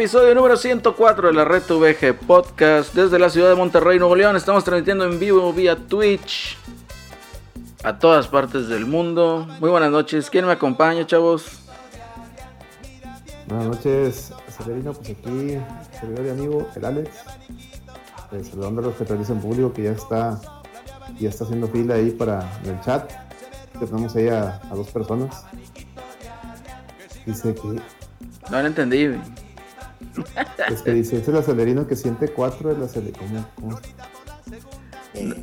Episodio número 104 de la Red VG Podcast desde la ciudad de Monterrey, Nuevo León. Estamos transmitiendo en vivo vía Twitch a todas partes del mundo. Muy buenas noches. ¿Quién me acompaña, chavos? Buenas noches, Severino, pues aquí, servidor y amigo, el Alex. Eh, saludando a los que realizan público que ya está, ya está haciendo fila ahí para en el chat. Que tenemos ahí a, a dos personas. Dice que, No lo entendí. Güey. es que dice, es el acelerino que siente cuatro del acelerino. ¿Cómo? ¿Cómo?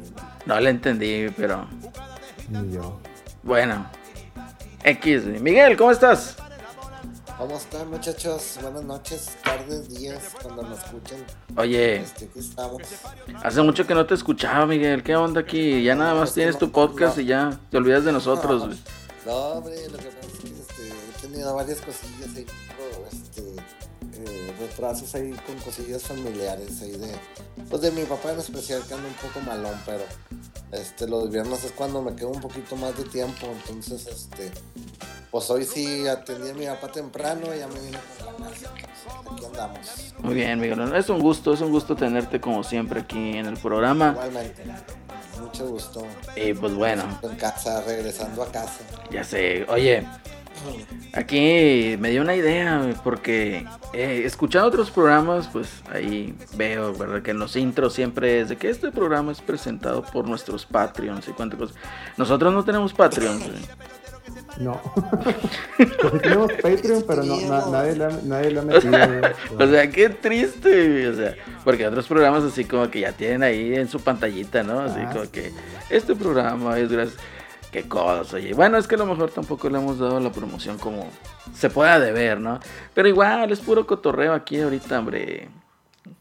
No lo entendí, pero Ni yo. bueno. X. Miguel, ¿cómo estás? ¿Cómo están muchachos? Buenas noches, tardes, días, cuando nos escuchen. Oye, Este, estamos. hace mucho que no te escuchaba, Miguel. ¿Qué onda aquí? Ya nada más es que tienes no- tu podcast no. y ya te olvidas de nosotros. No, hombre, lo que pasa es que este, he tenido varias cosillas ahí, este, retrasos ahí con cosillas familiares ahí de, pues de mi papá en especial que anda un poco malón, pero este, los viernes es cuando me quedo un poquito más de tiempo, entonces este, pues hoy sí atendí a mi papá temprano y ya me vine para la casa, aquí andamos. Muy bien, Miguel. Es un gusto, es un gusto tenerte como siempre aquí en el programa. Igualmente, mucho gusto. Y pues bueno, En casa, regresando a casa. ya sé. Oye, aquí me dio una idea, porque eh, escuchando otros programas, pues ahí veo, ¿verdad? Que en los intros siempre es de que este programa es presentado por nuestros Patreons y cuántas cosas. Nosotros no tenemos Patreons. güey. No. pues tenemos Patreon, pero no, na- nadie, le ha, nadie le ha metido. O sea, qué triste, O sea, porque otros programas así como que ya tienen ahí en su pantallita, ¿no? Así Ah. como que este programa es gracias. Qué cosas, oye. Bueno, es que a lo mejor tampoco le hemos dado la promoción como se pueda deber, ¿no? Pero igual, es puro cotorreo aquí ahorita, hombre.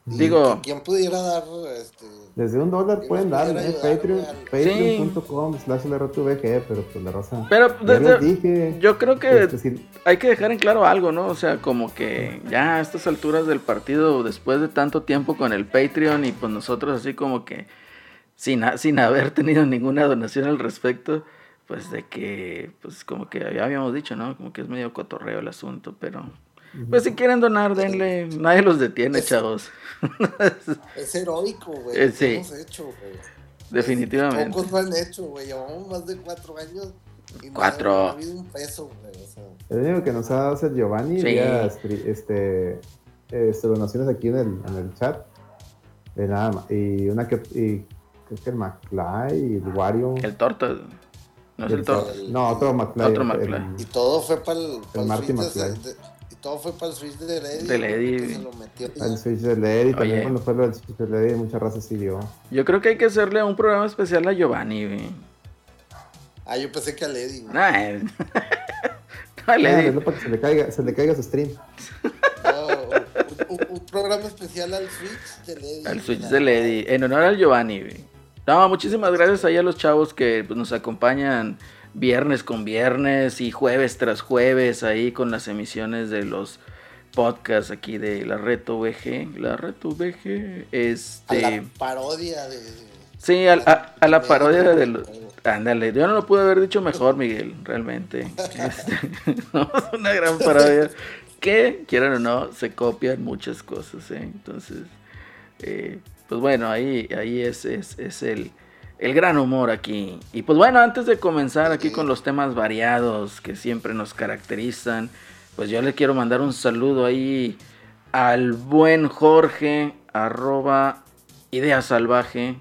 Digo, ¿Quién pudiera dar este, Desde un dólar pueden dar, ¿eh? Patreon, patreon.com slash LRTVG, pero pues la raza. pero desde- dije. yo creo que este, sí, hay que dejar en claro algo, ¿no? O sea, como que ya a estas alturas del partido, después de tanto tiempo con el Patreon y pues nosotros así como que sin, sin haber tenido ninguna donación al respecto, pues de que, pues como que ya habíamos dicho, ¿no? Como que es medio cotorreo el asunto, pero... Pues si quieren donar, denle, nadie los detiene, Es- chavos. es heroico, güey. Eh, lo sí. hemos hecho, güey. Definitivamente. Pocos lo han hecho, güey. Llevamos más de cuatro años y Cuatro. no ha habido un peso, güey. O sea, El único que nos ha dado es el Giovanni, Sí. este, este, donaciones aquí en el, en el chat. De nada más. Y una que. Y, creo que el McFly y el Wario. El torta. No es el torta. No, otro McFly. Otro el- McFly. y todo fue para el, El Marty switch de, McFly. de- y todo fue para el switch de Lady. De Lady. se lo metió. El Switch de Lady. También Oye. cuando fue lo del Switch de Lady, muchas razas sí dio. Yo creo que hay que hacerle un programa especial a Giovanni, güey. Ah, yo pensé que a Lady, güey. Nah, eh. No, Ah, le di- hazlo para que se le caiga, se le caiga su stream. No, un, un- un programa especial al switch de Lady. Al Switch de Lady, en honor al Giovanni. güey. No, muchísimas gracias ahí a los chavos que pues, nos acompañan viernes con viernes y jueves tras jueves ahí con las emisiones de los podcasts aquí de la Reto VG. La Reto VG, A este... la parodia de. Sí, a, a- a la parodia de los... Ándale, yo no lo pude haber dicho mejor, Miguel, realmente. Este, no, es una gran parodia que, quieran o no, se copian muchas cosas, ¿eh? Entonces, eh, pues bueno, ahí, ahí es, es, es el, el gran humor aquí. Y pues bueno, antes de comenzar aquí con los temas variados que siempre nos caracterizan, pues yo le quiero mandar un saludo ahí al buen Jorge, arroba idea salvaje,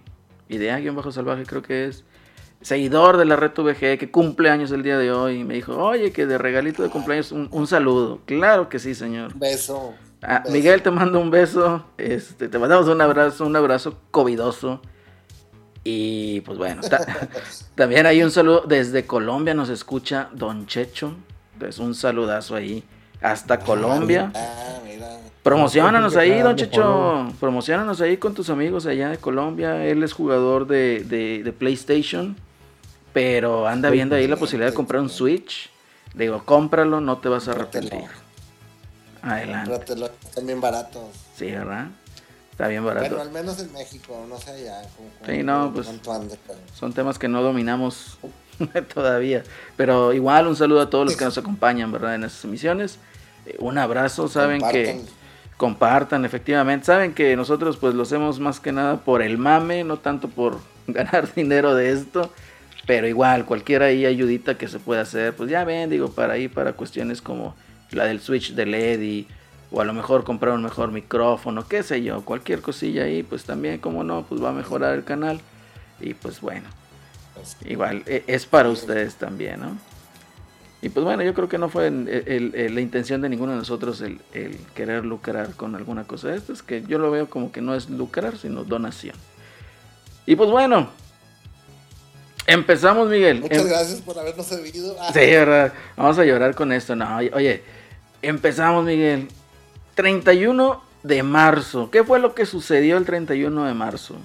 idea-salvaje creo que es, seguidor de la Red VG, que cumple años el día de hoy, me dijo, oye, que de regalito de cumpleaños un, un saludo. Claro que sí, señor. Beso. Ah. Miguel, te mando un beso, este, te mandamos un abrazo, un abrazo covidoso. Y pues bueno, ta- también hay un saludo desde Colombia, nos escucha Don Checho. Es un saludazo ahí hasta Colombia. Ah, mira. Promocionanos ahí, Don Checho. Promocionanos ahí con tus amigos allá de Colombia. Él es jugador de, de- de PlayStation, pero anda viendo ahí la posibilidad de comprar un Switch. Le digo, cómpralo, no te vas a arrepentir. Adelante. Están bien baratos. Sí, ¿verdad? Está bien barato. Bueno, al menos en México, no sé allá. Sí, no, pues- cuánto ande, pero- Son temas que no dominamos todavía. Pero igual un saludo a todos los que nos acompañan, ¿verdad? En estas emisiones. Eh, Un abrazo, saben que Compartan. compartan, efectivamente. Saben que nosotros pues lo hacemos más que nada por el mame, no tanto por ganar dinero de esto. Pero igual, cualquier ahí ayudita que se pueda hacer, pues ya ven, digo, para ahí, para cuestiones como la del Switch de LED o a lo mejor comprar un mejor micrófono, qué sé yo, cualquier cosilla ahí, pues también, como no, pues va a mejorar el canal. Y pues bueno, Pues, igual e- es para ustedes también, ¿no? Y pues bueno, yo creo que no fue el- el- el- la intención de ninguno de nosotros el, querer lucrar con alguna cosa de estas, que yo lo veo como que no es lucrar, sino donación. Y pues bueno, empezamos, Miguel. Muchas Em- gracias por habernos servido. Ah, Sí, verdad. Vamos a llorar con esto. No, oye, empezamos, Miguel. 31 de marzo. ¿Qué fue lo que sucedió el 31 de marzo?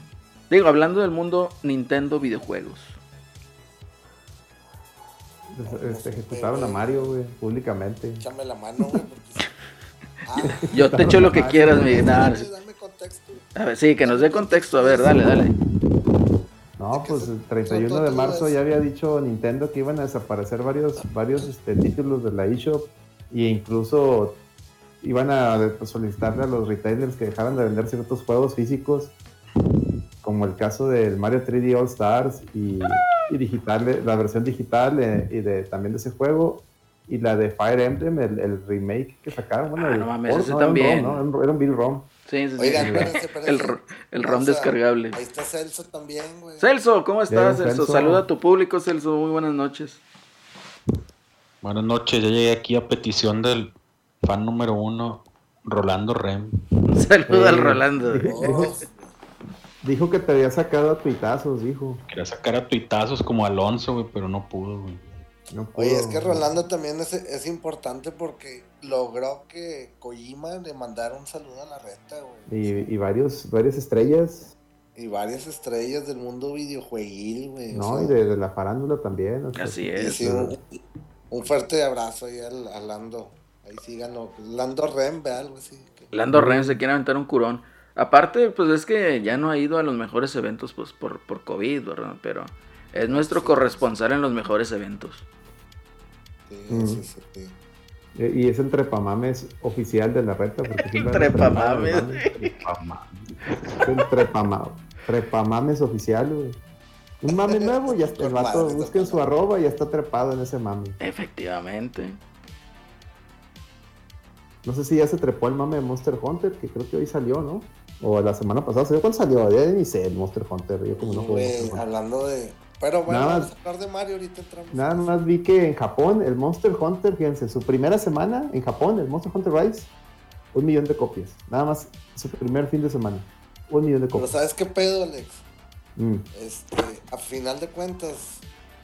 Digo, hablando del mundo Nintendo videojuegos. Este, ejecutaron a Mario, güey, públicamente. Échame la mano, güey. porque- Ah, Yo te echo lo que quieras, Miguel. Nada, dame, contexto. a ver, sí, que nos dé contexto. A ver, dale, dale. No, pues el 31 son de marzo ya había dicho Nintendo que iban a desaparecer varios, varios este, títulos de la eShop e incluso iban a solicitarle a los retailers que dejaran de vender ciertos juegos físicos, como el caso del Mario 3D All Stars y, y digital, la versión digital eh, y de, también de ese juego y la de Fire Emblem, el, el remake que sacaron. Bueno, Ah, no mames, ese ¿no? Era un también. ROM, ¿no? Era un- Bill ROM. Sí, sí, sí. Oigan, sí. espérense, espérense. El, el ROM Pausa. descargable. Ahí está Celso también, güey. Celso, ¿cómo estás, Celso? Celso. Saluda a tu público, Celso. Muy buenas noches. Buenas noches, ya llegué aquí a petición del fan número uno, Rolando Rem. Saluda al Eh, Rolando. Dijo que te había sacado a tuitazos, dijo. Quería sacar a tuitazos como Alonso, güey, pero no pudo, güey. No Oye, es que Rolando también es, es importante porque logró que Kojima le mandara un saludo a la reta, güey. Y, y varios, varias estrellas, Y varias estrellas del mundo videojueguil, güey. o ¿no? sea, Y de, de la farándula también. o sea, Así y es. sí, un, un fuerte abrazo ahí al, a Lando. Ahí síganlo. Lando Rembe, algo así. que- Lando Ren se quiere aventar un curón. Aparte, pues es que ya no ha ido a los mejores eventos pues por, por COVID, ¿verdad? Pero es nuestro corresponsal en los mejores eventos. Sí, Mm. sí, sí, sí. Eh, Y es el trepamames oficial de la reta. Porque anda Trepamames. trepando, ¿no? Es el trepama- trepamames oficial, güey. Un mame nuevo, ya está. El vato, busquen su arroba y ya está trepado en ese mame. Efectivamente. No sé si ya se trepó el mame de Monster Hunter, que creo que hoy salió, ¿no? O la semana pasada. ¿Salió cuándo salió? Ya ni sé el Monster Hunter. Yo como no juego hablando de. Pero bueno, Nada vamos más- a hablar de Mario ahorita entramos. Nada más vi que en Japón, el Monster Hunter, fíjense, su primera semana en Japón, el Monster Hunter Rise, un millón de copias. Nada más su primer fin de semana. Un millón de Pero copias. ¿sabes qué pedo, Alex? Mm. Este, a final de cuentas,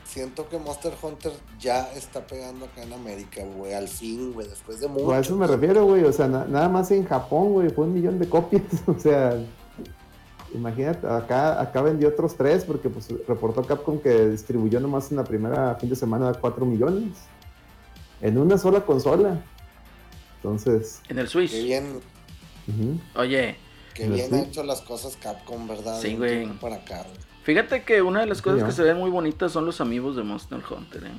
siento que Monster Hunter ya está pegando acá en América, güey. Al fin, güey, después de mucho. Pues a eso me refiero, güey. O sea, na- nada más en Japón, güey, fue un millón de copias. O sea, imagínate, acá, acá vendió otros tres porque pues reportó Capcom que distribuyó nomás en la primera fin de semana 4 millones. En una sola consola. Entonces, En el Qué Switch. bien, ujú. Oye, qué bien sí. ha hecho las cosas Capcom, ¿verdad? Sí, güey. Para acá, güey. Fíjate que una de las cosas Sí, que se ven muy bonitas son los amigos de Monster Hunter, ¿eh?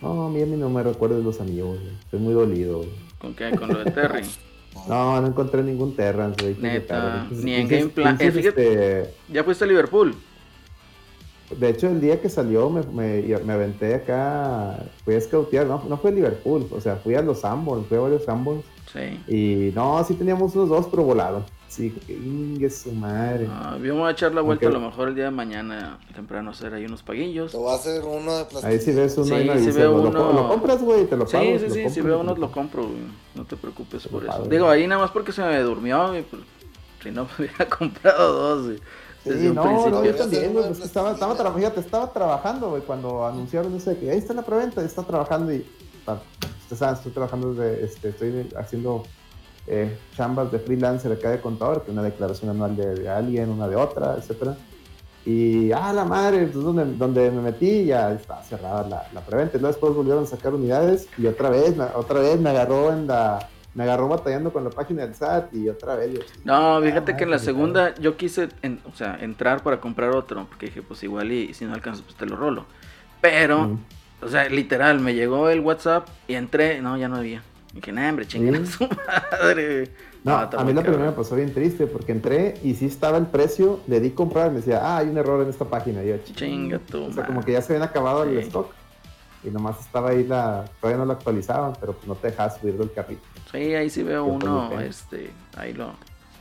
no, a mí, a mí no me recuerdo de los amigos, güey. Estoy muy dolido, güey. ¿Con qué? Con lo de Terry. No, no encontré ningún Terrans, güey. Neta, ni en Game Plan- eh, fíjate- este, ¿Ya fuiste a Liverpool? De hecho, el día que salió me, me, me aventé acá, fui a scoutear, no, no fue a Liverpool, o sea, fui a los Sanborns, fui a varios Sanborns, Sí. y no, sí teníamos unos dos, pero volaron. Sí, que ingue su madre. Ah, yo me voy a echar la vuelta a lo mejor el día de mañana temprano hacer ahí unos paguillos. Te voy a hacer uno de plástico. Ahí si ves uno, Sí, ahí sí avisas, veo lo, uno. lo compras, güey, te lo Sí, pago. sí, lo sí, si veo te unos lo compro, güey. No te preocupes Te por eso. pago. Digo, ahí nada más porque se me durmió, güey, pues, si no me hubiera comprado dos, güey. Desde Sí, un no, yo también, güey, pues estaba, estaba, tiendas. tra- fíjate, estaba trabajando, güey, cuando anunciaron eso de que ahí está la preventa, está trabajando y, ustedes saben, estoy trabajando, de, este, estoy haciendo eh, chambas de freelancer acá de contador, que una declaración anual de, de alguien, una de otra, etcétera. Y, ah, la madre, entonces donde, donde me metí ya está cerrada la, la preventa. Y luego después volvieron a sacar unidades y otra vez, me- otra vez me agarró en la, me agarró batallando con la página del SAT y otra vez. yo, No, ah, fíjate que en la segunda yo quise, en- o sea, entrar para comprar otro, porque dije, pues igual y, si no alcanzo, pues te lo rolo. Pero, Mm. o sea, literal, me llegó el WhatsApp y entré, no, ya no había. Dije, nah, hombre, chingada Sí. su madre. No, a mí la primera me pasó bien triste porque entré y sí estaba el precio, le di comprar y me decía, ah, hay un error en esta página. Y yo, Chinga tu O sea, como que ya se habían acabado el stock y nomás estaba ahí la, todavía no lo actualizaban, pero pues no te dejas subir del carrito. Sí, ahí sí veo uno, este, ahí lo,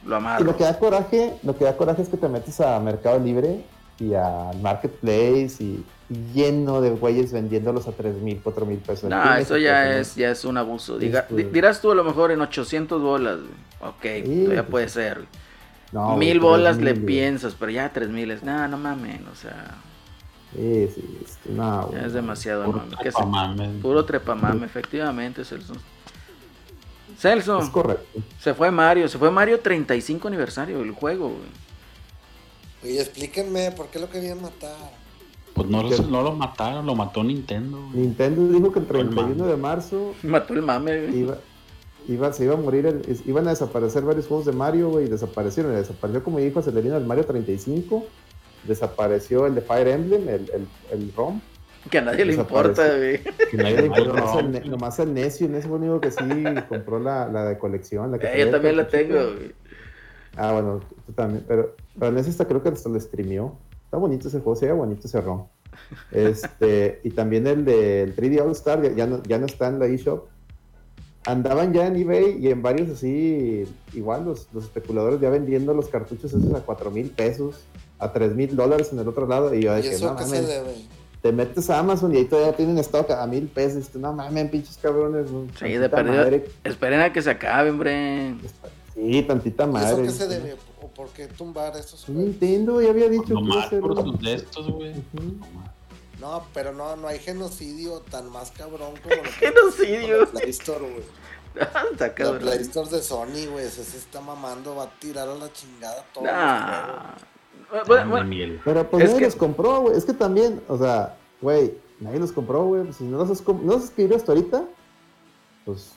lo Y amarro. lo que da coraje, lo que da coraje es que te metes a Mercado Libre y a Marketplace y, y lleno de güeyes vendiéndolos a 3 mil, 4 mil pesos. No, eso ya es, ya es un abuso. Diga- Este- di- dirás tú a lo mejor en 800 bolas. Ok, Sí, todavía pues, puede ser. no, Mil 3,000, bolas le güey. piensas, pero ya tres mil es, no, no mames, o sea, Sí, sí, es que no, ya güey. es demasiado, Puro mame. Que se- trepamames. puro trepamame, efectivamente, Celso. Celso, Es correcto. se fue Mario, se fue Mario 35 aniversario del juego, güey. Explíquenme por qué lo querían matar. Pues no, lo- no lo mataron, lo mató Nintendo. güey. Nintendo dijo que el Fue el 31 mame. de marzo Mató el mame, güey. iba, iba, se iba a morir, el- iban a desaparecer varios juegos de Mario, güey, y desaparecieron. Y Desapareció, como dijo Acelerino, el Mario 35. Desapareció el de Fire Emblem, el, el, el ROM. Que a nadie le importa, güey. Que nadie le importa, nomás, el, nomás el necio, el necio único que sí compró la, la de colección. La que Eh, yo también la tengo, güey. Ah, bueno, tú también. Pero, pero en ese hasta creo que hasta lo streameó. Está bonito ese juego, se ve bonito ese ROM. Este, y también el del 3D All Star, ya, ya no, ya no está en la eShop. Andaban ya en eBay y en varios así, igual los, los especuladores ya vendiendo los cartuchos esos a 4 mil pesos, a 3 mil dólares en el otro lado. Y yo ¿Y dije, eso no qué se mames, debe? te metes a Amazon y ahí todavía tienen stock a mil pesos. Y tú, no mames, pinches cabrones. no, Sí, de madre". Esperen a que se acabe, hombre. Sí, tantita ¿Y eso madre. qué se debe? ¿O por qué tumbar esos juegos? Nintendo ya había dicho que nomás ser por sus de estos, güey. No, pero no, no hay genocidio tan más cabrón como lo que Genocidio. la Play Store, güey. Está La cabrón. Play Store de Sony, güey, ese se está mamando, va a tirar a la chingada todo. Nah. Bueno, bueno, miel. Pero pues Es nadie que- los compró, güey. Es que también, o sea, güey, nadie los compró, güey. Pues, si no los has, no los hasta ahorita, pues.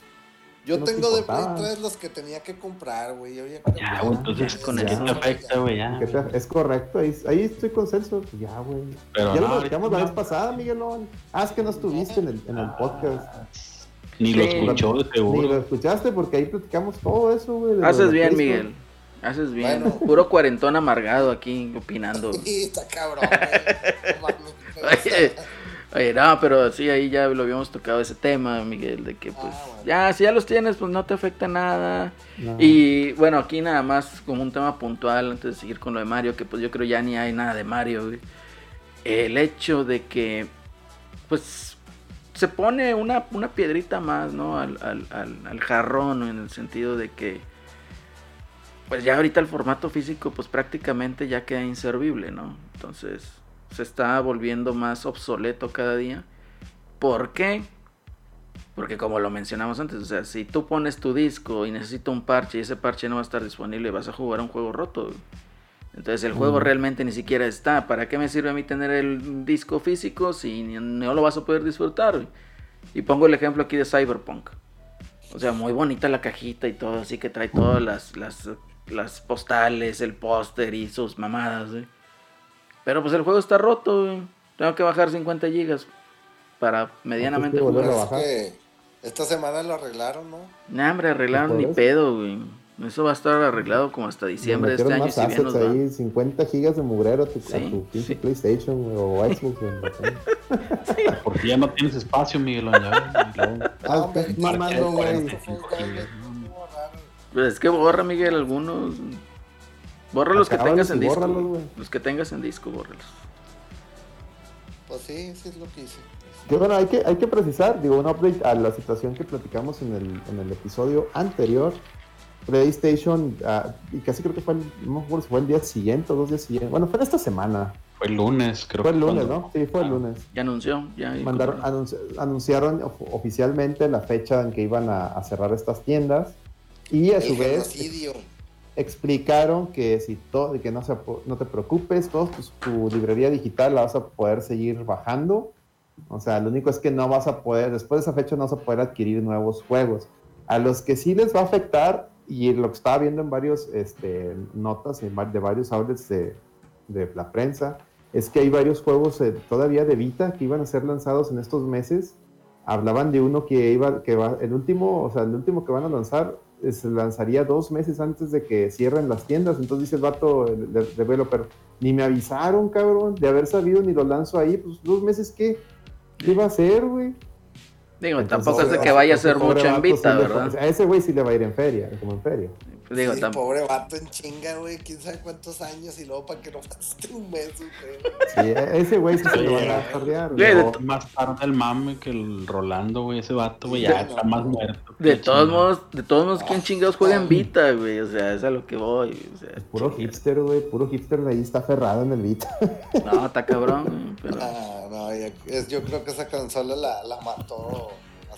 Yo tengo de Play importaba. 3 los que tenía que comprar, güey. Yo ya Ya, güey, entonces, con ¿qué eso. te afecta, güey? Ya. ¿qué te- es correcto, ahí, ahí estoy con Celso. Pues ya, güey. Pero ya no, lo platicamos la vez pasada, Miguelón. Ah, es que no estuviste en el, en el podcast. Ni lo escuchó, de Ni lo seguro. escuchaste porque ahí platicamos todo eso, güey. haces bien. Miguel. Haces bien. Bueno. Puro cuarentón amargado aquí opinando. Sí, está cabrón, güey. No mames. Oye, oye, no, pero sí, ahí ya lo habíamos tocado ese tema, Miguel, de que pues Ah, bueno. ya, si ya los tienes, pues no te afecta nada. No. Y bueno, aquí nada más como un tema puntual antes de seguir con lo de Mario, que pues yo creo ya ni hay nada de Mario, güey. El hecho de que pues se pone una, una piedrita más, ¿no? Al, al, al, al jarrón, en el sentido de que pues ya ahorita el formato físico pues prácticamente ya queda inservible, ¿no? Entonces se está volviendo más obsoleto cada día. ¿Por qué? Porque como lo mencionamos antes, o sea, si tú pones tu disco y necesita un parche y ese parche no va a estar disponible, vas a jugar un juego roto. Entonces el juego realmente ni siquiera está. ¿Para qué me sirve a mí tener el disco físico si no lo vas a poder disfrutar? Y pongo el ejemplo aquí de Cyberpunk. O sea, muy bonita la cajita y todo, así que trae todas las, las, las postales, el póster y sus mamadas. güey. Pero pues el juego está roto. güey. Tengo que bajar 50 gigas para medianamente jugar. a Pero bajar. es que esta semana lo arreglaron, ¿no? Nah, hombre, arreglaron ni pedo, güey. Eso va a estar arreglado como hasta diciembre de este año, más si bien va. ahí, 50 gigas de mugrero a tu, a Sí, tu pinche sí. PlayStation o Xbox. no. Porque ya no tienes espacio, Miguel. Ah, No, hombre, estás mamando, marca de güey. 45 gigas, ¿no? Pues es que borra, Miguel, algunos. Borra los que tengas en disco. bórralos. Los que tengas en disco, bórralos. Pues sí, sí es lo que hice. Que bueno, hay que, hay que precisar, digo, un update a la situación que platicamos en el, en el episodio anterior. PlayStation, ah, y casi creo que fue el, no si fue el día siguiente o dos días siguientes. Bueno, fue esta semana. Fue el lunes, creo Fue el lunes, cuando- ¿no? Sí, fue el Ah. lunes. Ya anunció, ya. Mandaron, anunci- anunciaron of- oficialmente la fecha en que iban a, a cerrar estas tiendas y a El su vez genocidio. Explicaron que si todo, que no, se, no te preocupes, todos tus- tu librería digital la vas a poder seguir bajando. O sea, lo único es que no vas a poder, después de esa fecha no vas a poder adquirir nuevos juegos. A los que sí les va a afectar, y lo que estaba viendo en varios este, notas en de varios outlets de, de la prensa, es que hay varios juegos eh, todavía de Vita que iban a ser lanzados en estos meses. Hablaban de uno que iba, que va, el último, o sea, el último que van a lanzar se lanzaría dos meses antes de que cierren las tiendas. Entonces dice el vato, el de- developer, ni me avisaron, cabrón, de haber sabido ni lo lanzo ahí. Pues dos meses, ¿qué? ¿Qué va a hacer, güey? Digo, Entonces, tampoco es de que vaya a ser mucho en Vita, sí le- ¿verdad? A ese güey sí le va a ir en feria, como en feria. Digo, sí, pobre vato en chinga, güey. Quién sabe cuántos años y luego para que no pasaste un mes, güey. Sí, a ese güey sí se lo van a fardear. más tarde el mame que el Rolando, güey. Ese vato, güey, ya no, está más no. muerto. De todos modos, de todos modos, ¿quién chingados juega en Vita, güey? O sea, es a lo que voy. O sea, Puro hipster, güey, puro hipster de ahí está aferrado en el Vita. No, está cabrón, pero... Ah, no, ya- es- yo creo que esa consola la, la mató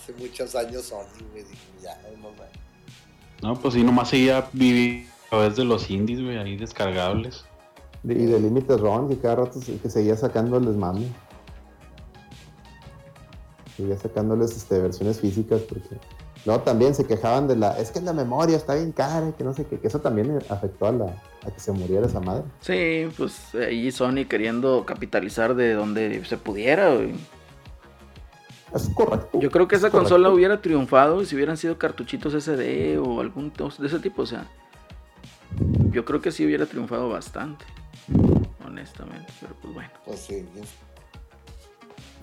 hace muchos años Sony, güey. Ya, no, no. No, pues sí, nomás seguía viviendo a través de los indies, güey, ahí descargables. De- y de límites ROM, que cada rato se- que seguía sacándoles mami. Seguía sacándoles este, versiones físicas porque luego también se quejaban de la, es que la memoria está bien cara, que no sé qué, que eso también afectó a la a que se muriera esa madre. Sí, pues ahí Sony queriendo capitalizar de donde se pudiera, güey. Es correcto. Yo creo que esa es correcto. consola hubiera triunfado si hubieran sido cartuchitos SD o algún tos de ese tipo, o sea. Yo creo que sí hubiera triunfado bastante, honestamente, pero pues bueno. Pues sí.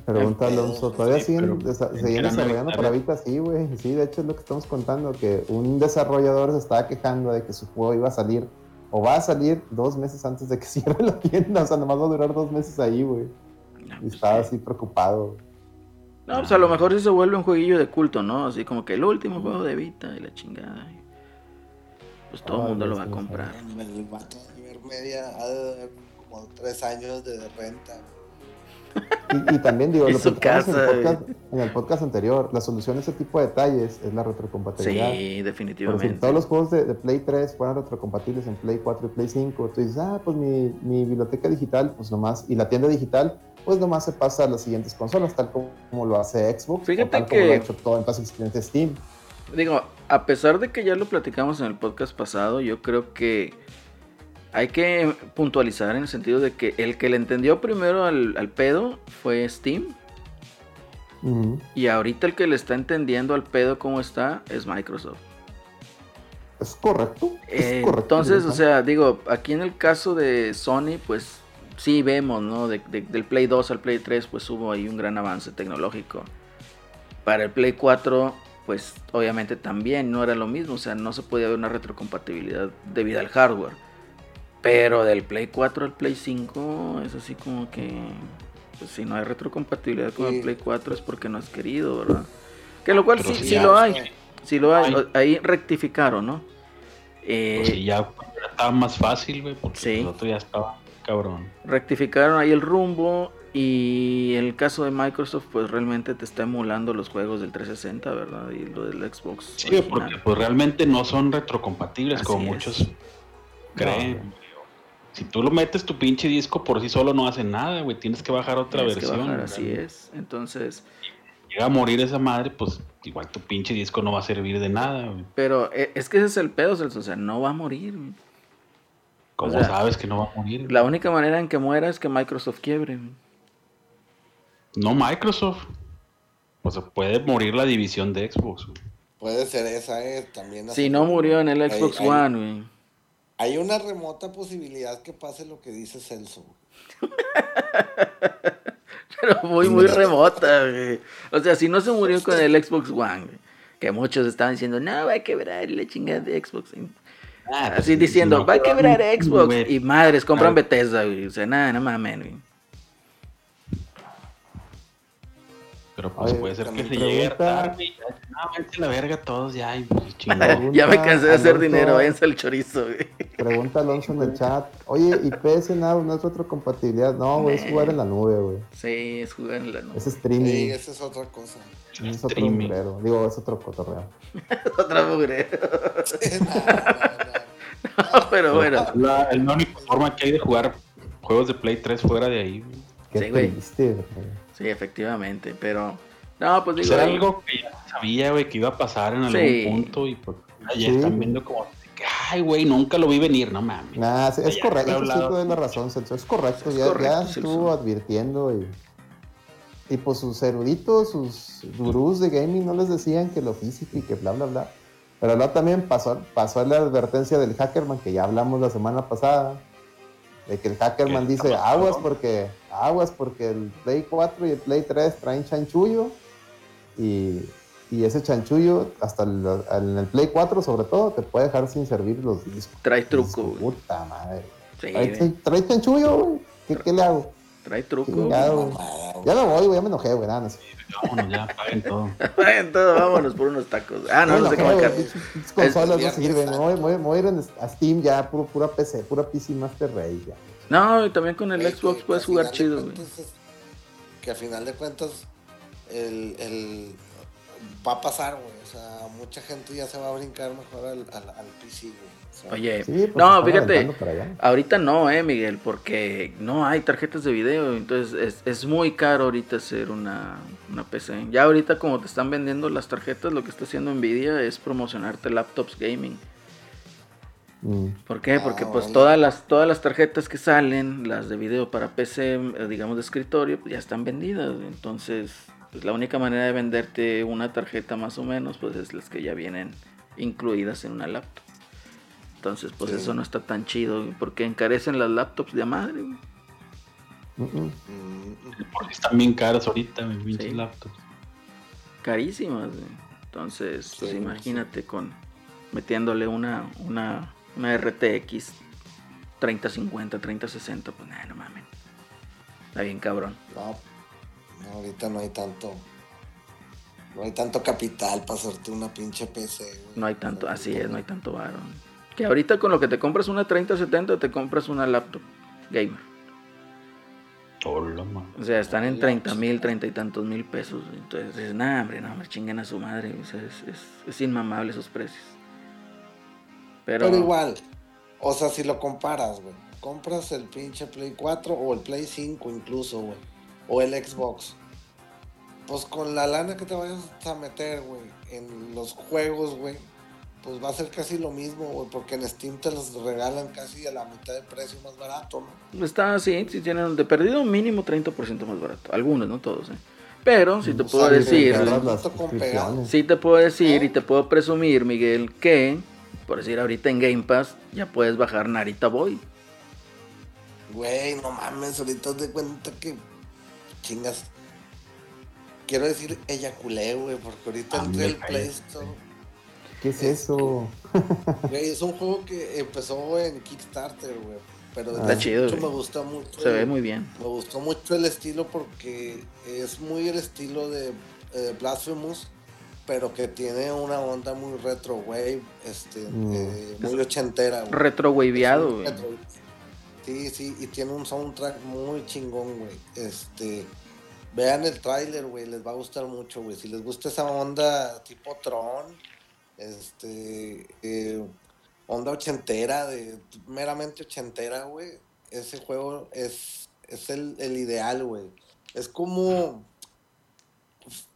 Pregunta Qué pedo, Alonso. ¿todavía Sí, siguen, desa- desarrollando para. Vita? Sí, güey. Sí, de hecho es lo que estamos contando, que un desarrollador se estaba quejando de que su juego iba a salir, o va a salir dos meses antes de que cierre la tienda, o sea, nomás va a durar dos meses ahí, güey. No, Y pues, estaba sí. así preocupado. No, pues a lo mejor sí se vuelve un jueguillo de culto, ¿no? Así como que el último juego de Vita y la chingada. y Pues todo el Ah, mundo lo va a que comprar. El vato de ver media ha de haber como tres años de renta. Y, y también digo, Y lo platicamos casa, en, el podcast, en el podcast anterior, la solución a ese tipo de detalles es la retrocompatibilidad. Sí, definitivamente. todos los juegos de, de Play 3 fueran retrocompatibles en Play 4 y Play 5. Tú dices, ah, pues mi, mi biblioteca digital, pues nomás, y la tienda digital, pues nomás se pasa a las siguientes consolas, tal como, como lo hace Xbox, Fíjate o tal que- como lo ha hecho todo en sus clientes Steam. Digo, a pesar de que ya lo platicamos en el podcast pasado, yo creo que hay que puntualizar en el sentido de que el que le entendió primero al, al pedo fue Steam. Y ahorita el que le está entendiendo al pedo cómo está es Microsoft. Es correcto. es Eh, correcto, entonces, o sea, digo, aquí en el caso de Sony, pues sí vemos, ¿no? De- de- del Play 2 al Play 3, pues hubo ahí un gran avance tecnológico. Para el Play 4, pues obviamente también no era lo mismo, o sea, no se podía ver una retrocompatibilidad debido al hardware. Pero del Play 4 al Play 5 es así como que, pues si no hay retrocompatibilidad con el. Play 4 es porque no has querido, ¿verdad? Que lo cual sí, hay. lo hay, sí lo hay, ahí rectificaron, ¿no? Eh, Pues sí, ya ya estaba más fácil, güey, porque Sí. el otro ya estaba cabrón. rectificaron ahí el rumbo y el caso de Microsoft pues realmente te está emulando los juegos del 360, ¿verdad? Y lo del Xbox. Sí, original. porque pues realmente no son retrocompatibles como Así es. muchos creen. Si tú lo metes tu pinche disco por sí solo no hace nada, güey. Tienes que bajar otra Tienes que versión. bajar, así es. Entonces, Llega a morir esa madre, pues igual tu pinche disco no va a servir de nada, güey. pero eh, es que ese es el pedo, Celso, o sea, no va a morir. güey. Como O sea, sabes que no va a morir? La única manera en que muera es que Microsoft quiebre. No Microsoft. O sea, puede morir la división de Xbox. güey. Puede ser esa, eh, también. Si no murió en el Xbox hay- One, güey. Hay una remota posibilidad que pase lo que dice Celso. Pero muy, muy remota, güey. O sea, si no se murió con el Xbox One, güey, que muchos estaban diciendo, no, va a quebrar la chingada de Xbox. Ah, pues, Así diciendo, no va a quebrar quebra, Xbox. Y madres, compran. Bethesda, güey. O sea, nada, no mames, güey. Pero pues Oye, puede ser que se llegue ya, No, la verga todos ya. Y, pues, Pregunta- ya me cansé de hacer Alonso- dinero, váyanse al chorizo, güey. Pregunta Alonso en el chat. Oye, ¿y PS Now no es retrocompatibilidad? No, güey, es jugar en la nube, güey. Sí, es jugar en la noche. Es Sí, streaming. esa es otra cosa. Es otro Streaming. mugrero. Digo, es otro cotorreo. Otra mugre. No, no. Pero bueno. Es la, es la única forma que hay de jugar juegos de Play 3 fuera de ahí. Qué Sí, güey. triste, güey. Sí, efectivamente, pero... No, pues Pues digo... era ahí- algo que ya sabía, güey, que iba a pasar en algún Sí. punto y pues ya Sí. están viendo como ay, güey, nunca lo vi venir, no mames. Nah, sí, es Ya correcto, sí la razón, Celso. Es correcto, Es ya, correcto, ya estuvo advirtiendo y, y pues sus eruditos, sus gurús de gaming no les decían que lo físico y que bla, bla, bla. Pero luego también pasó, pasó la advertencia del Hackerman, que ya hablamos la semana pasada, de que el Hackerman dice, aguas cabrón". porque, aguas porque el Play 4 y el Play 3 traen chanchullo y, y ese chanchullo, hasta el- en el Play 4 sobre todo, te puede dejar sin servir los discos. Trae truco, güey. Puta madre. Sí, Trae, güey. trae chanchullo, güey. ¿Qué, ¿Qué le hago? Trae truco. Ya me voy, güey, ya me enojé, güey. Nada, no sé. Vámonos ya, paguen todo. Vayan todos, vámonos por unos tacos. Ah, no, no sé pinches- pinches consolas no sirven. Me voy, a ir a Steam ya, puro, pura PC, pura PC Master Race ya. No, y también con el Xbox que- puedes que jugar chido, güey. Que a final de cuentas el, el va a pasar, güey. O sea, mucha gente ya se va a brincar mejor al, al, al PC, güey. Oye, Sí, pues, no, fíjate, ahorita no, eh, Miguel, porque no hay tarjetas de video, entonces es, es muy caro ahorita hacer una, una PC. Ya ahorita como te están vendiendo las tarjetas, lo que está haciendo Nvidia es promocionarte laptops gaming. Mm. ¿Por qué? Porque Ah, pues todas las, todas las tarjetas que salen, las de video para PC, digamos de escritorio, pues ya están vendidas. Entonces, pues la única manera de venderte una tarjeta más o menos, pues es las que ya vienen incluidas en una laptop. Entonces, pues Sí. eso no está tan chido, porque encarecen las laptops de a madre. güey. Porque están bien caras ahorita, mis pinches Sí. laptops. Carísimas, güey. Entonces, pues Sí, imagínate con metiéndole una, una, una RTX 3050, 3060, pues nada, no mames. Está bien cabrón. no, no, ahorita no hay tanto. No hay tanto capital para hacerte una pinche PC, güey. No hay tanto, así es, no hay tanto varón. Que ahorita con lo que te compras una 3070 te compras una laptop gamer. Hola. O sea, están en 30 mil, 30 y tantos mil pesos. Entonces, es nada, hombre, no, me chinguen a su madre. O sea, es, es, es inmamable esos precios. Pero, Pero igual, o sea, si lo comparas, güey, compras el pinche Play 4 o el Play 5 incluso, güey, o el Xbox. Pues con la lana que te vayas a meter, güey, en los juegos, güey, pues va a ser casi lo mismo, güey, porque en Steam te los regalan casi a la mitad de precio más barato, ¿no? está así, si tienen de perdido mínimo 30% más barato. Algunos, no todos, ¿eh? Pero si te No puedo decir, sí te puedo decir y te puedo presumir, Miguel, que, por decir ahorita en Game Pass, ya puedes bajar Narita Boy. Güey, no mames, ahorita te cuenta que chingas. Quiero decir eyaculé, güey, porque ahorita entré el Play Store. ¿Qué es eso? Güey, es un juego que empezó en Kickstarter, güey. Pero desde Está chido, mucho me gusta mucho. Se ve muy bien. Me gustó mucho el estilo porque es muy el estilo de eh, Blasphemous, pero que tiene una onda muy retro wave, este, Mm. eh, muy ochentera, güey. Retro waveado, güey. retro- Sí, sí, y tiene un soundtrack muy chingón, güey. Este, vean el tráiler, güey, les va a gustar mucho, güey. Si les gusta esa onda tipo Tron, este, eh, onda ochentera, de meramente ochentera, güey. Ese juego es, es el, el ideal, güey. Es como,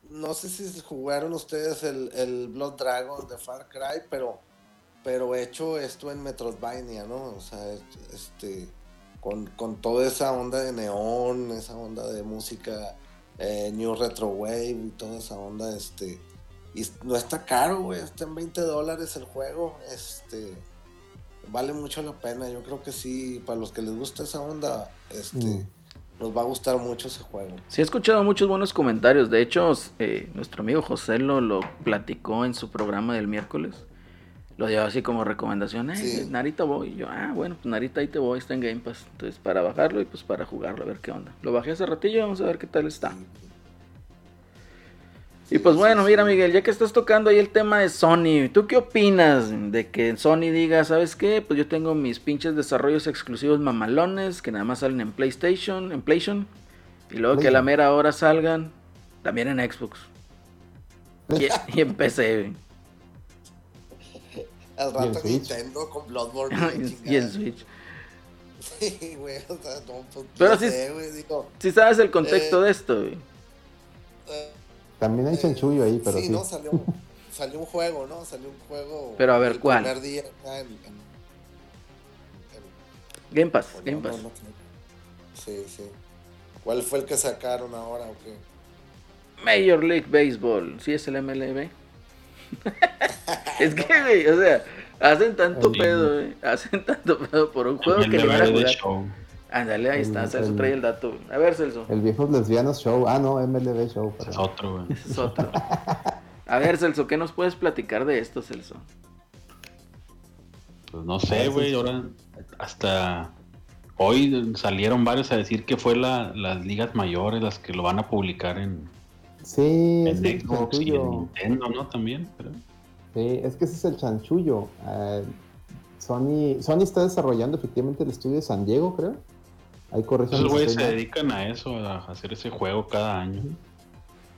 no sé si jugaron ustedes el, el Blood Dragon de Far Cry, pero pero hecho esto en Metroidvania, ¿no? O sea, este, con, con toda esa onda de neón, esa onda de música eh, New Retro Wave y toda esa onda, este, y no está caro, güey, está en 20 dólares el juego, este, vale mucho la pena, yo creo que sí, para los que les gusta esa onda, este, Mm. nos va a gustar mucho ese juego. Sí, he escuchado muchos buenos comentarios. De hecho, eh, nuestro amigo José lo, lo platicó en su programa del miércoles. Lo dio así como recomendación. Eh, Sí. Narita voy. Y yo, ah, bueno, pues Narita ahí te voy, está en Game Pass. Entonces, para bajarlo y pues para jugarlo, a ver qué onda. Lo bajé hace ratillo, vamos a ver qué tal está. Y pues bueno, mira Miguel, ya que estás tocando ahí el tema de Sony, ¿tú qué opinas de que Sony diga, ¿sabes qué? Pues yo tengo mis pinches desarrollos exclusivos mamalones que nada más salen en PlayStation, en PlayStation, y luego que a la mera hora salgan también en Xbox. Y, y en PC. güey. Al rato. Nintendo con Bloodborne. y en Switch. Sí, güey, o sea, no, pues, Pero sé, güey, digo, Si sabes el contexto Eh, de esto, güey. eh, También hay chanchullo ahí, pero sí. sí, no, salió, salió un juego, ¿no? Salió un juego. Pero a ver, el ¿cuál? primer día acá en- en- en- Game Pass, Game no, Pass. no, no. Sí, sí. ¿Cuál fue el que sacaron ahora o qué? Major League Baseball, ¿sí es el MLB? es que, güey, o sea, hacen tanto Sí. pedo, güey. Hacen tanto pedo por un juego El que ni van a MLB jugar. Show. Ándale, ahí está, El- Celso el- trae el dato. A ver, Celso, El Viejos Lesbianos Show. Ah, no, MLB Show. Es otro, güey. ese es otro. A ver, Celso, ¿qué nos puedes platicar de esto, Celso? Pues no sé, güey. Ahora hasta hoy salieron varios a decir que fue la, las ligas mayores las que lo van a publicar en, Sí, es en el Xbox y en chanchullo. Nintendo, ¿no? También. Pero... Sí, es que ese es el chanchullo. Eh, Sony, Sony está desarrollando efectivamente el estudio de San Diego, creo. Ahí corrigen Esos güeyes se dedican a eso, a hacer ese juego cada año.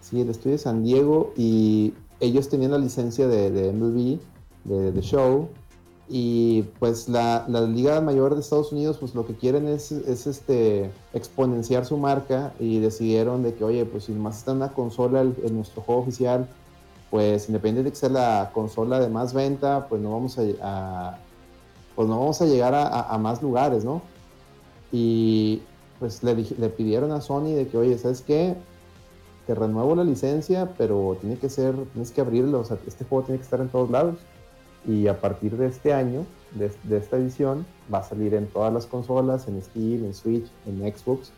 Sí, el estudio de San Diego y ellos tenían la licencia de, de MLB, de, de Show, y pues la, la Liga Mayor de Estados Unidos pues lo que quieren es, es este exponenciar su marca y decidieron de que oye pues si más está en una consola el- en nuestro juego oficial pues independiente de que sea la consola de más venta pues no vamos a, a- pues no vamos a llegar a, a- a más lugares no y pues le, le pidieron a Sony de que oye sabes qué te renuevo la licencia, pero tiene que ser, tienes que abrirlo, o sea, este juego tiene que estar en todos lados. Y a partir de este año, de, de esta edición, va a salir en todas las consolas, en Steam, en Switch, en Xbox.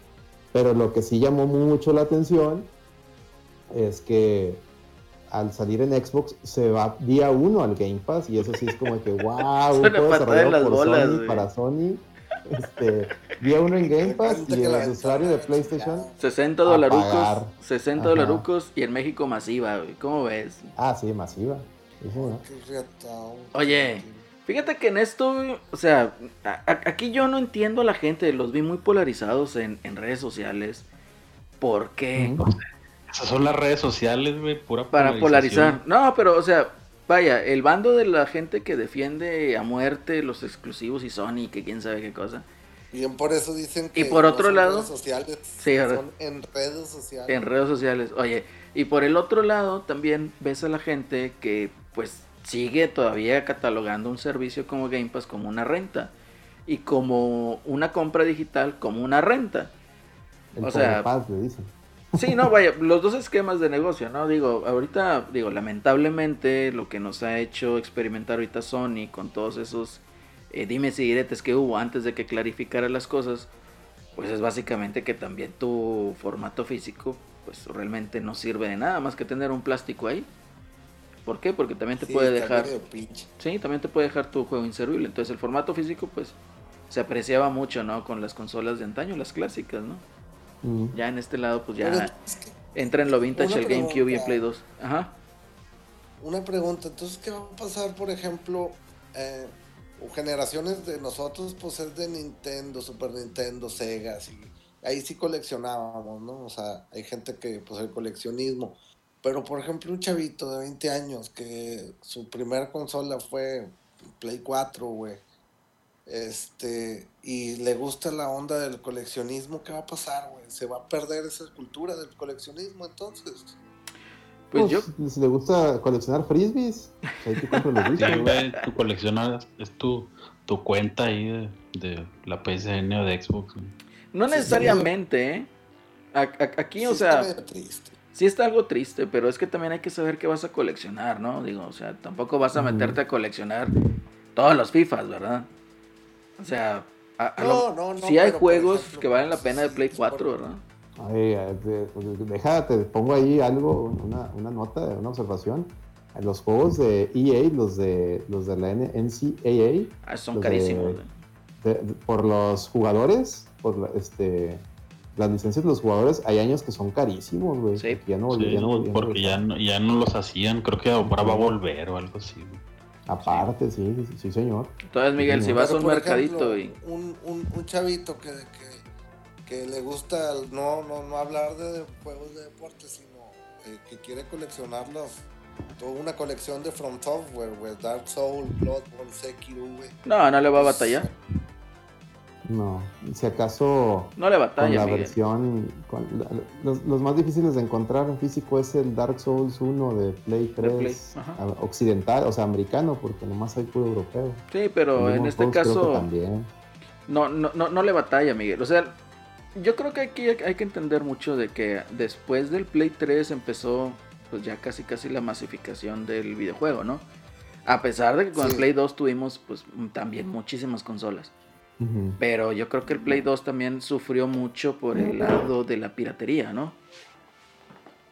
Pero lo que sí llamó mucho la atención es que al salir en Xbox se va día uno al Game Pass y eso sí es como que wow, en desarrollado por bolas, Sony para Sony. Este, día uno en Game Pass y el usuario de PlayStation. chingada. 60 A dolarucos, pagar. 60 Ajá. dolarucos y en México masiva, güey. ¿Cómo ves? Ah, sí, masiva. Oye. Fíjate que en esto, o sea, a- a- aquí yo no entiendo a la gente, los vi muy polarizados en, en redes sociales. ¿Por qué? Esas son las redes sociales, güey, pura Para polarizar. No, pero, o sea, vaya, el bando de la gente que defiende a muerte los exclusivos y Sony, que quién sabe qué cosa. Bien, por eso dicen que Y por no otro son lado- redes sociales, Sí, son en redes sociales. En redes sociales. Oye, y por el otro lado también ves a la gente que pues sigue todavía catalogando un servicio como Game Pass como una renta. Y como una compra digital como una renta. El O sea, Paz le dicen. Sí, no, vaya, los dos esquemas de negocio, ¿no? Digo, ahorita, digo, lamentablemente lo que nos ha hecho experimentar ahorita Sony con todos esos eh, dimes y diretes que hubo antes de que clarificara las cosas, pues es básicamente que también tu formato físico, pues realmente no sirve de nada más que tener un plástico ahí. ¿Por qué? Porque también te Sí, puede dejar, sí, también te puede dejar tu juego inservible. Entonces el formato físico, pues, se apreciaba mucho, ¿no? Con las consolas de antaño, las clásicas, ¿no? Mm. Ya en este lado, pues ya... Pero es que Entra en lo vintage el GameCube y el. Play 2. Ajá. una pregunta, entonces, ¿qué va a pasar, por ejemplo, eh, generaciones de nosotros, pues es de Nintendo, Super Nintendo, Sega, y ahí sí coleccionábamos, ¿no? O sea, hay gente que, pues el coleccionismo. Pero, por ejemplo, un chavito de 20 años que su primera consola fue Play 4, güey. Este, y le gusta la onda del coleccionismo, ¿qué va a pasar, güey? ¿Se va a perder esa cultura del coleccionismo entonces? Pues Pues, yo, Si le gusta coleccionar frisbees, pues ahí te compras los Sí, coleccionar es tu, tu cuenta ahí de, de la PSN o de Xbox. güey. no Sí, necesariamente, ¿eh? A- a- Aquí, Sí o está sea, triste. sí está algo triste, pero es que también hay que saber qué vas a coleccionar, ¿no? Digo, o sea, tampoco vas a meterte a coleccionar todos los FIFAs, ¿verdad? O sea, a, a lo- No, no, no, sí hay juegos ejemplo, que valen la sí, pena de Play sí, 4, por- ¿verdad? Ay, eh, pues, déjate, pongo ahí algo, una, una nota, una observación. Los juegos de EA, los de los de la N- NCAA, Ah, son carísimos, güey. de- de- por los jugadores, por la- este, las licencias de los jugadores hay años que son carísimos, güey. Sí. porque ya no, Sí, ya no volvían a porque ya regresar. no, ya no los hacían. Creo que ahora va a volver o algo así. güey. Aparte, sí, sí, sí, señor. Entonces, Miguel, si Pero, vas a un mercadito ejemplo, y. un, un, un chavito que, que, que le gusta el- no, no, no hablar de juegos de deporte, sino eh, que quiere coleccionarlos. Toda una colección de From Software, güey. Dark Soul, Bloodborne, Sekiro, güey. No, no le va a batallar. No, si acaso No le con batalla, la Miguel. versión. con la- los, los más difíciles de encontrar en físico es el Dark Souls 1 de Play 3 Play, ajá. a- occidental, o sea, americano, porque nomás hay puro europeo. Sí, pero en este Souls caso. también. No, no, no, no le batalla, Miguel. O sea, yo creo que aquí hay que entender mucho de que después del Play 3 empezó, pues ya casi casi la masificación del videojuego, ¿no? A pesar de que con el. Play 2 tuvimos, pues también muchísimas consolas. Pero yo creo que el Play 2 también sufrió mucho por el lado de la piratería, ¿no?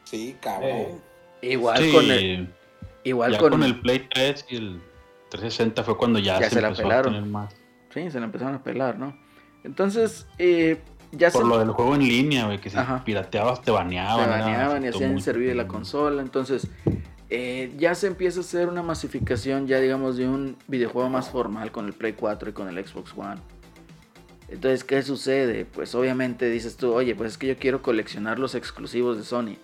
Sí, cabrón. Eh, Igual Sí, con el. Igual ya con, con... el Play 3 y el 360 fue cuando ya, Ya se la empezó pelaron. a tener más. Sí, se la empezaron a pelar, ¿no? Entonces, eh, ya Por se. lo del juego en línea, güey, que si Ajá. pirateabas te se baneaban. era- baneaban y hacían servir la consola. Entonces, eh, ya se empieza a hacer una masificación, ya digamos, de un videojuego más formal con el Play 4 y con el Xbox One. Entonces, ¿qué sucede? Pues obviamente dices tú, oye, pues es que yo quiero coleccionar los exclusivos de Sony.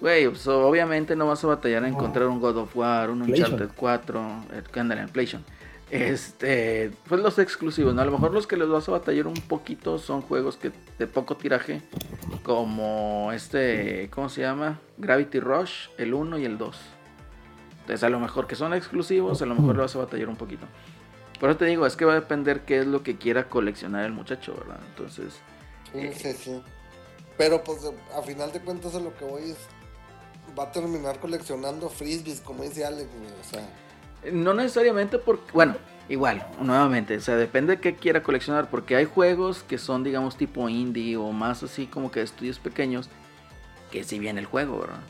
Güey, pues obviamente no vas a batallar a encontrar un God of War, un. Uncharted 4, eh, que andan en PlayStation. Este, pues los exclusivos, ¿no? A lo mejor los que les vas a batallar un poquito son juegos que de poco tiraje, como este, ¿cómo se llama? Gravity Rush, el 1 y el 2. Entonces, a lo mejor que son exclusivos, a lo mejor le vas a batallar un poquito. Por eso te digo, es que va a depender qué es lo que quiera coleccionar el muchacho, ¿verdad? Entonces, Sí, sí, sí. Pero pues a final de cuentas a lo que voy es va a terminar coleccionando frisbees, como dice Alex, güey. O sea, No necesariamente porque, bueno, igual, nuevamente, o sea, depende de qué quiera coleccionar, porque hay juegos que son, digamos, tipo indie o más así como que de estudios pequeños, que si viene el juego, ¿verdad?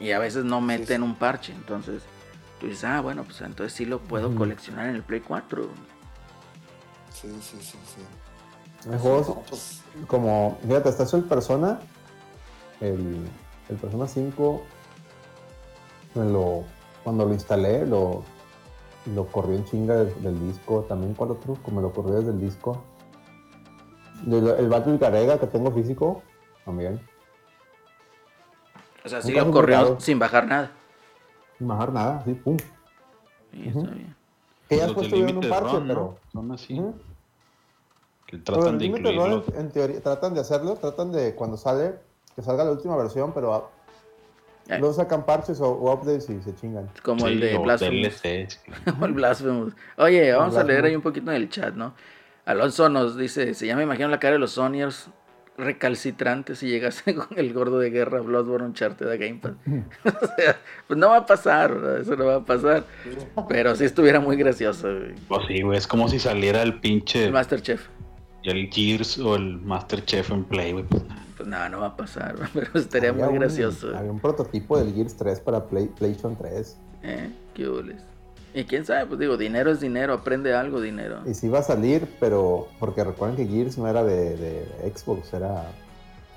Y a veces no meten sí. un parche, entonces tú dices, ah, bueno, pues entonces sí lo puedo coleccionar en el Play 4. sí, sí, sí, sí. Hay juegos No, pues, como, fíjate, hasta eso el Persona, el, el Persona 5, me lo, cuando lo instalé, lo, lo corrí en chinga del, del disco. También, ¿cuál otro? Como lo corrí desde el disco. Del- el Battle Garega que tengo físico, también. O sea, sí lo corrió complicado. sin bajar nada. Sin bajar nada, sí, pum. Sí, está bien. Que ya Los después de tuvieron un parche, Run, ¿no? pero. Son así. Que tratan de incluirlo. en, en teoría, tratan de hacerlo, tratan de cuando sale, que salga la última versión, pero a- Eh. luego sacan parches o, o updates y se chingan. Como el de Blasphemous. Como el Blasphemous. Oye, vamos a leer ahí un poquito en el chat, ¿no? Alonso nos dice, si ya me imagino la cara de los Sonyers recalcitrantes si llegase con el gordo de guerra Bloodborne Uncharted a Game Pass. o sea, pues no va a pasar, ¿verdad? Eso no va a pasar. Pero sí estuviera muy gracioso, güey. Pues sí, güey, es como si saliera el pinche El Masterchef. el Gears o el Masterchef en Play, güey. Pues, Pues nada, no va a pasar, pero estaría Había muy un- gracioso. Había un prototipo del Gears 3 para Play, PlayStation 3. ¿Eh? ¿Qué hules? Y quién sabe, pues digo, dinero es dinero, aprende algo, dinero. Y sí iba a salir, pero porque recuerden que Gears no era de, de Xbox, era.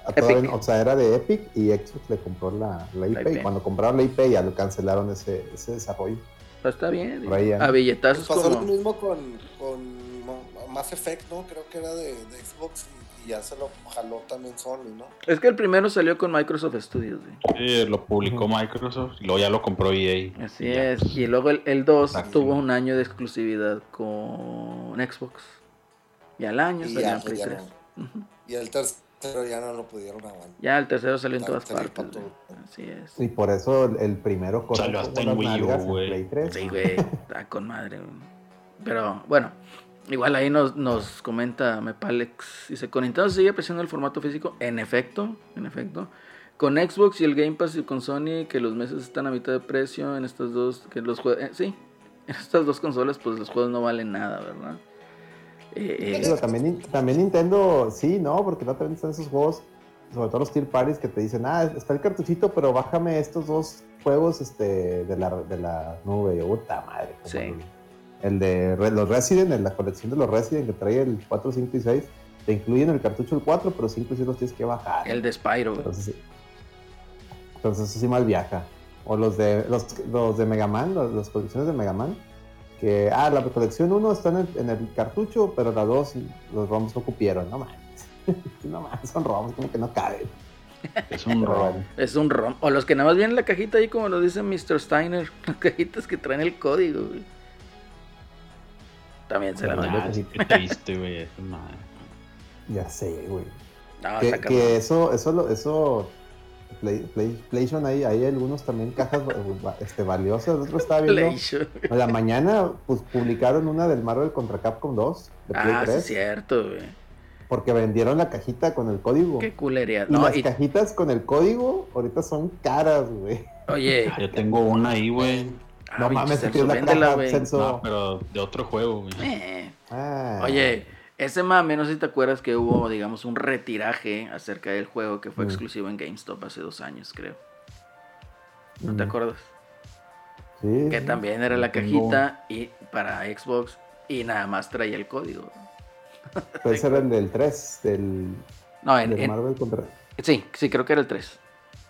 a Epic. todavía- o sea, era de Epic y Xbox le compró la, la IP. IP. Y cuando compraron la IP ya lo cancelaron ese, ese desarrollo. Pero está bien. Ya. A billetazos Pues pasó lo mismo con, con Ma- Mass Effect, ¿no? Creo que era de, de Xbox y ya se lo jaló también Sony, ¿no? Es que el primero salió con Microsoft Studios, güey. sí, lo publicó. Microsoft y luego ya lo compró EA. Así Y ya, es. pues, Y luego el, el 2 Exacto. tuvo un año de exclusividad con Xbox. Y al año Y salió ya, en Play ya 3. no. Y el tercero ya no lo pudieron aguantar. Ya el tercero salió en todas partes. Así es. Y por eso el, el primero corrió hasta en Wii U, güey. Play 3. Sí, güey. Está con madre. güey. Pero bueno. Igual ahí nos, nos comenta Mepalex. Dice, con Nintendo sigue apreciando el formato físico. En efecto, en efecto. Con Xbox y el Game Pass y con Sony, que los meses están a mitad de precio en estas dos, que los jue- eh, sí, en estas dos consolas, pues los juegos no valen nada, ¿verdad? Eh, eh, Digo, también, también Nintendo, sí, ¿no? Porque no también están esos juegos, sobre todo los tier parties, que te dicen, ah, está el cartuchito, pero bájame estos dos juegos este, de, la, de la nube. Yo, puta madre. Sí. El, el de los Resident, en la colección de los Resident, que trae el 4, 5 y 6. te incluyen el cartucho el 4, pero 5 sí los tienes que bajar. El de Spyro. güey. Entonces, sí. Entonces eso sí mal viaja. O los de los, los de Mega Man, los- las colecciones de Mega Man. Que, ah, la colección 1 está en el, en el cartucho, pero la 2 los ROMs no cupieron. No mames. no mames, son ROMs, como que no caben. Es un ROM. Es un ROM. O los que nada más vienen en la cajita ahí, como lo dice Mr. Steiner. Las cajitas que traen el código, güey. También se la qué triste, güey. eso, madre. Ya sé, güey. No, que, eso, eso, lo- eso, Play- Play- PlayStation ahí, hay algunos también cajas va- este, valiosas. El otro estaba viendo. PlayStation. A la mañana, pues publicaron una del Marvel contra Capcom 2 de Play Ah, sí, 3, es cierto, güey. porque vendieron la cajita con el código. Qué culería. Y No, las y, cajitas con el código ahorita son caras, güey. oye, Yo tengo una ahí, güey. Ah, no pinche mames, Celso, tienes la véndela, caja. No, pero de otro juego, güey. Eh. Ah. Oye, ese mame, no sé si te acuerdas que hubo, digamos, un retiraje acerca del juego que fue Mm. exclusivo en GameStop hace dos años, creo. ¿No te Mm. acuerdas? Sí, Que sí. también era la cajita y para Xbox y nada más traía el código. Pero ese era el del 3, del, No, en, del en- Marvel contra... sí, sí, creo que era el 3.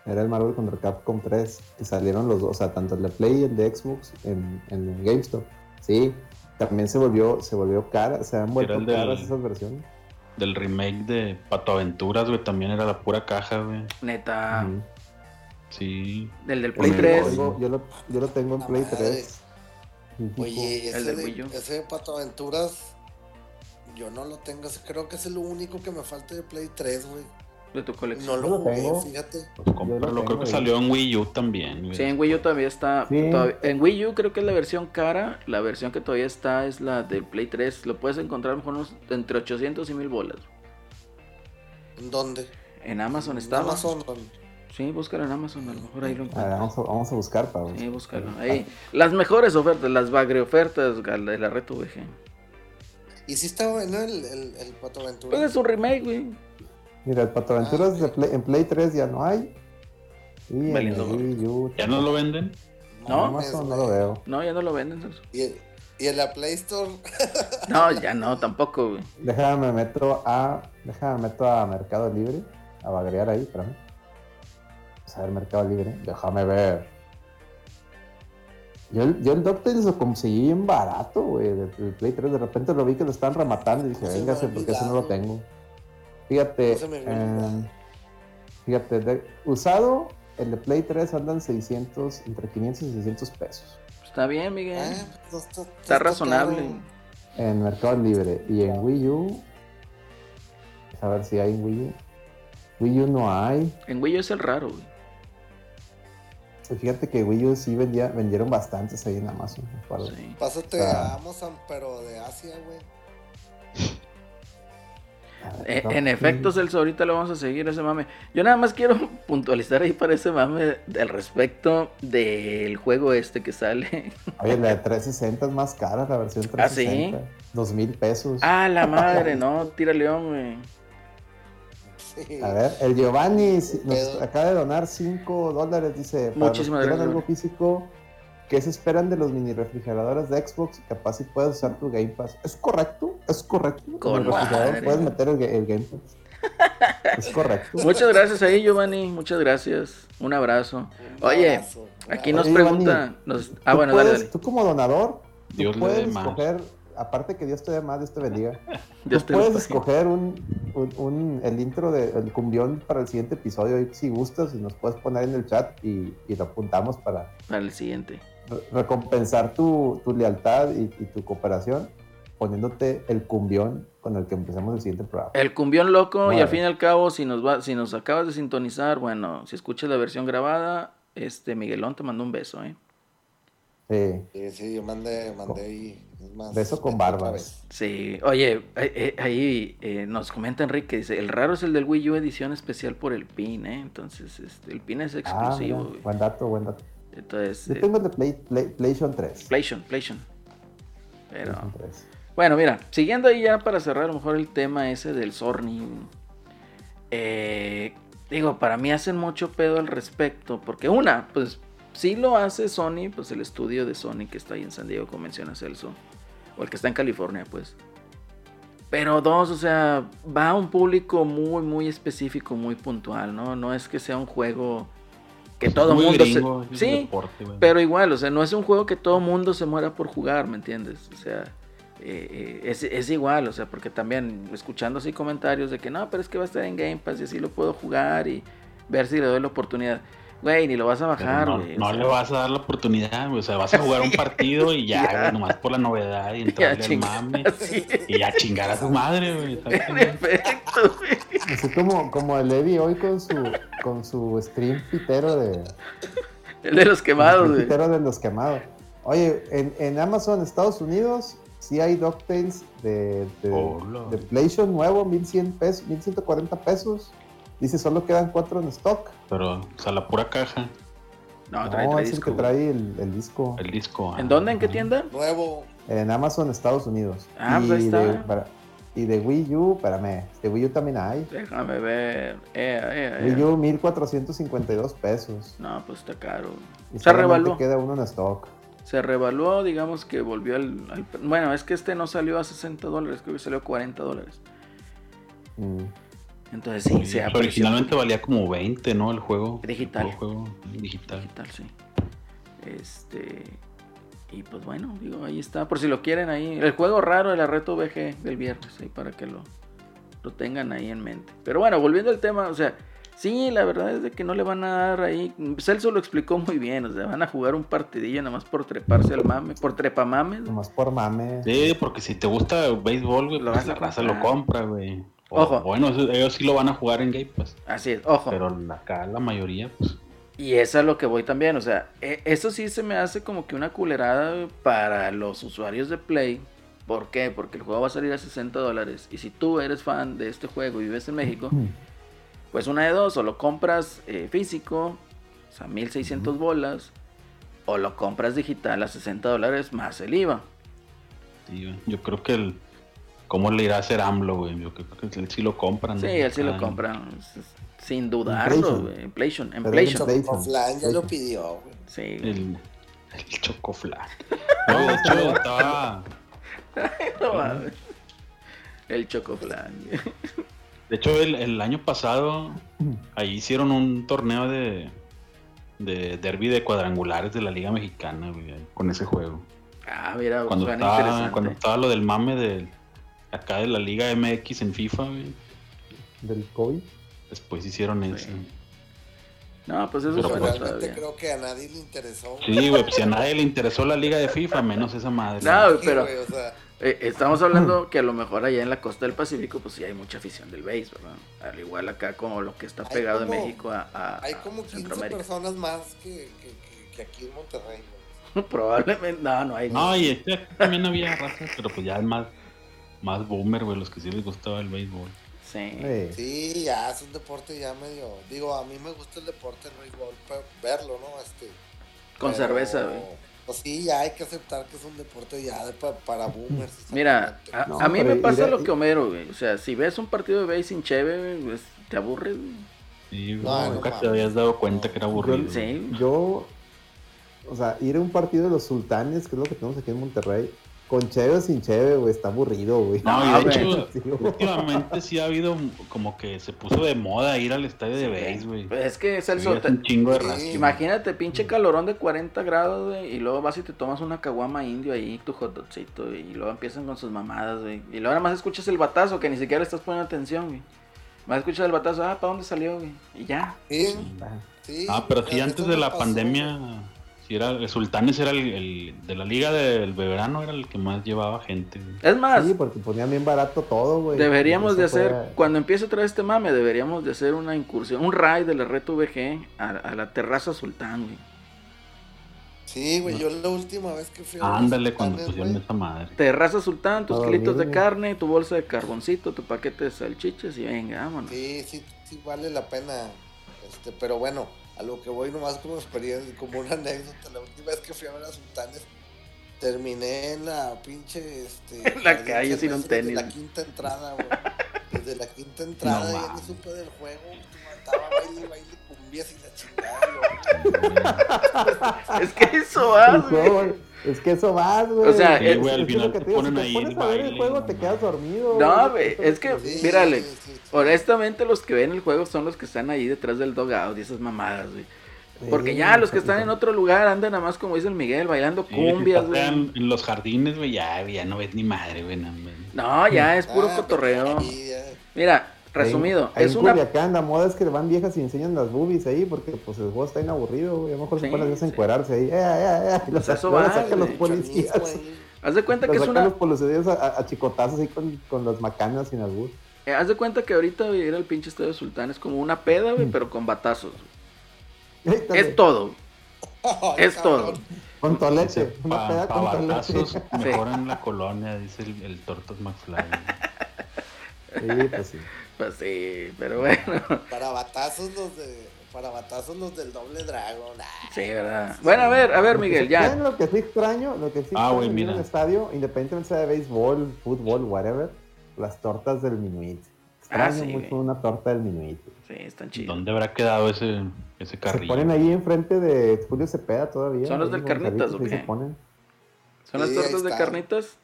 Era el Marvel contra Capcom 3, que salieron los dos, o sea, tanto el de Play y el de Xbox en, en GameStop. Sí, también se volvió, se volvió cara, se han vuelto del- caras esas versiones. Del remake de Pato Aventuras, güey. También era la pura caja, güey. Neta. Sí. del del Play lo 3. tengo- Yo lo, yo lo tengo en La Play madre. 3. Oye, El ese del de, ese de Pato Aventuras, yo no lo tengo. Creo que es lo único que me falta de Play 3, güey. De tu No colección. lo Yo lo tengo. fíjate. Pues tengo Creo que salió en Wii U también. Sí, en Wii U todavía está. Sí. todavía- en Wii U creo que es la versión cara. La versión que todavía está es la del Play 3. Lo puedes encontrar lo mejor unos- entre 800 y 1000 bolas. ¿En dónde? En Amazon En estaba. Amazon. Sí, búscalo en Amazon, a lo mejor ahí lo encuentras. vamos, a, vamos a buscar para Sí, búscalo. Ahí. Las mejores ofertas, las bagre ofertas de la red VG. ¿Y si está bueno el, el, el Pato Aventuras? Pues es un remake, güey. Mira, el Pato Aventuras de Play- en Play 3 ya no hay. Y en el ¿Ya no lo venden? ¿No? Amazon no lo veo. No, ya no lo venden. ¿Y, y en la Play Store? No, ya no, tampoco, güey. Déjame meto a. Déjame meto a Mercado Libre. A bagrear ahí, espérame. Vamos a ver Mercado Libre. Déjame ver. Yo, el- yo el DuckTales lo conseguí bien barato, güey, del del Play 3. De repente lo vi que lo están rematando y dije, véngase, porque ese no lo tengo. Fíjate, No se me había eh, fíjate, de- usado, el de Play 3 andan 600, entre 500 y 600 pesos Está bien, Miguel. Ah, pues no está, no Está razonable. en Mercado Libre. Y en Wii U, a ver si hay en Wii U. Wii U no hay. En Wii U es el raro, güey. Fíjate que Wii U sí vendía, vendieron bastantes ahí en Amazon. Sí. Pásate Ah. a Amazon, pero de Asia, güey. Eh, en efecto, Celso, ahorita lo vamos a seguir ese mame. Yo nada más quiero puntualizar ahí para ese mame al respecto del juego este que sale. Oye, la de 360 es más cara, la versión ¿Ah, sí? 360. Dos mil pesos. ah, la madre, no, tira león, güey. Sí. A ver, el Giovanni nos acaba de donar 5 dólares, dice. Muchísimas gracias, algo físico, ¿qué se esperan de los mini refrigeradores de Xbox? Capaz si puedes usar tu Game Pass. ¿Es correcto? ¿Es correcto? Con el refrigerador puedes meter el, ga- el Game Pass. es correcto. Muchas gracias ahí, Giovanni. Muchas gracias. Un abrazo. Oye, aquí nos pregunta. nos- Ah, bueno, puedes- dale, dale. Tú como donador, tú Dios puedes escoger, aparte que Dios te dé más, Dios te bendiga. Dios tú te puedes escoger un, un- un- el intro del cumbión para el siguiente episodio, si gustas, y nos puedes poner en el chat y, y lo apuntamos para Para el siguiente. Re- recompensar tu, tu lealtad y, y tu cooperación, poniéndote el cumbión con el que empezamos el siguiente programa. El cumbión loco, y al fin y al cabo, si nos va, si nos acabas de sintonizar, bueno, si escuchas la versión grabada, este Miguelón te mandó un beso, ¿eh? Sí. Sí, sí, yo mandé, mandé ahí. Es más, Beso con vez. Sí, oye, eh, eh, ahí eh, nos comenta Enrique, dice, el raro es el del Wii U edición especial por el pin, ¿eh? Entonces, este, el pin es Ah, exclusivo, buen dato, buen dato. Entonces, Yo tengo el de Play, Play- PlayStation 3. PlayStation, PlayStation. Pero, PlayStation 3. bueno, mira, siguiendo ahí ya para cerrar a lo mejor el tema ese del Sony. eh, digo, para mí hacen mucho pedo al respecto, porque una, pues sí lo hace Sony, pues el estudio de Sony que está ahí en San Diego, como menciona Celso, o el que está en California, pues. Pero dos, o sea, va a un público muy, muy específico, muy puntual, ¿no? No es que sea un juego que todo Muy mundo gringo, se... Sí, deporte, pero igual, o sea, no es un juego que todo mundo se muera por jugar, ¿me entiendes? O sea, eh, eh, es, es igual, o sea, porque también escuchando así comentarios de que no, pero es que va a estar en Game Pass y así lo puedo jugar y ver si le doy la oportunidad. Güey, ni lo vas a bajar, no, güey. o no sea, le vas a dar la oportunidad, güey. O sea, vas a jugar un partido y ya, Ya. güey, nomás por la novedad y entrarle al mame. sí. Y ya chingar a su madre, güey. Está En bien. efecto, güey. Así como, como el Eddie hoy con su, con su stream pitero de, El de los quemados, el güey. pitero de los quemados. Oye, en, en Amazon Estados Unidos sí hay DuckTales de, de, Hola. de PlayStation nuevo, 1100 pesos, 1140 pesos. Dice, solo quedan cuatro en stock. Pero, o sea, la pura caja, No, trae, No, trae es el disco, que güey. trae el, el disco. el disco. ¿En ah, dónde? ¿En qué tienda? Nuevo. En Amazon Estados Unidos. Ah, pues ahí y, de, está. para- y de Wii U, espérame, de Wii U también hay. Déjame ver. Eh, eh, eh. Wii U 1452 pesos. No, pues está caro. Y Se revaluó. queda uno en stock. Se revaluó, digamos que volvió al, al- Bueno, es que este no salió a 60 dólares, creo que salió a 40 dólares. Mm. Entonces sí, Sí, se apreció. originalmente valía como 20, ¿no? El juego. Digital. El juego digital. Digital, sí. Este. Y pues bueno, digo, ahí está. Por si lo quieren ahí. El juego raro de la reto VG del viernes, ahí para que lo, lo tengan ahí en mente. Pero bueno, volviendo al tema, o sea, sí, la verdad es de que no le van a dar ahí. Celso lo explicó muy bien, o sea, van a jugar un partidillo nada más por treparse al mame, por trepamames. Nomás por mame. Sí, porque si te gusta el béisbol, güey, Lo pues vas a la raza lo compra, güey. O- Ojo. Bueno, ellos sí lo van a jugar en Game Pass. Así es, ojo. Pero acá la mayoría, pues. Y eso es a lo que voy también, o sea, e- eso sí se me hace como que una culerada para los usuarios de Play. ¿Por qué? Porque el juego va a salir a 60 dólares. Y si tú eres fan de este juego y vives en México, pues una de dos, o lo compras eh, físico, o sea, 1600 bolas, o lo compras digital a 60 dólares más el IVA. sí, yo creo que el. ¿Cómo le irá a hacer AMLO, güey? Yo creo que él sí lo compran. Sí, él sí lo Ah, compra, s- sin dudarlo, güey. Inflation, inflation. Inflation. Chocoflan ya lo pidió, güey. Sí, güey. El, el chocoflan. No, de hecho, estaba. No mames. El chocoflan. De hecho, el, el año pasado, ahí hicieron un torneo de. De derby de cuadrangulares de la Liga Mexicana, güey, con ese juego. Ah, mira, Cuando estaba, cuando estaba lo del mame de acá de la Liga MX en FIFA, güey, Del COVID. después hicieron Sí. eso. No, pues eso Pero suena Realmente todavía. creo que a nadie le interesó. Sí, güey, pues si a nadie le interesó la Liga de FIFA, menos esa madre. No, pero güey, o sea, eh, estamos hablando que a lo mejor allá en la costa del Pacífico, pues sí hay mucha afición del béis, ¿verdad? Al igual acá como lo que está Hay pegado de como- México a, a- hay a como 15 Centroamérica. personas más que, que, que, que aquí en Monterrey, güey. Probablemente, no, no hay. No, y este aquí también había raza, pero pues ya es más, más boomer, güey, los que sí les gustaba el béisbol. Sí. Eh, Sí, ya es un deporte ya medio. Digo, a mí me gusta el deporte, el béisbol, pero verlo, ¿no? Este, Con pero, cerveza, güey. Pues sí, ya hay que aceptar que es un deporte ya de pa- para boomers. Mira, a, No, a mí me pasa lo que Homero, güey. O sea, si ves un partido de béis sin cheve, güey, pues, te aburres, güey. Sí, güey, No, nunca te habías dado cuenta que era aburrido. Sí. yo, o sea, ir a un partido de los sultanes, que es lo que tenemos aquí en Monterrey, con cheve o sin cheve, güey, está aburrido, güey. No, y de hecho, Sí, últimamente sí ha habido como que se puso de moda ir al estadio de béis, güey. Pues es que, Sí, Celso, es te- un chingo de Sí. raza. imagínate, pinche calorón de 40 grados, güey, y luego vas y te tomas una caguama indio ahí, tu hot dogcito, y luego empiezan con sus mamadas, güey. Y luego nada más escuchas el batazo, que ni siquiera le estás poniendo atención, güey. Más escuchas el batazo, ah, ¿para dónde salió, güey? Y ya. Sí, Ah, sí. Ah, pero sí, antes de la pasó, pandemia, era, el Sultanes era el, el- de la liga del verano, era el que más llevaba gente. güey. Es más, Sí, porque ponían bien barato todo, güey. deberíamos de hacer, cuando empiece otra vez este mame, deberíamos de hacer una incursión, un raid de la Reto VG a, a la terraza Sultán, güey. Sí, güey, yo la última vez que fui a Ándale cuando pusieron esa madre. Terraza Sultán, tus kilitos de carne, tu bolsa de carboncito, tu paquete de salchichas y venga, vámonos. Sí, sí, sí vale la pena. Este, pero bueno, a lo que voy nomás como experiencia, como una anécdota, la última vez que fui a ver a Sultanes, terminé en la pinche, este... En la calle sin un tenis. Desde la quinta entrada, güey. Desde la quinta entrada, No ya mames. supe del juego, estaba baile, baile, cumbias y la chingada, güey. Es que eso El güey. Es que eso vas, güey. O sea, Sí, es- güey, al es final lo que te si ponen te ahí pones a ver el juego, no te quedas dormido. No, güey, es que, Sí, mírale, sí, sí. honestamente los que ven el juego son los que están ahí detrás del dogout y esas mamadas, güey. Porque Sí, ya los que están en otro lugar andan nada más como dice el Miguel, bailando si cumbias, güey. En los jardines, güey, ya, ya no ves ni madre, güey. No, güey. No, ya es puro Ah, cotorreo. sí, ya. Mira, resumido, Ahí es en una... Culiacán, la moda es que van viejas y enseñan las boobies ahí porque pues el juego está bien aburrido, güey. A lo mejor Sí, se ponen a sí. encuerarse ahí. Eh, eh, eh. Pues eso va, sacan los policías. Ahí. Haz de cuenta que es una... los policías a, a- a chicotazos ahí con, con las macanas sin albur. eh, haz de cuenta que ahorita ir al pinche estadio Sultán es como una peda, Mm. güey, pero con batazos. Es todo, Ay, es todo. cabrón. Con tolete. Dice, Una peda pa con batazos tolete. mejoran la colonia, dice el, el Tortas McFly. Sí, pues sí. Pues sí, pero bueno. Para batazos los de. Para batazos los del doble dragón. Ah, Sí, ¿verdad? Bueno, a ver, a ver, Miguel, ya. ¿Saben lo que sí extraño? Lo que sí Ah, extraño en un estadio, independientemente sea de béisbol, fútbol, whatever, las tortas del Minuit. Extraño Ah, sí, mucho una torta del Minuit. Sí, están chidos. ¿Dónde habrá quedado ese, ese Se carrillo? ponen ahí enfrente de Julio Cepeda todavía. ¿Son los del Carnitas, o qué? se ponen. ¿Son las tortas de carnitas?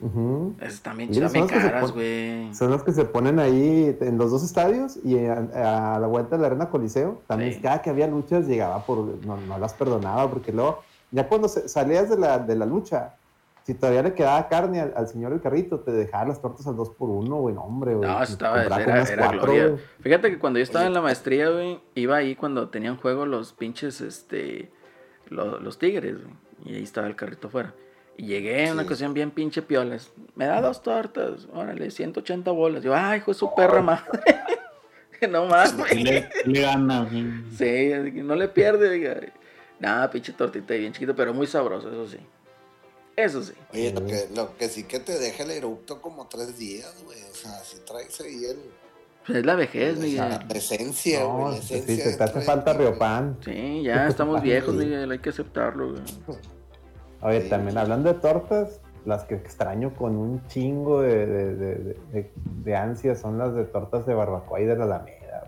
Ujú. Esas también Mira, chidas, son bien caras, güey. Los que se ponen ahí en los dos estadios y a, a la vuelta de la Arena Coliseo. También Sí. cada que había luchas llegaba por... No, no las perdonaba porque luego, ya cuando salías de la, de la lucha, si todavía le quedaba carne al, al señor del carrito, te dejaba las tortas al 2 por 1 güey, no, hombre, güey. No, estaba, era, unas era cuatro, gloria. Fíjate que cuando yo estaba Oye. en la maestría, güey, iba ahí cuando tenían juego los pinches, este, lo- los, tigres, güey. Y ahí estaba el carrito afuera. Y llegué en una Sí. ocasión bien pinche piolas. Me da dos tortas, órale, 180 bolas. Yo, ay, hijo de su perra madre. Que no más, ¿Qué güey. le, le gana? güey? Sí, así que no le pierde, diga. Nada, pinche tortita bien chiquita, pero muy sabroso, eso sí. Eso sí. Oye, lo que, lo que sí que te deja el eructo como tres días, güey. O sea, si traes ahí el. Pues es la vejez, la Miguel. esencia, güey. No, la pues sí, esencia te, hace falta güey. Riopan. Sí, ya estamos viejos. Miguel, hay que aceptarlo, güey. Oye, Sí. también hablando de tortas, las que extraño con un chingo de, de, de, de- de- de ansia son las de tortas de barbacoa y de la Alameda,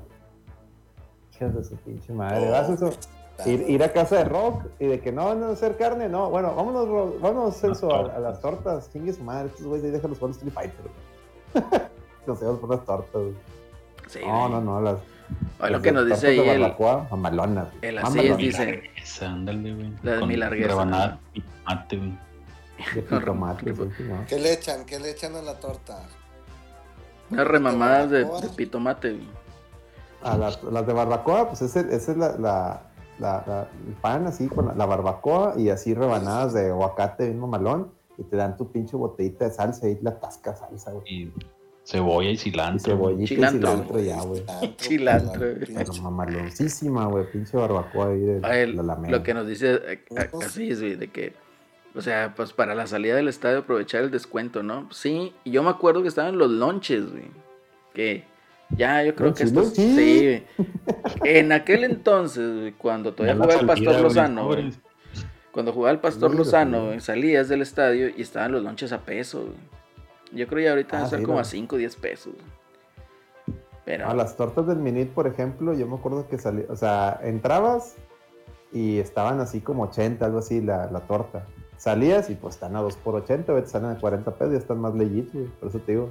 güey. De su pinche madre. Oh, ¿Vas a eso? Ir, ir a casa de rock y de que no van a hacer carne, no. Bueno, vámonos, Ro- vámonos Celso, a, a las tortas. Chingue su madre, estos güeyes ahí déjalos jugar Street Fighter, güey. Los por las tortas, güey. Sí, No, no, no, las. Oye, lo las que de nos dice ahí de el, barbacoa, mamalonas. el así Mamalonas. dice- Esa, ándale, güey. La de mi largueza, rebanada y tomate, güey. ¿Qué le echan? ¿Qué le echan a la torta? unas remamadas de, pitomate, güey. A las, las de barbacoa, pues ese, ese es la, la, la- la- el pan así con la, la barbacoa y así rebanadas de aguacate bien mamalón y te dan tu pinche botellita de salsa y la tasca salsa, güey. Y cebolla y Y cilantro. Cilantro, y cilantro ya, güey. Cilantro, la güey. Mamaloncísima, güey, pinche barbacoa ahí de Oye, la Alameda. lo que nos dice eh, a- así es, güey, de que, o sea, pues para la salida del estadio aprovechar el descuento, ¿no? Sí, y yo me acuerdo que estaban los lonches, güey. Que ya yo creo que lonchi. sí, güey. En aquel entonces, güey, cuando todavía jugaba el Pastor Lozano, güey. Cuando jugaba el Pastor Lozano, salías del estadio y estaban los lonches a peso, güey. Yo creo que ahorita Ah, van a sí, como no. a 5 o 10 pesos. Pero, A las tortas del Minit, por ejemplo, yo me acuerdo que salía, o sea, entrabas y estaban así como 80, algo así, la, la torta. Salías y pues están a 2 por 80, güey, te salen a 40 pesos, ya están más legit, güey. Por eso te digo,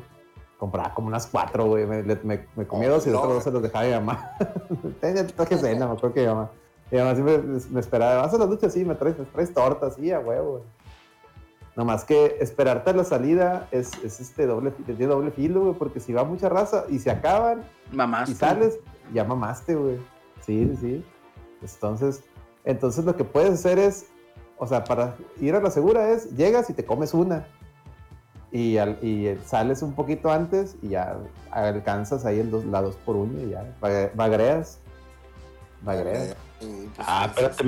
compraba como unas 4, güey. Me, me, me comía Oh, dos y los no, otros dos se los dejaba a mi mamá. Tenía traje cena, me acuerdo que mi mamá. Mi mamá siempre me, me esperaba, vas a la lucha, sí, me traes, me traes tortas, sí, a huevo, güey. Nomás que esperarte a la salida es, es este doble, tiene doble filo, güey, porque si va mucha raza y se acaban, mamás. y sales, ya mamaste, güey. Sí, sí. Entonces, entonces lo que puedes hacer es, o sea, para ir a la segura es, llegas y te comes una. Y, al- y sales un poquito antes y ya alcanzas ahí el dos, la dos por uno y ya. va- Bagreas. Bagreas. Pues, Ah, espérate,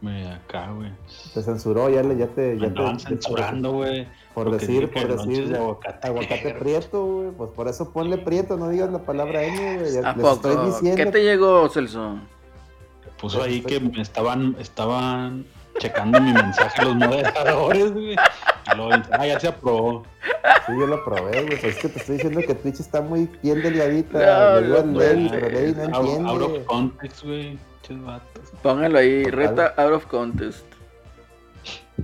me. Acá, güey. Te censuró, ya, le, ya te... Me Ya te censurando, güey. Por decir, por decir... de aguacate. Aguacate prieto, güey. Pues por eso ponle prieto, no digas la palabra N, güey. ¿A poco? estoy diciendo. ¿Qué te llegó, Celso? Puso ahí que me estaban, estaban checando mi mensaje los moderadores, güey. Ah, ya se aprobó. Sí, yo lo probé, güey. Pues es que te estoy diciendo que Twitch está muy bien delgadita. No, no pero Ley no Póngalo ahí, reta out of contest.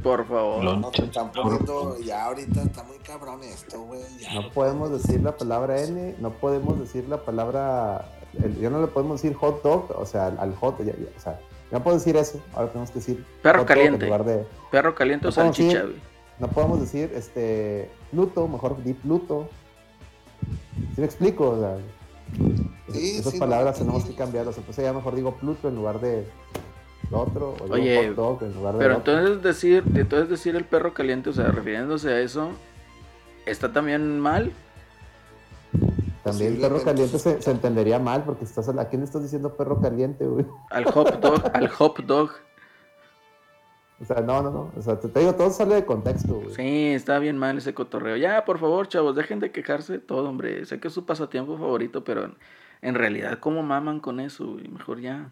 Por favor. No, poniendo, ya ahorita está muy cabrón esto, güey. ya. No podemos decir la palabra N, no podemos decir la palabra. el- ya no le podemos decir hot dog, o sea, al, al hot, ya, ya, o sea, ya no podemos decir eso. Ahora tenemos que decir. Perro hot dog caliente. En lugar de, Perro caliente o No salchicha, decir- güey. no podemos decir este Pluto, mejor di Pluto. ¿Sí me explico? O sea, Sí, esas sí, palabras no, tenemos sí. que cambiarlas. Entonces ya mejor digo Pluto en lugar de lo otro. O digo Oye, hot dog en lugar de Pero otro. entonces decir, entonces decir el perro caliente, o sea, refiriéndose a eso, está también mal. También perro posiblemente caliente se, se entendería mal porque estás a quién le estás diciendo perro caliente, güey. Al hot dog, al hot dog. O sea, no, no, no. O sea, te, te digo, todo sale de contexto, güey. Sí, está bien mal ese cotorreo. Ya, por favor, chavos, dejen de quejarse de todo, hombre. Sé que es su pasatiempo favorito, pero en, en realidad, ¿cómo maman con eso? güey? Mejor ya.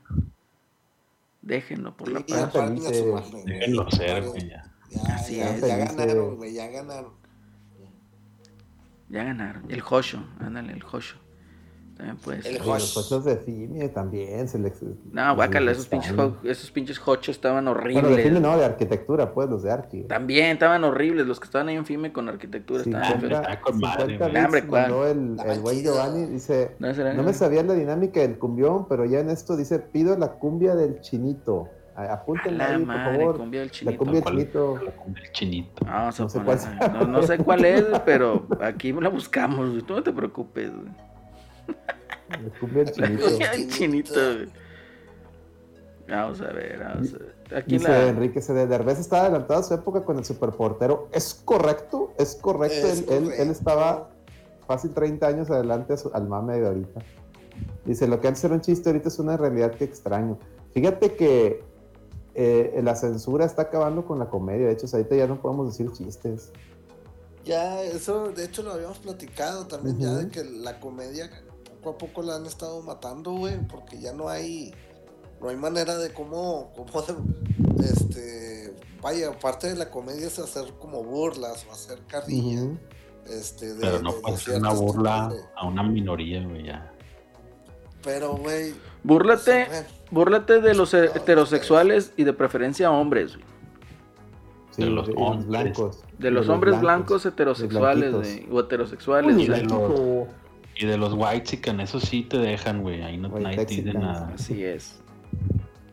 Déjenlo por la Sí, paz. ya. aparte a su madre, güey. Déjenlo ser, güey, ya. Ya, Así ya, es. ya Felices. ganaron, güey, ya ganaron. Ya ganaron. El Josho, ándale, el Josho. También puede ser. El los Josh. cochos de Fime también se les. No, guácala, esos pinches, esos pinches Jochos estaban horribles. Bueno, de Fime no, de arquitectura, pues, los de Arqui. También estaban horribles. Los que estaban ahí en FIME con arquitectura estaban está con madre, 50 güey. bits Hombre, ¿cuál? mandó el, el chido. Giovanni, dice, No, no me sabía la dinámica del cumbión, pero ya en esto dice, pido la cumbia del chinito. Apúntenla la por favor. cumbia del La chinito. cumbia del chinito. El chinito. Vamos a No sé poner- cuál no, no sé cuál es, pero aquí la buscamos. güey. Tú no te preocupes. güey. La cumbia del La chinito. cumbia del chinito. güey. Vamos a ver, vamos a ver. Aquí Dice la. Enrique C. Derbez está adelantado a su época con el superportero. Es correcto, es correcto. Es él, él- estaba fácil 30 años adelante su- al mame de ahorita. Dice, lo que antes era un chiste ahorita es una realidad que extraño. Fíjate que eh, la censura está acabando con la comedia. De hecho, ahorita ya no podemos decir chistes. Ya, eso de hecho lo habíamos platicado también, ya de que la comedia poco a poco la han estado matando, güey, porque ya no hay, no hay manera de cómo, cómo de- este, vaya, parte de la comedia es hacer como burlas o hacer carrilla, este, de, Pero no de- de puede ser una burla tipos a una minoría, güey, ya. Pero, güey, Búrlate, o sea, búrlate de los heterosexuales y de preferencia hombres. güey. Sí, De los de, hombres. blancos. De los hombres blancos heterosexuales güey, o heterosexuales. Uy, güey. blanquito. Y de los white chican, eso sí te dejan, güey. Ahí no te dice nada. Así es.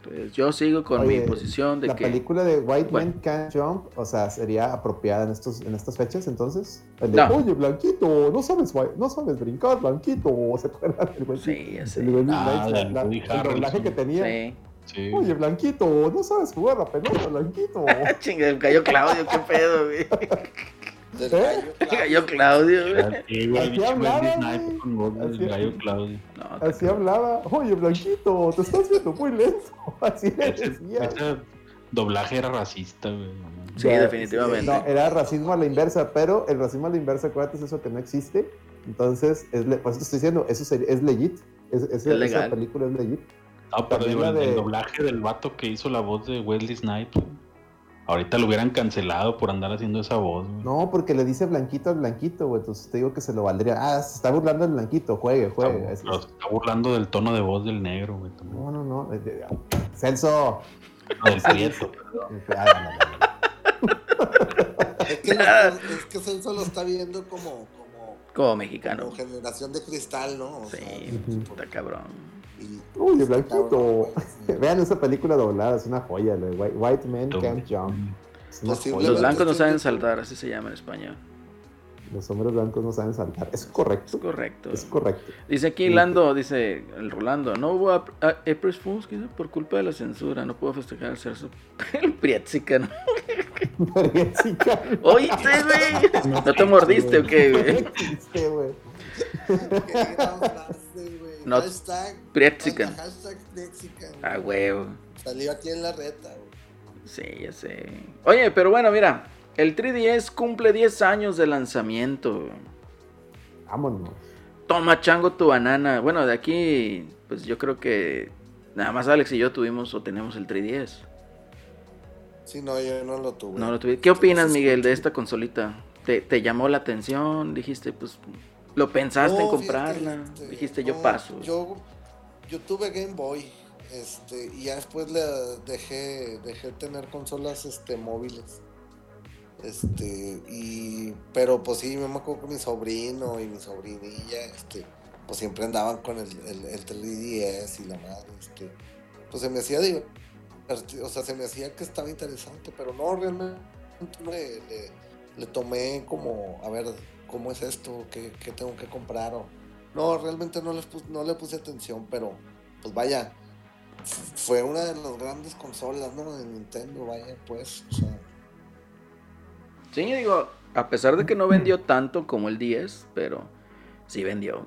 Pues yo sigo con Oye, mi posición de La que. película de White Bueno. Men Can't Jump, o sea, sería apropiada en estos en estas fechas, entonces. El de, No. Oye, Blanquito, no sabes, no sabes brincar, Blanquito. ¿Se acuerdan del güey? Sí, sé. El, Ah, la- el doblaje Harrelson. que tenía. Sí. Sí. Oye, Blanquito, no sabes jugar a pelota, Blanquito. Chinga, cayó Claudio, qué pedo, güey. del ¿Eh? gallo Claudio, güey, Así hablaba, Así- gallo Claudio. No, Así hablaba. Oye, Blanquito, te estás viendo muy lento. Así le decía. ese doblaje era racista, güey. Sí, Ya, definitivamente. No, era racismo a la inversa, pero el racismo a la inversa, acuérdate, es eso que no existe. Entonces, es le- por eso te estoy diciendo, eso sería- es legit. Es, es- esa legal. película es legit. No, pero También digo, la el, de- el doblaje del vato que hizo la voz de Wesley Snipes. Ahorita lo hubieran cancelado por andar haciendo esa voz, güey. No, porque le dice blanquito al blanquito, güey. Entonces te digo que se lo valdría. Ah, se está burlando el blanquito, juegue, juegue. Está, Es- pero se está burlando del tono de voz del negro, güey. también. No, no, no. Celso. No, del prieto. Ah. Es que, lo- es que Celso lo está viendo como, como, Como mexicano. como generación de cristal, ¿no? O sea, Sí, está cabrón. Y- Oye, Cabrón, blanquito. Vean esa película doblada, es una joya. White, White Men Can't Jump. Los blancos no saben saltar, así se llama en español. Los hombres blancos no saben saltar. Es Es correcto. correcto. Es correcto. Dice aquí Lando, dice el Rolando, no hubo ap- a- April Fools por culpa de la censura, no puedo festejar el cerzo. El Prietzica, ¿no? Vergüenza. Oíste, güey. ¿No te mordiste o qué, güey? Existe, güey. Qué gran frase, güey. No- Hashtag, Prietzican. hashtag Prietzican. Ah, huevo. Salió aquí en la reta, güey. Sí, ya sé. Oye, pero bueno, mira, el 3DS cumple 10 años de lanzamiento. Vámonos. Toma chango tu banana. Bueno, de aquí, pues yo creo que nada más Alex y yo tuvimos o tenemos el 3DS. Sí, no, yo no lo tuve. No lo tuvi- ¿Qué opinas, Miguel, de esta consolita? ¿Te, te llamó la atención? Dijiste, pues, ¿lo pensaste en comprarla? fíjate, este, Dijiste, yo paso. Yo, yo tuve Game Boy. Este, y ya después le dejé, dejé tener consolas este, móviles. Este, y, pero pues sí, me acuerdo que mi sobrino y mi sobrinilla, este, pues siempre andaban con el, el, el 3DS y la madre, este, pues se me hacía digo, o sea, se me hacía que estaba interesante, pero no, realmente le, le, tomé como, a ver, ¿cómo es esto? ¿Qué, qué tengo que comprar? O, no, realmente no, les no le puse atención, pero pues vaya, fue una de las grandes consolas, ¿no? De Nintendo, vaya, pues, o sea. Sí, digo, a pesar de que no vendió tanto como el 10, pero sí vendió.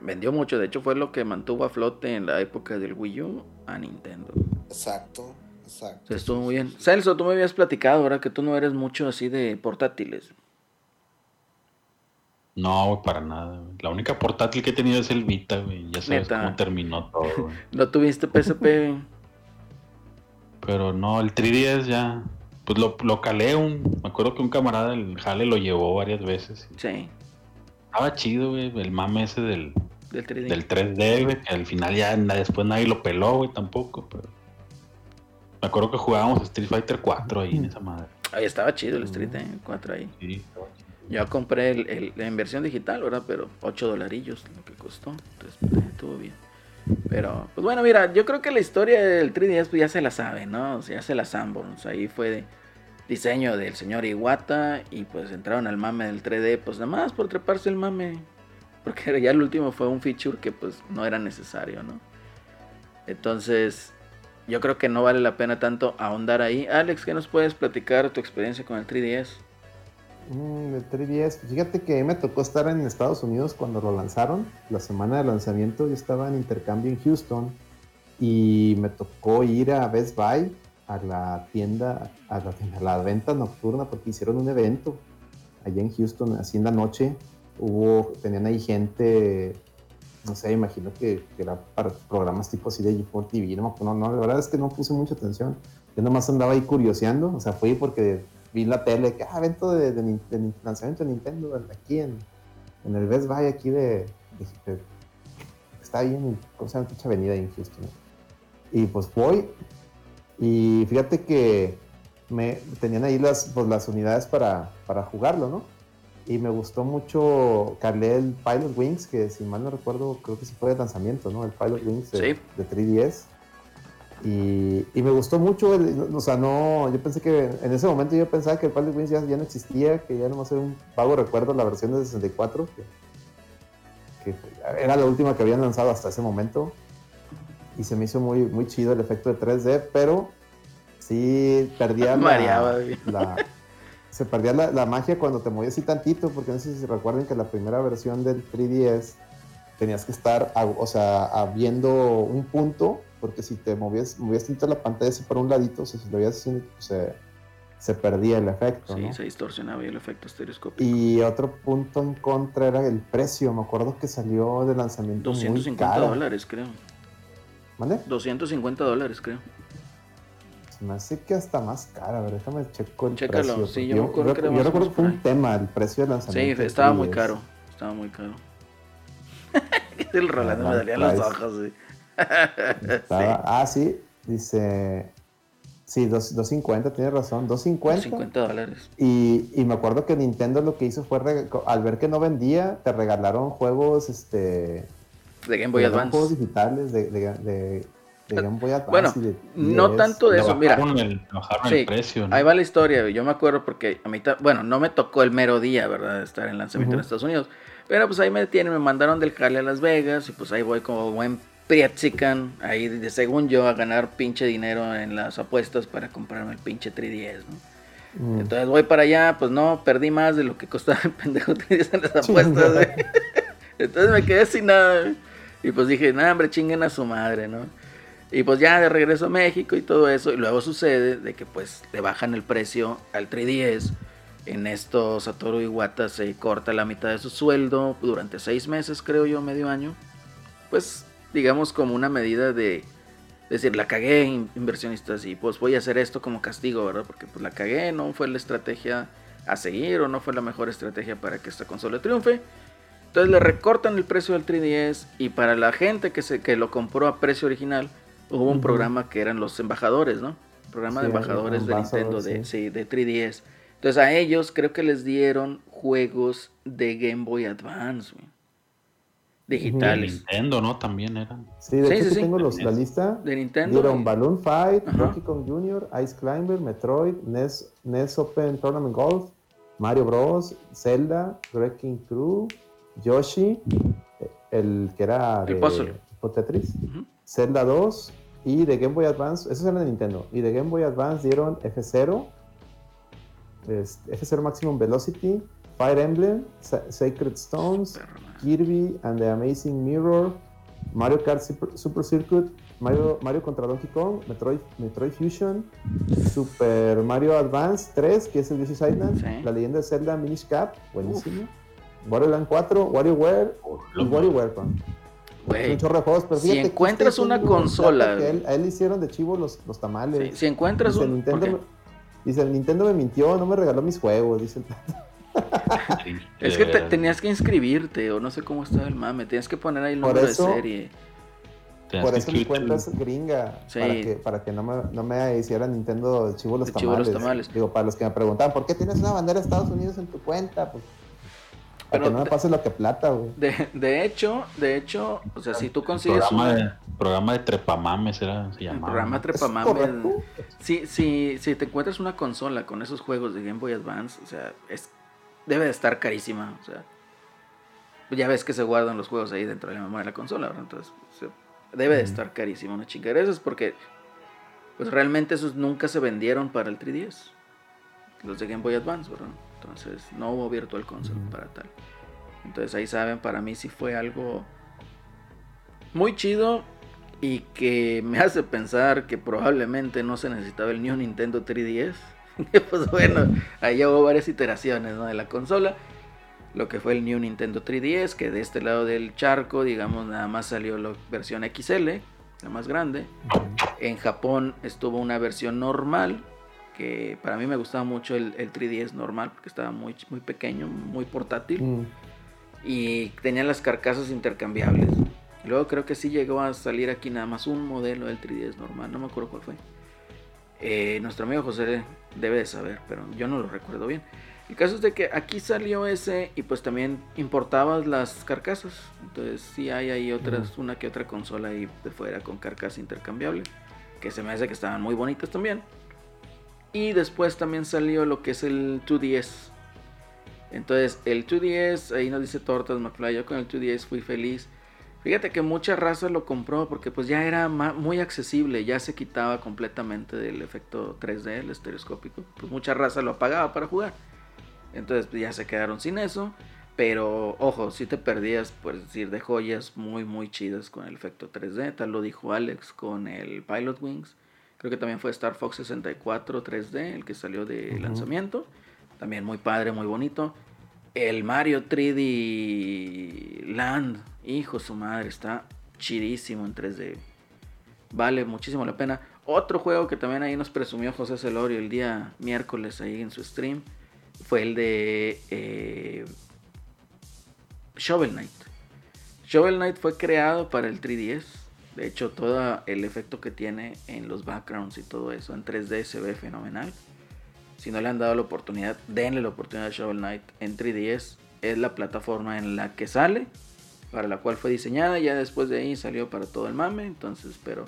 Vendió mucho, de hecho fue lo que mantuvo a flote en la época del Wii U a Nintendo. Exacto, exacto. estuvo muy bien. Celso, tú me habías platicado ahora que tú no eres mucho así de portátiles. No, para nada. La única portátil que he tenido es el Vita, güey. Ya sabes cómo terminó todo, güey. ¿No tuviste PSP? Pero no, el 3DS ya. Pues lo, lo calé un. Me acuerdo que un camarada del Jale lo llevó varias veces. Sí. Estaba chido, güey. El mame ese del, del 3D. Del 3D, güey. Que al final ya después nadie lo peló, güey, tampoco. Pero... Me acuerdo que jugábamos Street Fighter 4 ahí en esa madre. Ahí estaba chido el Street 4 ahí. Sí, estaba chido. Yo compré el, la inversión digital, ¿verdad? Pero 8 dolarillos lo que costó. Entonces, pues, estuvo bien. Pero, pues bueno, mira, yo creo que la historia del 3DS pues, ya se la sabe, ¿no? O sea, ya se la Sanborns. Ahí fue de diseño del señor Iwata y pues entraron al mame del 3D, pues nada más por treparse el mame. Porque ya el último fue un feature que pues no era necesario, ¿no? Entonces, yo creo que no vale la pena tanto ahondar ahí. Alex, ¿qué nos puedes platicar tu experiencia con el 3DS? Mm, el 3DS, fíjate que me tocó estar en Estados Unidos cuando lo lanzaron, la semana de lanzamiento, yo estaba en intercambio en Houston y me tocó ir a Best Buy, a la tienda, a la, venta nocturna, porque hicieron un evento allá en Houston, así en la noche, hubo, tenían ahí gente, no sé, imagino que, era para programas tipo así de G4 TV, no, no, no, la verdad es que no puse mucha atención, yo nomás andaba ahí curioseando, o sea, fui porque vi la tele, que, ah, evento de, lanzamiento de Nintendo aquí en, en, el Best Buy aquí de, está ahí en, ¿cómo se llama? avenida ahí en Houston. Y pues voy y fíjate que me tenían ahí las, pues, las unidades para, para jugarlo, ¿no? Y me gustó mucho, calé el Pilot Wings, que si mal no recuerdo, creo que sí fue de lanzamiento, ¿no? El Pilot Wings de, de 3DS. Y, me gustó mucho, o sea, no, yo pensé que en ese momento yo pensaba que el Pilot Wings ya, no existía, que ya nomás era un vago recuerdo la versión de 64, que, era la última que habían lanzado hasta ese momento. Y se me hizo muy, muy chido el efecto de 3D, pero sí perdía la, se perdía la, magia cuando te movías así tantito, porque no sé si recuerden que la primera versión del 3DS tenías que estar, o sea, viendo un punto porque si te movías, movías tanto la pantalla así por un ladito, si lo veías así, se, se perdía el efecto. Sí, se distorsionaba el efecto estereoscópico. Y otro punto en contra era el precio. Me acuerdo que salió de lanzamiento 250 dólares, creo. ¿Vale? 250 dólares, creo. Se me hace que hasta más cara. A ver, déjame checo el Chécalo, precio. Sí, yo, yo, que, yo recuerdo que fue un tema, el precio de lanzamiento. Sí, estaba muy caro. Estaba muy caro. el Rolando me salía las hojas, sí. Ah, sí, dice. Sí, 250, tiene razón, 250. 50 dólares. Y, y, me acuerdo que Nintendo lo que hizo fue, al ver que no vendía, te regalaron juegos, este... De Game Boy Advance. Juegos digitales de, de, de, Game Boy Advance. Bueno, no tanto de eso, mira. El, el precio, Ahí va la historia, yo me acuerdo porque a mí, bueno, no me tocó el mero día, ¿verdad? De estar en lanzamiento en Estados Unidos. Pero pues ahí me tienen, me mandaron del Cali a Las Vegas y pues ahí voy como buen Prietzican, ahí de, según yo, a ganar pinche dinero en las apuestas para comprarme el pinche 3DS, ¿no? Mm. Entonces voy para allá, pues no, perdí más de lo que costaba el pendejo 3DS en las apuestas, Entonces me quedé sin nada, Y pues dije, no, hombre, chinguen a su madre, ¿no? Y pues ya de regreso a México y todo eso, y luego sucede de que pues le bajan el precio al 3DS. En esto Satoru Iwata se corta la mitad de su sueldo durante seis meses, creo yo, medio año. Pues digamos, como una medida de decir, la cagué, inversionistas, y pues voy a hacer esto como castigo, ¿verdad? Porque pues la cagué, no fue la estrategia a seguir o no fue la mejor estrategia para que esta consola triunfe. Entonces le recortan el precio del 3DS y para la gente que, se, que lo compró a precio original, hubo un programa que eran los embajadores, ¿no? Programa de embajadores de Nintendo de, sí, de 3DS. Entonces a ellos creo que les dieron juegos de Game Boy Advance, güey. De Digitales. Nintendo, ¿no? También eran. Sí, de Sí, hecho sí, sí. tengo los- la lista. De Nintendo. Dieron y- Balloon Fight, Ajá. Donkey Kong Jr., Ice Climber, Metroid, NES, NES Open Tournament Golf, Mario Bros, Zelda, Wrecking Crew, Yoshi, el que era El de puzzle. Tetris, Ujú. Zelda 2 y de Game Boy Advance, esos eran de Nintendo, y de Game Boy Advance dieron F0, es- F0 Maximum Velocity, Fire Emblem, Sa- Sacred Stones. Kirby and the Amazing Mirror, Mario Kart Super, Super Circuit, Mario, Mario contra Donkey Kong, Metroid, Metroid Fusion, Super Mario Advance 3, que es el Yoshi's Island, Sí. La Leyenda de Zelda Minish Cap, buenísimo, Land 4, WarioWare y WarioWare. Con Güey, un chorro de juegos, pero si encuentras este es una un consola, que él, a él le hicieron de chivo los, los tamales. si, si encuentras dice, un... Nintendo, dice, el Nintendo me mintió, no me regaló mis juegos, dice el Sí, Es que te- tenías que inscribirte o no sé cómo estaba el mame. Tenías que poner ahí el número eso- de serie. Por eso mi cuenta es gringa, Sí. para que, para que no, me, no me hiciera Nintendo de chivo los, De chivo los tamales. tamales. Digo, para los que me preguntaban, ¿por qué tienes una bandera de Estados Unidos en tu cuenta? Pues, para Pero que no me pase lo que plata, güey. De, de hecho, de hecho, o sea, si tú consigues programa una- de, programa de trepamames era, se el llamaba. programa. Trepamames, si, si, si te encuentras una consola con esos juegos de Game Boy Advance, o sea, es debe de estar carísima, o sea, ya ves que se guardan los juegos ahí dentro de la memoria de la consola, ¿verdad? entonces o sea, debe de estar carísima una chingadera, eso es porque pues realmente esos nunca se vendieron para el 3DS, los de Game Boy Advance, ¿verdad? Entonces no hubo Virtual Console para tal. Entonces ahí saben, para mí sí fue algo muy chido y que me hace pensar que probablemente no se necesitaba el New Nintendo 3DS. Pues bueno, ahí hubo varias iteraciones ¿no? de la consola. Lo que fue el New Nintendo 3DS, que de este lado del charco, digamos, nada más salió la versión XL, la más grande. En Japón estuvo una versión normal, que para mí me gustaba mucho el, el 3DS normal, porque estaba muy, muy pequeño, muy portátil Mm. y tenía las carcasas intercambiables. Y luego creo que sí llegó a salir aquí nada más un modelo del 3DS normal, no me acuerdo cuál fue. Eh, nuestro amigo José debe de saber, pero yo no lo recuerdo bien. El caso es de que aquí salió ese y pues también importabas las carcasas. Entonces sí hay ahí otras, una que otra consola ahí de fuera con carcasa intercambiable. Que se me hace que estaban muy bonitas también. Y después también salió lo que es el 2DS. Entonces, el 2DS, ahí nos dice Tortas McFly, yo con el 2DS fui feliz. Fíjate que mucha raza lo compró porque pues ya era muy accesible, ya se quitaba completamente del efecto 3D, el estereoscópico. Pues mucha raza lo apagaba para jugar. Entonces pues, ya se quedaron sin eso. Pero ojo, si te perdías, por decir, de joyas muy muy chidas con el efecto 3D. Tal lo dijo Alex con el Pilot Wings. Creo que también fue Star Fox 64 3D, el que salió de lanzamiento. También muy padre, muy bonito. El Mario 3D Land, hijo su madre, está chidísimo en 3D. Vale muchísimo la pena. Otro juego que también ahí nos presumió José Celorio el día miércoles ahí en su stream fue el de eh, Shovel Knight. Shovel Knight fue creado para el 3DS. De hecho, todo el efecto que tiene en los backgrounds y todo eso en 3D se ve fenomenal. Si no le han dado la oportunidad, denle la oportunidad a Shovel Knight en 3DS. Es la plataforma en la que sale, para la cual fue diseñada. Ya después de ahí salió para todo el mame. Entonces, pero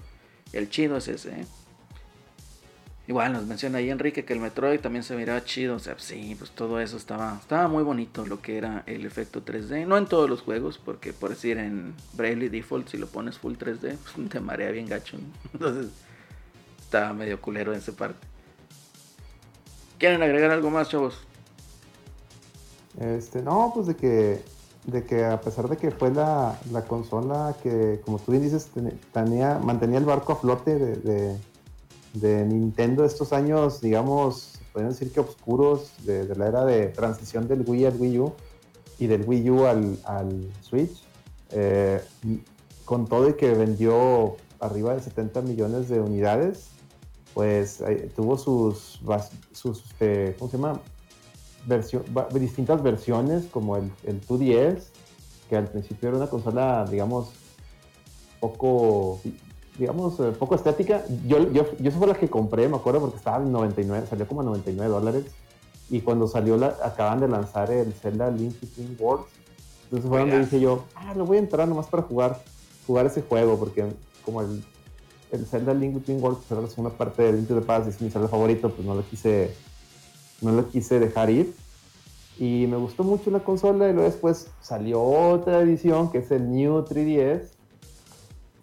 el chido es ese. ¿eh? Igual nos menciona ahí Enrique que el Metroid también se miraba chido. O sea, sí, pues todo eso estaba, estaba muy bonito lo que era el efecto 3D. No en todos los juegos, porque por decir en Bravely Default, si lo pones full 3D, pues te marea bien gacho. Entonces, estaba medio culero en esa parte. ¿Quieren agregar algo más, chavos? Este, no, pues de que, de que a pesar de que fue la, la consola que, como tú bien dices, ten- tenía, mantenía el barco a flote de, de, Nintendo estos años, digamos, pueden decir que oscuros, de, la era de transición del Wii al Wii U y del Wii U al, al Switch, eh, con todo y que vendió arriba de 70 millones de unidades, pues tuvo sus, sus eh, ¿cómo se llama? Versión, distintas versiones, como el, el 2DS, que al principio era una consola, digamos, poco digamos, eh, poco estética. Yo, yo, yo esa fue la que compré, me acuerdo, porque estaba en 99, salió como a 99 dólares. Y cuando salió, la, acaban de lanzar el Zelda Link Between Worlds. Entonces fue donde dije yo, ah, lo voy a entrar nomás para jugar, jugar ese juego, porque como el, el Zelda Link Between Worlds era la segunda parte de Link to the Past es mi Zelda favorito, pues no lo quise, no lo quise dejar ir. Y me gustó mucho la consola y luego después salió otra edición que es el New 3DS,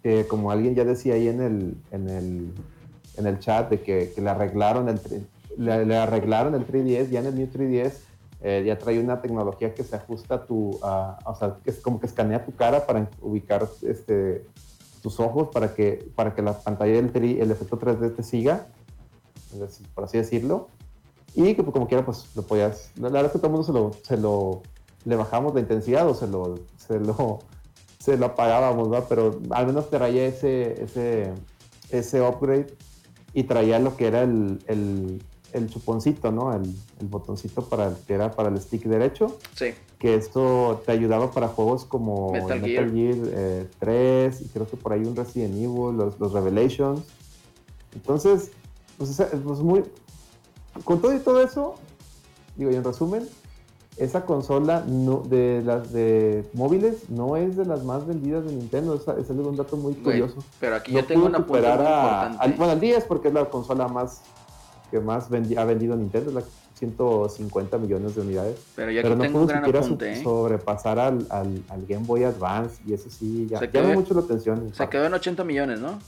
que como alguien ya decía ahí en el, en el, en el chat, de que, que le, arreglaron el, le, arreglaron el 3DS, ya en el New 3DS eh, ya trae una tecnología que se ajusta a tu, a, o sea, que es como que escanea tu cara para ubicar este, tus ojos para que, para que la pantalla del tri, el efecto 3D te siga, por así decirlo. Y que pues, como quiera, pues lo podías. La verdad es que todo el mundo se lo, se lo le bajamos la intensidad o se lo, se lo, se lo apagábamos, ¿no? Pero al menos traía ese, ese, ese upgrade y traía lo que era el, el, el chuponcito, ¿no? El, el, botoncito para el, que era para el stick derecho. Sí. Que esto te ayudaba para juegos como Metal Metal Gear, eh, 3 y creo que por ahí un Resident Evil, los, los Revelations. Entonces, pues, pues muy, con todo y todo eso, digo, y en resumen, esa consola no, de las de móviles no es de las más vendidas de Nintendo. Ese es un dato muy curioso. Güey, pero aquí no yo tengo una muy a, importante. al, bueno, al 10 porque es la consola más que más vendi, ha vendido Nintendo, es la 150 millones de unidades. Pero aquí Pero no tengo un gran apunte, su- ¿eh? sobrepasar al, al, al Game Boy Advance y eso sí, ya llama mucho la atención. Se quedó en 80 millones, ¿no?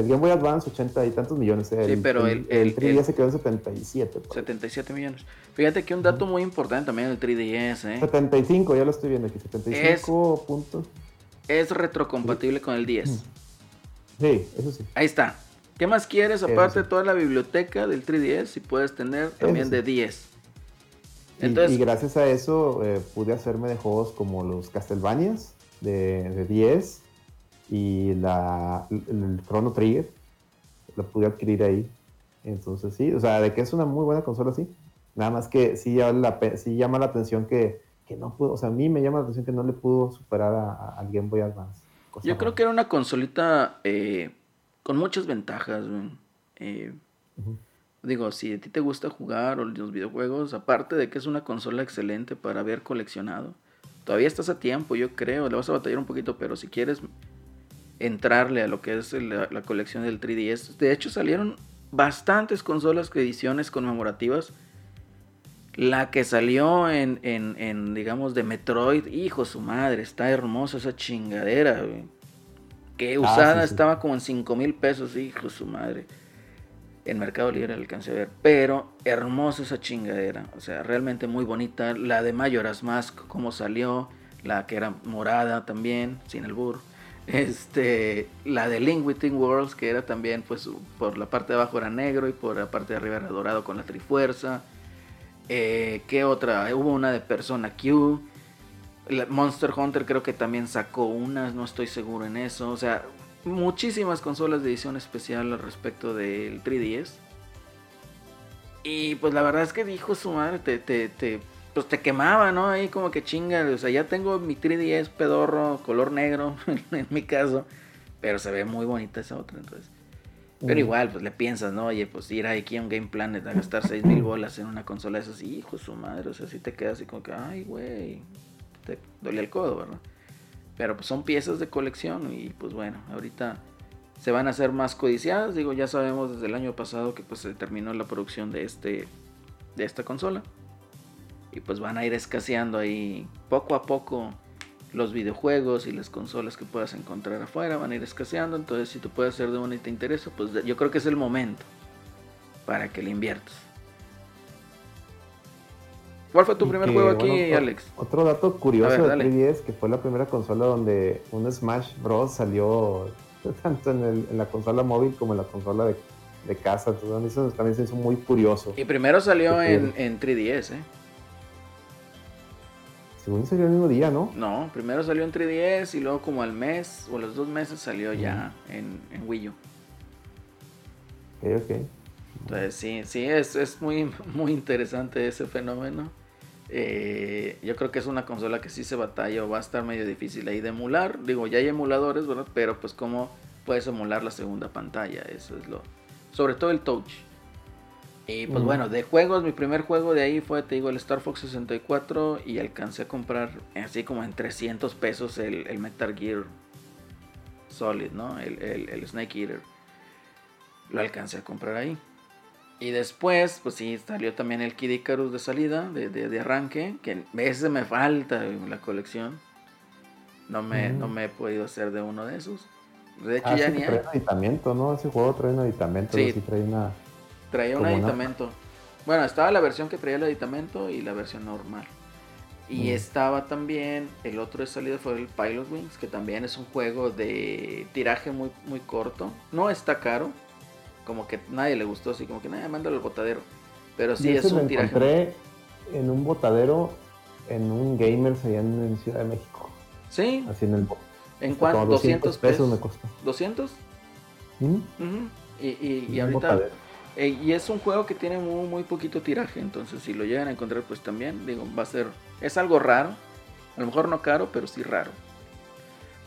El Game Boy Advance, 80 y tantos millones. eh. Sí, pero el- el- 3DS el- se quedó en 77. por ahí. 77 millones. Fíjate que un dato muy importante también del 3DS, ¿eh? 75, ya lo estoy viendo aquí, 75 puntos. Es retrocompatible con el 10. Sí, eso sí. Ahí está. ¿Qué más quieres aparte sí. de toda la biblioteca del 3DS? Si puedes tener también sí. de 10. Y- Entonces, y, gracias a eso eh, pude hacerme de juegos como los Castlevanias de, de 10 y la, el, Chrono Trigger. Lo pude adquirir ahí. Entonces sí, o sea, de que es una muy buena consola, sí. Nada más que sí, llama la, pe- sí llama la atención que, que no pudo, o sea, a mí me llama la atención que no le pudo superar a- a- al Game Boy Advance. Yo creo que era una consolita eh, con muchas ventajas. Eh. Digo, si a ti te gusta jugar o los videojuegos, aparte de que es una consola excelente para haber coleccionado, todavía estás a tiempo, yo creo. Le vas a batallar un poquito, pero si quieres entrarle a lo que es la, la colección del 3DS, de hecho salieron bastantes consolas que ediciones conmemorativas. La que salió en, en, en, digamos, de Metroid, hijo su madre, está hermosa esa chingadera, güey. Que Ah, usada sí, sí. estaba como en 5 mil pesos, hijo su madre. En Mercado Libre la alcancé a ver. Pero hermosa esa chingadera. O sea, realmente muy bonita. La de Majora's Mask, como salió. La que era morada también, sin el burro. Este, la de Between Worlds, que era también, pues, por la parte de abajo era negro y por la parte de arriba era dorado con la trifuerza. Eh, ¿Qué otra? Hubo una de Persona Q. Monster Hunter creo que también sacó unas, no estoy seguro en eso. O sea, muchísimas consolas de edición especial al respecto del 3DS. Y pues la verdad es que dijo su madre, te, pues te quemaba, ¿no? Ahí como que chinga. O sea, ya tengo mi 3DS pedorro, color negro, en mi caso. Pero se ve muy bonita esa otra, entonces. Pero Ujú. igual, pues le piensas, ¿no? Oye, pues ir aquí a un Game Planet a gastar 6 mil bolas en una consola de esas, hijo de su madre, o sea, si te quedas así como que, ay, güey, te dolía el codo, ¿verdad? Pero pues son piezas de colección y pues bueno, ahorita se van a hacer más codiciadas, digo, ya sabemos desde el año pasado que pues se terminó la producción de este de esta consola. Y pues van a ir escaseando ahí poco a poco los videojuegos y las consolas que puedas encontrar afuera van a ir escaseando. Entonces, si tú puedes hacer de una y te interesa, pues yo creo que es el momento para que le inviertas. ¿Cuál fue tu Y primer que, juego aquí, bueno, Alex? Otro dato curioso ver, de dale. 3DS, que fue la primera consola donde un Smash Bros. salió tanto en, el- en la consola móvil como en la consola de, de casa. Entonces, eso también se hizo muy curioso. Y primero salió en, en 3DS, ¿eh? Según salió el mismo día, ¿no? No, primero salió en 3DS y luego como al mes o a los dos meses salió ya en, en Wii U. Ok, ok. Entonces sí, sí, es, es muy, muy interesante ese fenómeno. Eh, yo creo que es una consola que sí se batalla o va a estar medio difícil ahí de emular. Digo, ya hay emuladores, ¿verdad? Pero pues como puedes emular la segunda pantalla, eso es lo... Sobre todo el touch. Y pues bueno, de juegos, mi primer juego de ahí fue, te digo, el Star Fox 64 y alcancé a comprar así como en 300 pesos el, el Metal Gear Solid, ¿no? El, el- el Snake Eater. Lo alcancé a comprar ahí. Y después, pues sí, salió también el Kid Icarus de salida, de, de- de arranque, que ese me falta en la colección. No me, no me he podido hacer de uno de esos. De hecho, Ah, ya sí, ni hay. trae un aditamento, ¿no? Ese juego trae un aditamento, Sí. sí. trae una... Traía un aditamento. Bueno, estaba la versión que traía el aditamento y la versión normal. Y Mm. estaba también, el otro de salida fue el Pilot Wings, que también es un juego de tiraje muy, muy corto. No está caro, como que nadie le gustó, así como que nada, mándalo al botadero. Pero sí es un tiraje. encontré en un botadero en un Gamers allá en, en Ciudad de México. Sí, Así en el bo- ¿en cuánto? 200 pesos. me costó. ¿200? ¿Mm? Y, y, y ahorita botadero. Eh, y es un juego que tiene muy, muy poquito tiraje, entonces si lo llegan a encontrar, pues también, digo, va a ser, es algo raro, a lo mejor no caro, pero sí raro.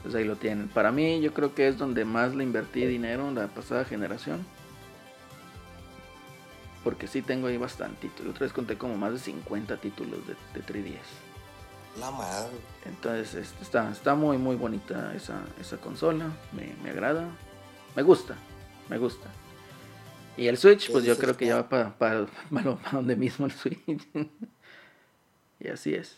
Pues ahí lo tienen. Para mí yo creo que es donde más le invertí dinero en la pasada generación. Porque sí tengo ahí bastantito. La otra vez conté como más de 50 títulos de, de 3DS. La madre. Entonces este, está, está muy muy bonita esa, esa consola. Me, me agrada. Me gusta. Me gusta. Y el Switch, pues yo creo que ya va para para donde mismo el Switch. y así es.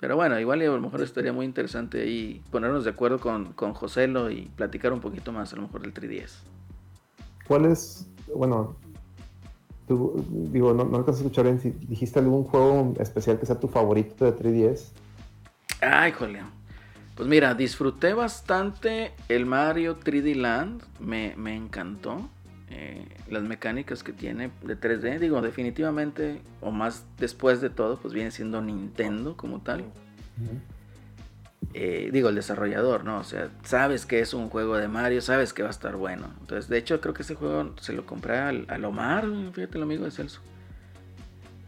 Pero bueno, igual a lo mejor estaría muy interesante ahí ponernos de acuerdo con, con Joselo y platicar un poquito más a lo mejor del 3DS. ¿Cuál es, bueno, tú, digo, no, no alcanzas a escuchar bien si dijiste algún juego especial que sea tu favorito de 3DS? Ay, jole. Pues mira, disfruté bastante el Mario 3D Land. Me, me encantó. Eh, las mecánicas que tiene de 3D. Digo, definitivamente, o más después de todo, pues viene siendo Nintendo como tal. Eh, digo, el desarrollador, ¿no? O sea, sabes que es un juego de Mario, sabes que va a estar bueno. Entonces, de hecho, creo que ese juego se lo compré al, al Omar, fíjate, el amigo de Celso.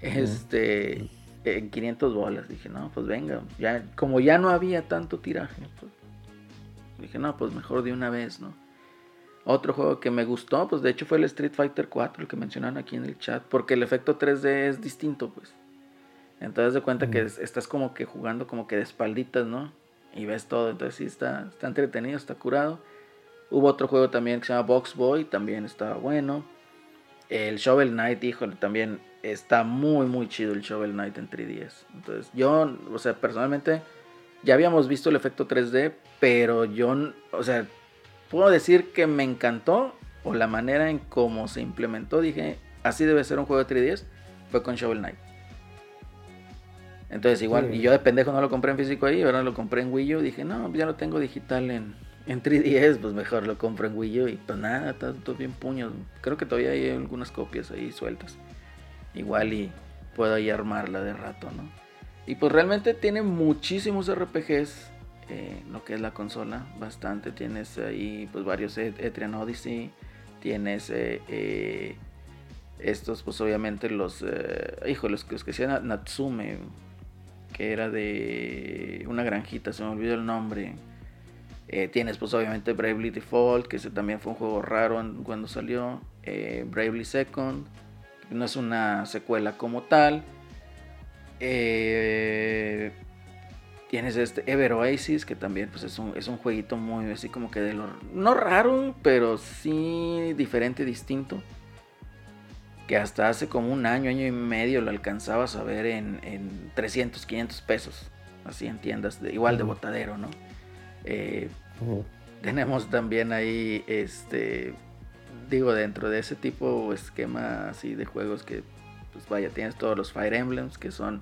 Este, en 500 bolas. Dije, no, pues venga, ya, como ya no había tanto tiraje, pues, dije, no, pues mejor de una vez, ¿no? Otro juego que me gustó, pues de hecho fue el Street Fighter 4, el que mencionan aquí en el chat, porque el efecto 3D es distinto, pues. Entonces de cuenta que es- estás como que jugando como que de espalditas, ¿no? Y ves todo, entonces sí está, está entretenido, está curado. Hubo otro juego también que se llama Box Boy, también estaba bueno. El Shovel Knight, híjole, también está muy, muy chido el Shovel Knight en 3DS. Entonces yo, o sea, personalmente ya habíamos visto el efecto 3D, pero yo, o sea, puedo decir que me encantó o la manera en cómo se implementó. Dije, así debe ser un juego de 3DS, fue con Shovel Knight. Entonces igual, Sí. y yo de pendejo no lo compré en físico ahí, ahora lo compré en Wii U. Dije, no, ya lo tengo digital en, en 3DS, pues mejor lo compro en Wii U. Y pues nada, todo bien puños. Creo que todavía hay algunas copias ahí sueltas. Igual y puedo ahí armarla de rato, ¿no? Y pues realmente tiene muchísimos RPGs, eh, lo que es la consola, bastante. Tienes ahí pues varios E- Etrian Odyssey, tienes eh, eh, estos pues obviamente los, eh, hijo, los, que- los que hacían Natsume, que era de una granjita, se me olvidó el nombre. Tienes pues obviamente Bravely Default, que ese también fue un juego raro cuando salió. Bravely Second, no es una secuela como tal. Eh, tienes este Ever Oasis, que también pues, es, un, es un jueguito muy así como que de lo... No raro, pero sí diferente, distinto. Que hasta hace como un año, año y medio lo alcanzabas a ver en, en 300, 500 pesos. Así en tiendas, de, igual de botadero, ¿no? Eh, tenemos también ahí, este, digo, dentro de ese tipo esquema así de juegos que, pues vaya, tienes todos los Fire Emblems, que son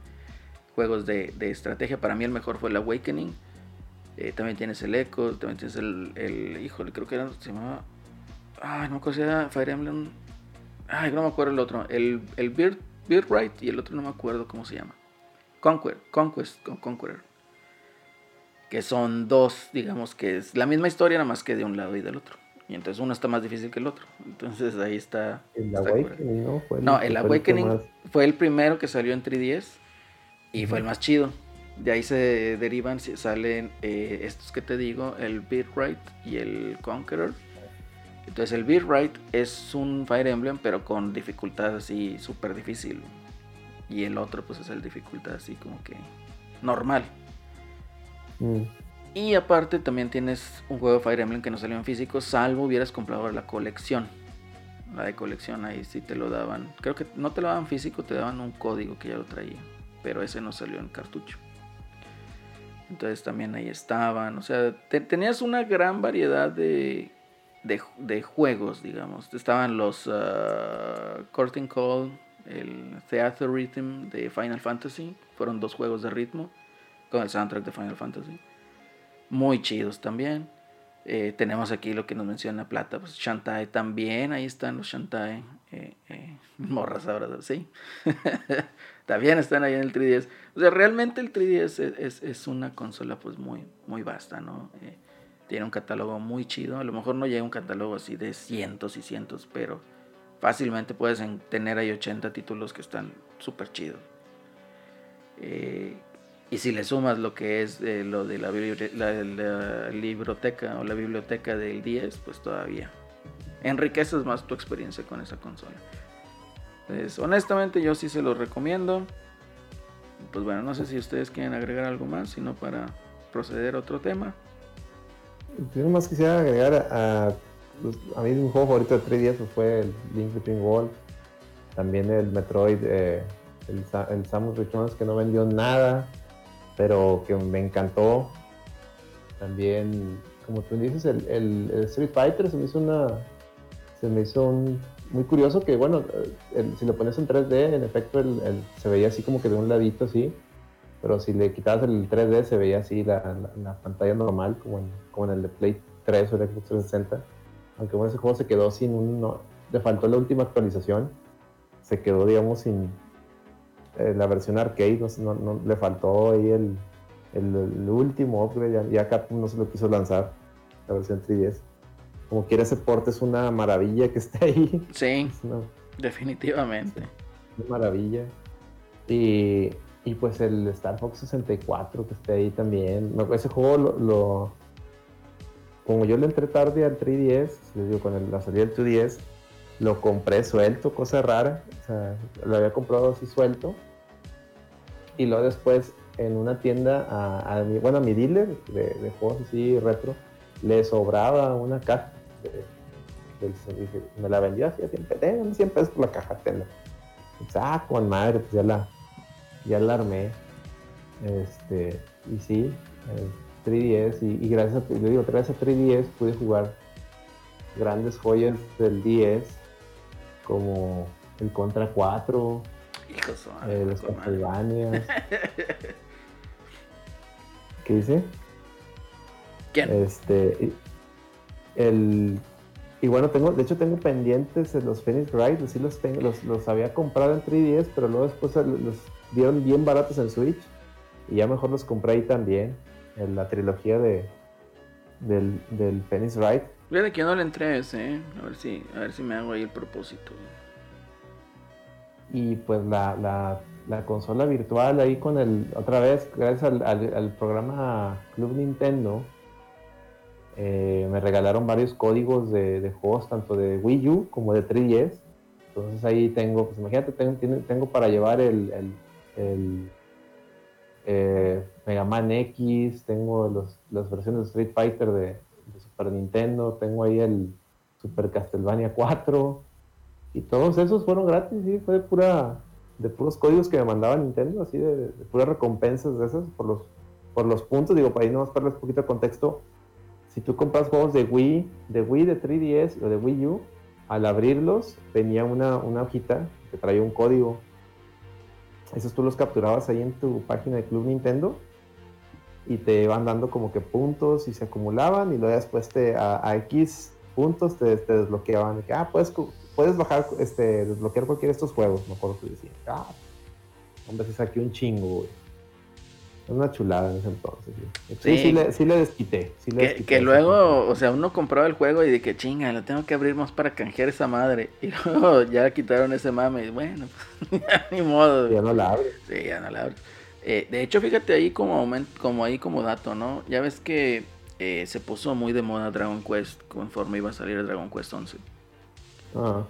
juegos de, de estrategia. Para mí el mejor fue el Awakening. Eh, también tienes el Echo, también tienes el, el, híjole, creo que era, se llamaba, ay, no me acuerdo si era Fire Emblem, ay, no me acuerdo el otro, el, el Bird, Birthright y el otro no me acuerdo cómo se llama. Conquer, Conquest, Con- Conqueror. Que son dos, digamos que es la misma historia, nada más que de un lado y del otro. Y entonces uno está más difícil que el otro. Entonces ahí está. El está. Awakening, ¿no? Fue No, el Awakening fue el primero que salió en 3DS y fue el más chido. De ahí se derivan, salen eh, estos que te digo, el Beatright y el Conqueror. Entonces el Beatright es un Fire Emblem, pero con dificultad así súper difícil. Y el otro pues es el dificultad así como que normal. Mm. Y aparte también tienes un juego de Fire Emblem que no salió en físico, salvo hubieras comprado la colección. La de colección ahí sí te lo daban. Creo que no te lo daban físico, te daban un código que ya lo traía. Pero ese no salió en cartucho. Entonces también ahí estaban. O sea, te- tenías una gran variedad de, de, juegos, digamos. Estaban los uh, Curtain Call, el Theater Rhythm de Final Fantasy. Fueron dos juegos de ritmo con el soundtrack de Final Fantasy. Muy chidos también. Eh, tenemos aquí lo que nos menciona Plata, pues Shantae también, ahí están los Shantae, eh, eh, morras ahora, sí. también están ahí en el 3DS. O sea, realmente el 3DS es, es, una consola pues muy, muy vasta, ¿no? Eh, tiene un catálogo muy chido, a lo mejor no llega un catálogo así de cientos y cientos, pero fácilmente puedes en- tener ahí 80 títulos que están súper chidos. Eh, y si le sumas lo que es eh, lo de la, la, la libroteca o la biblioteca del 10, pues todavía enriqueces más tu experiencia con esa consola. Honestamente yo sí se los recomiendo. Pues bueno, no sé si ustedes quieren agregar algo más, sino para proceder a otro tema. Yo nomás quisiera agregar a, a, pues, mí un juego favorito de 3DS pues, fue el Link Between Worlds, también el Metroid, eh, el, el Samus Returns que no vendió nada, pero que me encantó. También, como tú dices, el, el- el Street Fighter se me hizo una, se me hizo un- muy curioso que bueno, eh, el- si lo pones en 3D, en efecto el- se veía así como que de un ladito así, pero si le quitabas el 3D se veía así la, la- la pantalla normal, como en, como en el de Play 3 o el Xbox 360. Aunque bueno, ese juego se quedó sin un... no- le faltó la última actualización. Se quedó, digamos, sin eh, la versión arcade. No, no- no- le faltó ahí el, el, el último upgrade. Ya, ya Capcom no se lo quiso lanzar, la versión 3DS. Como quiera ese port es una maravilla que esté ahí. Sí, Es una, definitivamente. una maravilla. Y, y pues el Star Fox 64 que esté ahí también. Ese juego lo, lo- como yo le entré tarde al 3DS, les digo, con el- la salida del 2DS, lo compré suelto, cosa rara. O sea, lo había comprado así suelto. Y luego después en una tienda, a, a mi, bueno, a mi dealer de, de juegos así retro, le sobraba una caja. De- del- dije, me la vendió así a 100 pesos, "Ten, 100 pesos por la caja. Pues, ah, con madre, pues ya la, ya la armé. Este, y sí, el 3DS, y, y gracias a, le digo, gracias a 3DS pude jugar grandes joyas del 10, como el Contra 4, Hijo de su eh, los. Castlevanias. ¿Qué dice? ¿Quién? Este, el, y bueno, tengo, de hecho tengo pendientes los Phoenix Wright, sí los tengo, los, los había comprado en 3DS, pero luego después los dieron bien baratos en Switch y ya mejor los compré ahí también, en la trilogía de del, del Phoenix Wright. Fíjate que no le entré a ese, ¿eh? A ver si, a ver si me hago ahí el propósito. Y pues la, la, la consola virtual ahí con el, otra vez, gracias al, al- al programa Club Nintendo, eh, me regalaron varios códigos de, de juegos tanto de Wii U como de 3DS. Entonces ahí tengo, pues imagínate, tengo, tengo para llevar el, eh, Mega Man X, tengo los, las versiones de Street Fighter de, de Super Nintendo, tengo ahí el Super Castlevania 4 y todos esos fueron gratis, sí, fue de pura de puros códigos que me mandaba Nintendo, así de, de puras recompensas de esas por los por los puntos, digo, para ahí nomás darles un poquito de contexto. Si tú compras juegos de Wii, de Wii, de 3DS o de Wii U, al abrirlos venía una, una hojita que traía un código. Esos tú los capturabas ahí en tu página de Club Nintendo y te van dando como que puntos y se acumulaban y luego después te, a, a X puntos te, te desbloqueaban. De que, ah, puedes, puedes bajar, este, desbloquear cualquiera de estos juegos, me acuerdo que decía. Ah, hombre, se saqué un chingo, güey. Una chulada en ese entonces. Sí, sí, Sí. le, sí le desquité. Le Que, desquité que ese luego, o sea, uno compraba el juego y de que chinga, lo tengo que abrir más para canjear esa madre. Y luego ya quitaron ese mame y bueno, pues, ya ni modo. Ya no la abre. Sí, ya no la abres. Eh, de hecho, fíjate ahí como, como ahí como dato, ¿no? Ya ves que eh, se puso muy de moda Dragon Quest conforme iba a salir el Dragon Quest 11. Ah,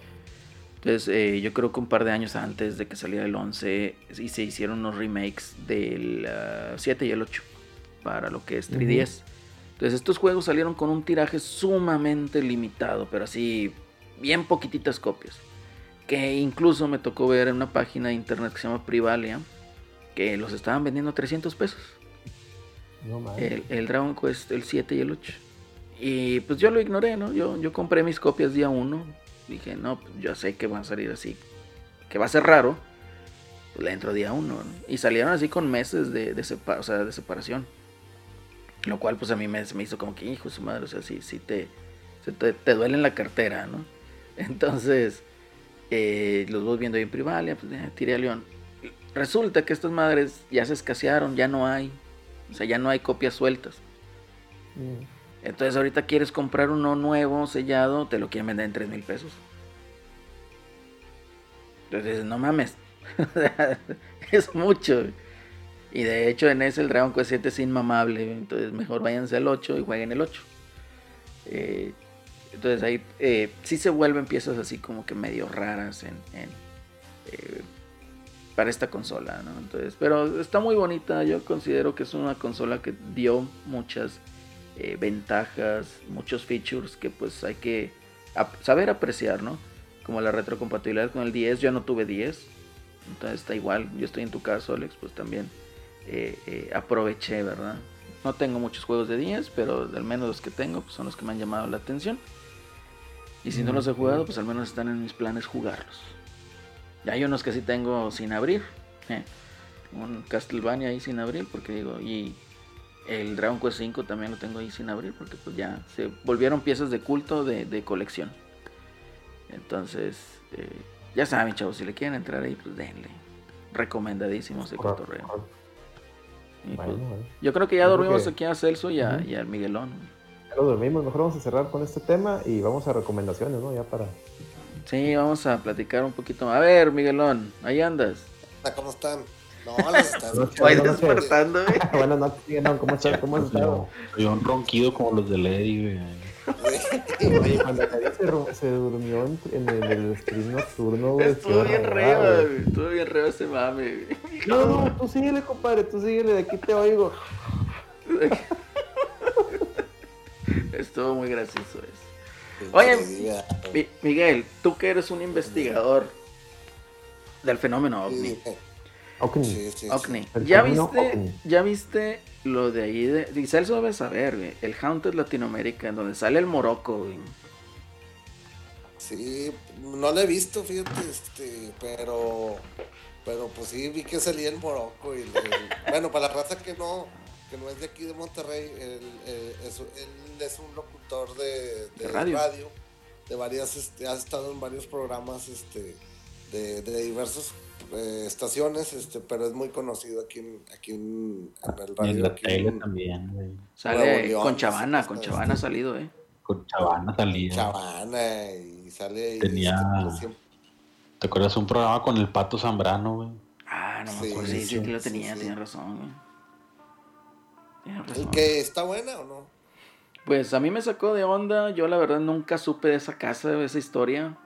Entonces, eh, yo creo que un par de años antes de que saliera el 11, y se hicieron unos remakes del ah, 7 y el 8 para lo que es 3DS. Entonces, estos juegos salieron con un tiraje sumamente limitado, pero así, bien poquititas copias. Que incluso me tocó ver en una página de internet que se llama Privalia, que los estaban vendiendo a 300 pesos. no mames. El, el Dragon Quest, el 7 y el 8. Y pues yo lo ignoré, ¿no? Yo, yo compré mis copias día 1. Dije, no, pues yo sé que van a salir así. Que va a ser raro. Pues le entro día 1. Y salieron así con meses de, de, separación. Lo cual pues a mí me, me hizo como que, hijo su madre, o sea, sí, sí te, te, te duele en la cartera, ¿no? Entonces, eh, los voy viendo ahí en Privalia, pues eh, tiré a León. Resulta que estas madres ya se escasearon, ya no hay. O sea, ya no hay copias sueltas. Mm. Entonces ahorita quieres comprar uno nuevo, sellado, te lo quieren vender en 3 mil pesos. Entonces, no mames. es mucho. Y de hecho en ese el Dragon Quest 7 es inmamable. Entonces mejor váyanse al 8 y jueguen el 8. Eh, entonces ahí eh, sí se vuelven piezas así como que medio raras en, eh, para esta consola, ¿no? Entonces, pero está muy bonita. Yo considero que es una consola que dio muchas eh, ventajas, muchos features que pues hay que saber apreciar, ¿no? Como la retrocompatibilidad con el 10, yo no tuve 10, entonces está igual, yo estoy en tu caso, Alex, pues también eh, eh, aproveché, ¿verdad? No tengo muchos juegos de 10, pero al menos los que tengo pues, son los que me han llamado la atención. Y si no los he jugado, pues al menos están en mis planes jugarlos. Ya hay unos que sí tengo sin abrir. Un Castlevania ahí sin abrir, porque digo, y el Dragon Quest 5 también lo tengo ahí sin abrir, porque pues ya se volvieron piezas de culto de, de colección. Entonces, eh, ya saben, chavos, si le quieren entrar ahí, pues denle. Recomendadísimo ese cotorreo. pues, Bueno, bueno. yo creo que ya creo dormimos que- aquí a Celso y, a, y al Miguelón. Ya lo dormimos, mejor vamos a cerrar con este tema y vamos a recomendaciones, ¿no? Ya para. Sí, vamos a platicar un poquito. A ver, Miguelón, ahí andas. ¿Cómo están? No, No, Buenas noches. despertando, güey. Buenas noches, Miguelón, ¿cómo estás? ¿Cómo estado? Soy un ronquido como los de Lady, güey. Oye, cuando se, se durmió en, en el, el stream nocturno, güey. Estuvo bien reba, güey. Estuvo bien reba ese mame, güey. No, no, tú síguele, compadre, tú síguele, de aquí te oigo. Estuvo muy gracioso eso. Oye, Mi- Miguel, tú que eres un investigador del fenómeno ovni. Sí, Ovni. sí, ¿Ya viste, ya viste lo de ahí de. Y Celso debe saber, güey. El Haunted Latinoamérica, en donde sale el Morocco, güey. Sí, no lo he visto, fíjate, este, pero, pero pues sí vi que salía el Morocco y el- el- bueno, para la raza que no, que no es de aquí de Monterrey, él, es, él es un locutor de, de De radio. radio. de varias, este, ha estado en varios programas, este, de, de diversas eh, estaciones, este, pero es muy conocido aquí en, aquí en, en el Y en radio. la aquí tele en también, güey. Sale León, con Chavana, sí, con está Chavana ha este. salido, eh. Con Chavana salía. Chavana y sale Tenía- este, pues, siempre- ¿Te acuerdas un programa con el Pato Zambrano, güey? Ah, no me Sí, acuerdo. Sí, sí, sí, que lo tenía, sí. tienes razón, güey. Tienes ¿El que está buena o no? Pues a mí me sacó de onda. Yo la verdad nunca supe de esa casa, de esa historia.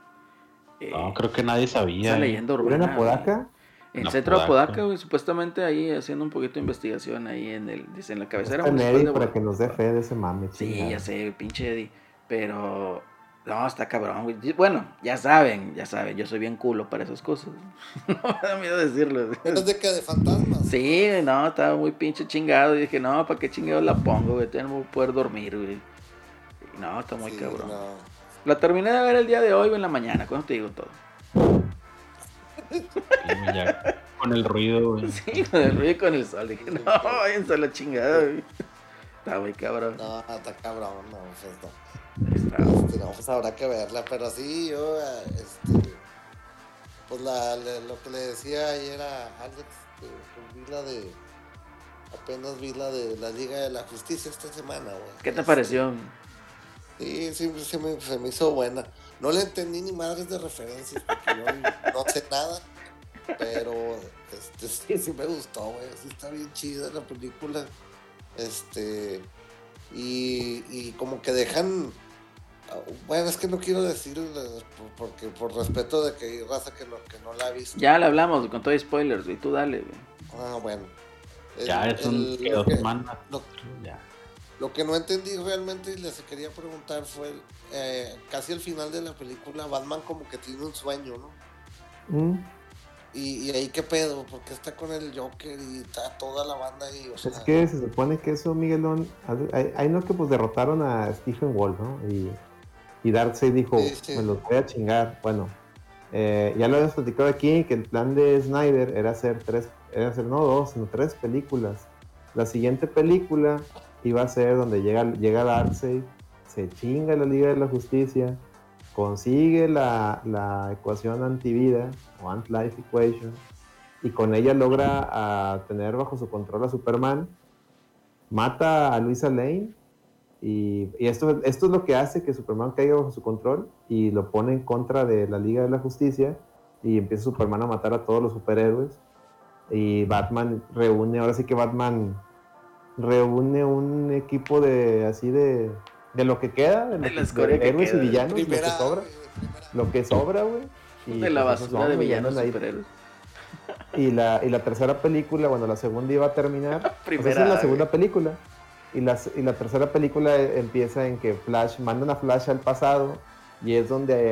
Eh, No, creo que nadie sabía. esa güey. leyenda ¿Era urbana. en Apodaca? En En Centro de Apodaca. Apodaca, güey, supuestamente ahí haciendo un poquito de investigación ahí en el, dice, en la cabecera Está Eddie de para que nos dé fe de ese mame. Sí, ya sé, pinche Eddie. Pero, no, está cabrón, güey. Bueno, ya saben, ya saben, yo soy bien culo para esas cosas. no me da miedo decirlo. ¿Es de que de fantasmas? Sí, no, estaba muy pinche chingado. Y dije, no, ¿para qué chingados la pongo, güey? Tengo que poder dormir, güey. No, está muy Sí, cabrón. no. La terminé de ver el día de hoy o en la mañana, ¿cuándo te digo todo? Ya Con el ruido, güey. Sí, con el ruido y con el sol. Dije, no, váyanse a la chingada, güey. Está muy cabrón. No, está cabrón, no, pues no. Este, no, pues habrá que verla, pero sí, yo, este, pues la, la- lo que le decía ayer a Alex, que, pues, vi la de, apenas vi la de la Liga de la Justicia esta semana, güey. ¿Qué te Este, pareció? Sí, sí, se me, se me hizo buena. No le entendí ni madres de referencias, porque no, no sé nada, Pero este, sí, sí me gustó, güey. Sí está bien chida la película. Este. Y, y como que dejan. Bueno, es que no quiero decir porque por respeto de que hay raza que no, que no la ha visto. Ya le hablamos con todo spoilers, güey. Tú dale, güey. Ah, bueno. ya es un el- que lo dos que- semanas. lo- Ya. Lo que no entendí realmente y les quería preguntar fue eh, casi al final de la película Batman como que tiene un sueño, ¿no? Mm, Y, y ahí qué pedo, porque está con el Joker y está toda la banda ahí, o sea, Es que se supone que eso, Miguelón, hay, hay no que pues derrotaron a Stephen Wall, ¿no? Y, y Darkseid dijo, Sí, sí. me los voy a chingar. Bueno, eh, ya lo habíamos platicado aquí, que el plan de Snyder era hacer tres, era hacer no dos, sino tres películas. La siguiente película iba a ser donde llega, llega Darkseid, se chinga la Liga de la Justicia, consigue la, la ecuación antivida o Ant-Life Equation y con ella logra tener bajo su control a Superman, mata a Luisa Lane y, y esto, esto es lo que hace que Superman caiga bajo su control y lo pone en contra de la Liga de la Justicia y empieza Superman a matar a todos los superhéroes y Batman reúne, ahora sí que Batman reúne un equipo de así de, de lo que queda, de, lo De que- la escoria de que héroes queda. y villanos, lo que sobra, primera. lo que sobra, güey. y de la pues basura de villanos ahí superhéroes. y la, y la tercera película, bueno, la segunda iba a terminar. o sea, Primera, esa es la güey. segunda película. Y la, y la tercera película eh, empieza en que Flash, mandan a Flash al pasado. Y es donde,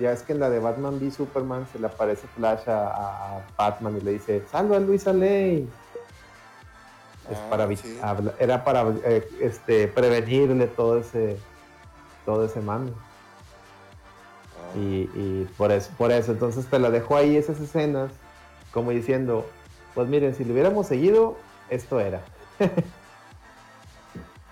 ya es que en la de Batman v Superman se le aparece Flash a Batman y le dice: Salva a Luisa Lane. Es Ah, para, vi- sí. habla- era para eh, este, prevenirle todo ese, todo ese mame. Ah, Y, y por eso, por eso, entonces te la dejo ahí esas escenas, como diciendo, pues miren, si le hubiéramos seguido, esto era.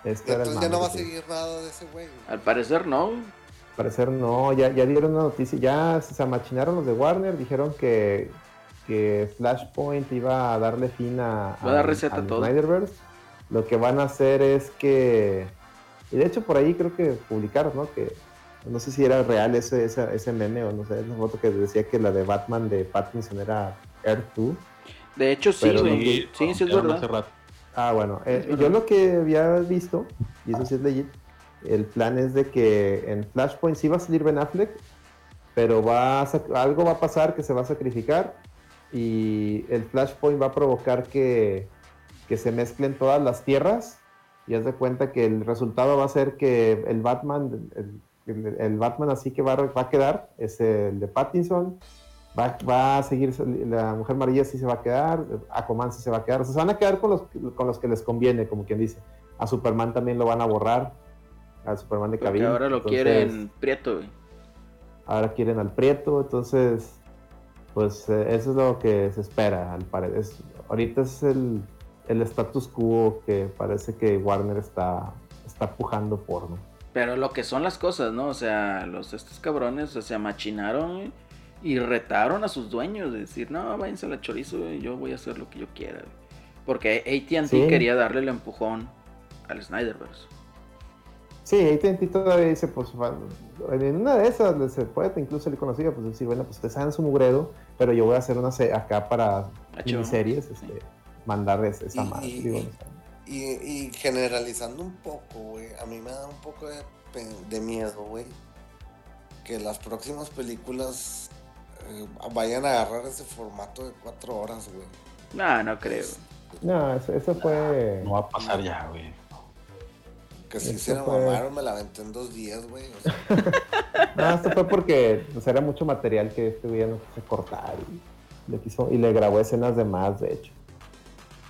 esto era el Entonces ya no va a seguir nada de ese güey. Al parecer no. Al parecer no, ya, ya dieron una noticia, ya se amachinaron los de Warner, dijeron que, que Flashpoint iba a darle fin a, Va a dar al- reset a al todo. Snyderverse. Lo que van a hacer es que, y de hecho por ahí creo que publicaron, ¿no? Que no sé si era real ese, ese, ese meme o no sé, esa foto que decía que la de Batman de Pattinson era Earth 2. De hecho, sí, güey. no- Sí, sí, es verdad. Ah, bueno, eh, yo lo que había visto, y eso sí es legit, el plan es de que en Flashpoint sí va a salir Ben Affleck, pero va a algo va a pasar que se va a sacrificar y el Flashpoint va a provocar que, que se mezclen todas las tierras y haz de cuenta que el resultado va a ser que el Batman, el, el- el Batman así que va, a- va a quedar, es el de Pattinson, va, va a seguir, la Mujer Maravilla sí se va a quedar, Aquaman sí se va a quedar, o sea, se van a quedar con los, con los que les conviene, como quien dice. A Superman también lo van a borrar, al Superman de Cavill. ahora lo entonces, quieren prieto, güey. Ahora quieren al Prieto, entonces, pues eh, eso es lo que se espera, al parecer. Ahorita es el, el status quo que parece que Warner está, está pujando por, ¿no? Pero lo que son las cosas, ¿no? O sea, los estos cabrones o se amachinaron güey, y retaron a sus dueños de decir, no, váyanse a la chorizo, yo voy a hacer lo que yo quiera. güey". Porque AT&T Sí. quería darle el empujón al Snyderverse. Sí, AT&T todavía dice, pues, en una de esas se puede incluso le conocía, pues decir, bueno, pues ustedes hagan su mugredo, pero yo voy a hacer una acá para HBO, miniseries, sí. este, mandarles esa Y- madre. y- digo, y- no sé. Y, y generalizando un poco, güey, a mí me da un poco de, miedo, güey, que las próximas películas eh, vayan a agarrar ese formato de cuatro horas, güey. No, no creo. No, eso, eso fue... No va a pasar ya, güey. Que si se la fue- mamaron, me la aventé en dos días, güey. O sea, No, esto fue porque pues, era mucho material que este güey no quiso cortar y le, quiso, y le grabó escenas de más, de hecho.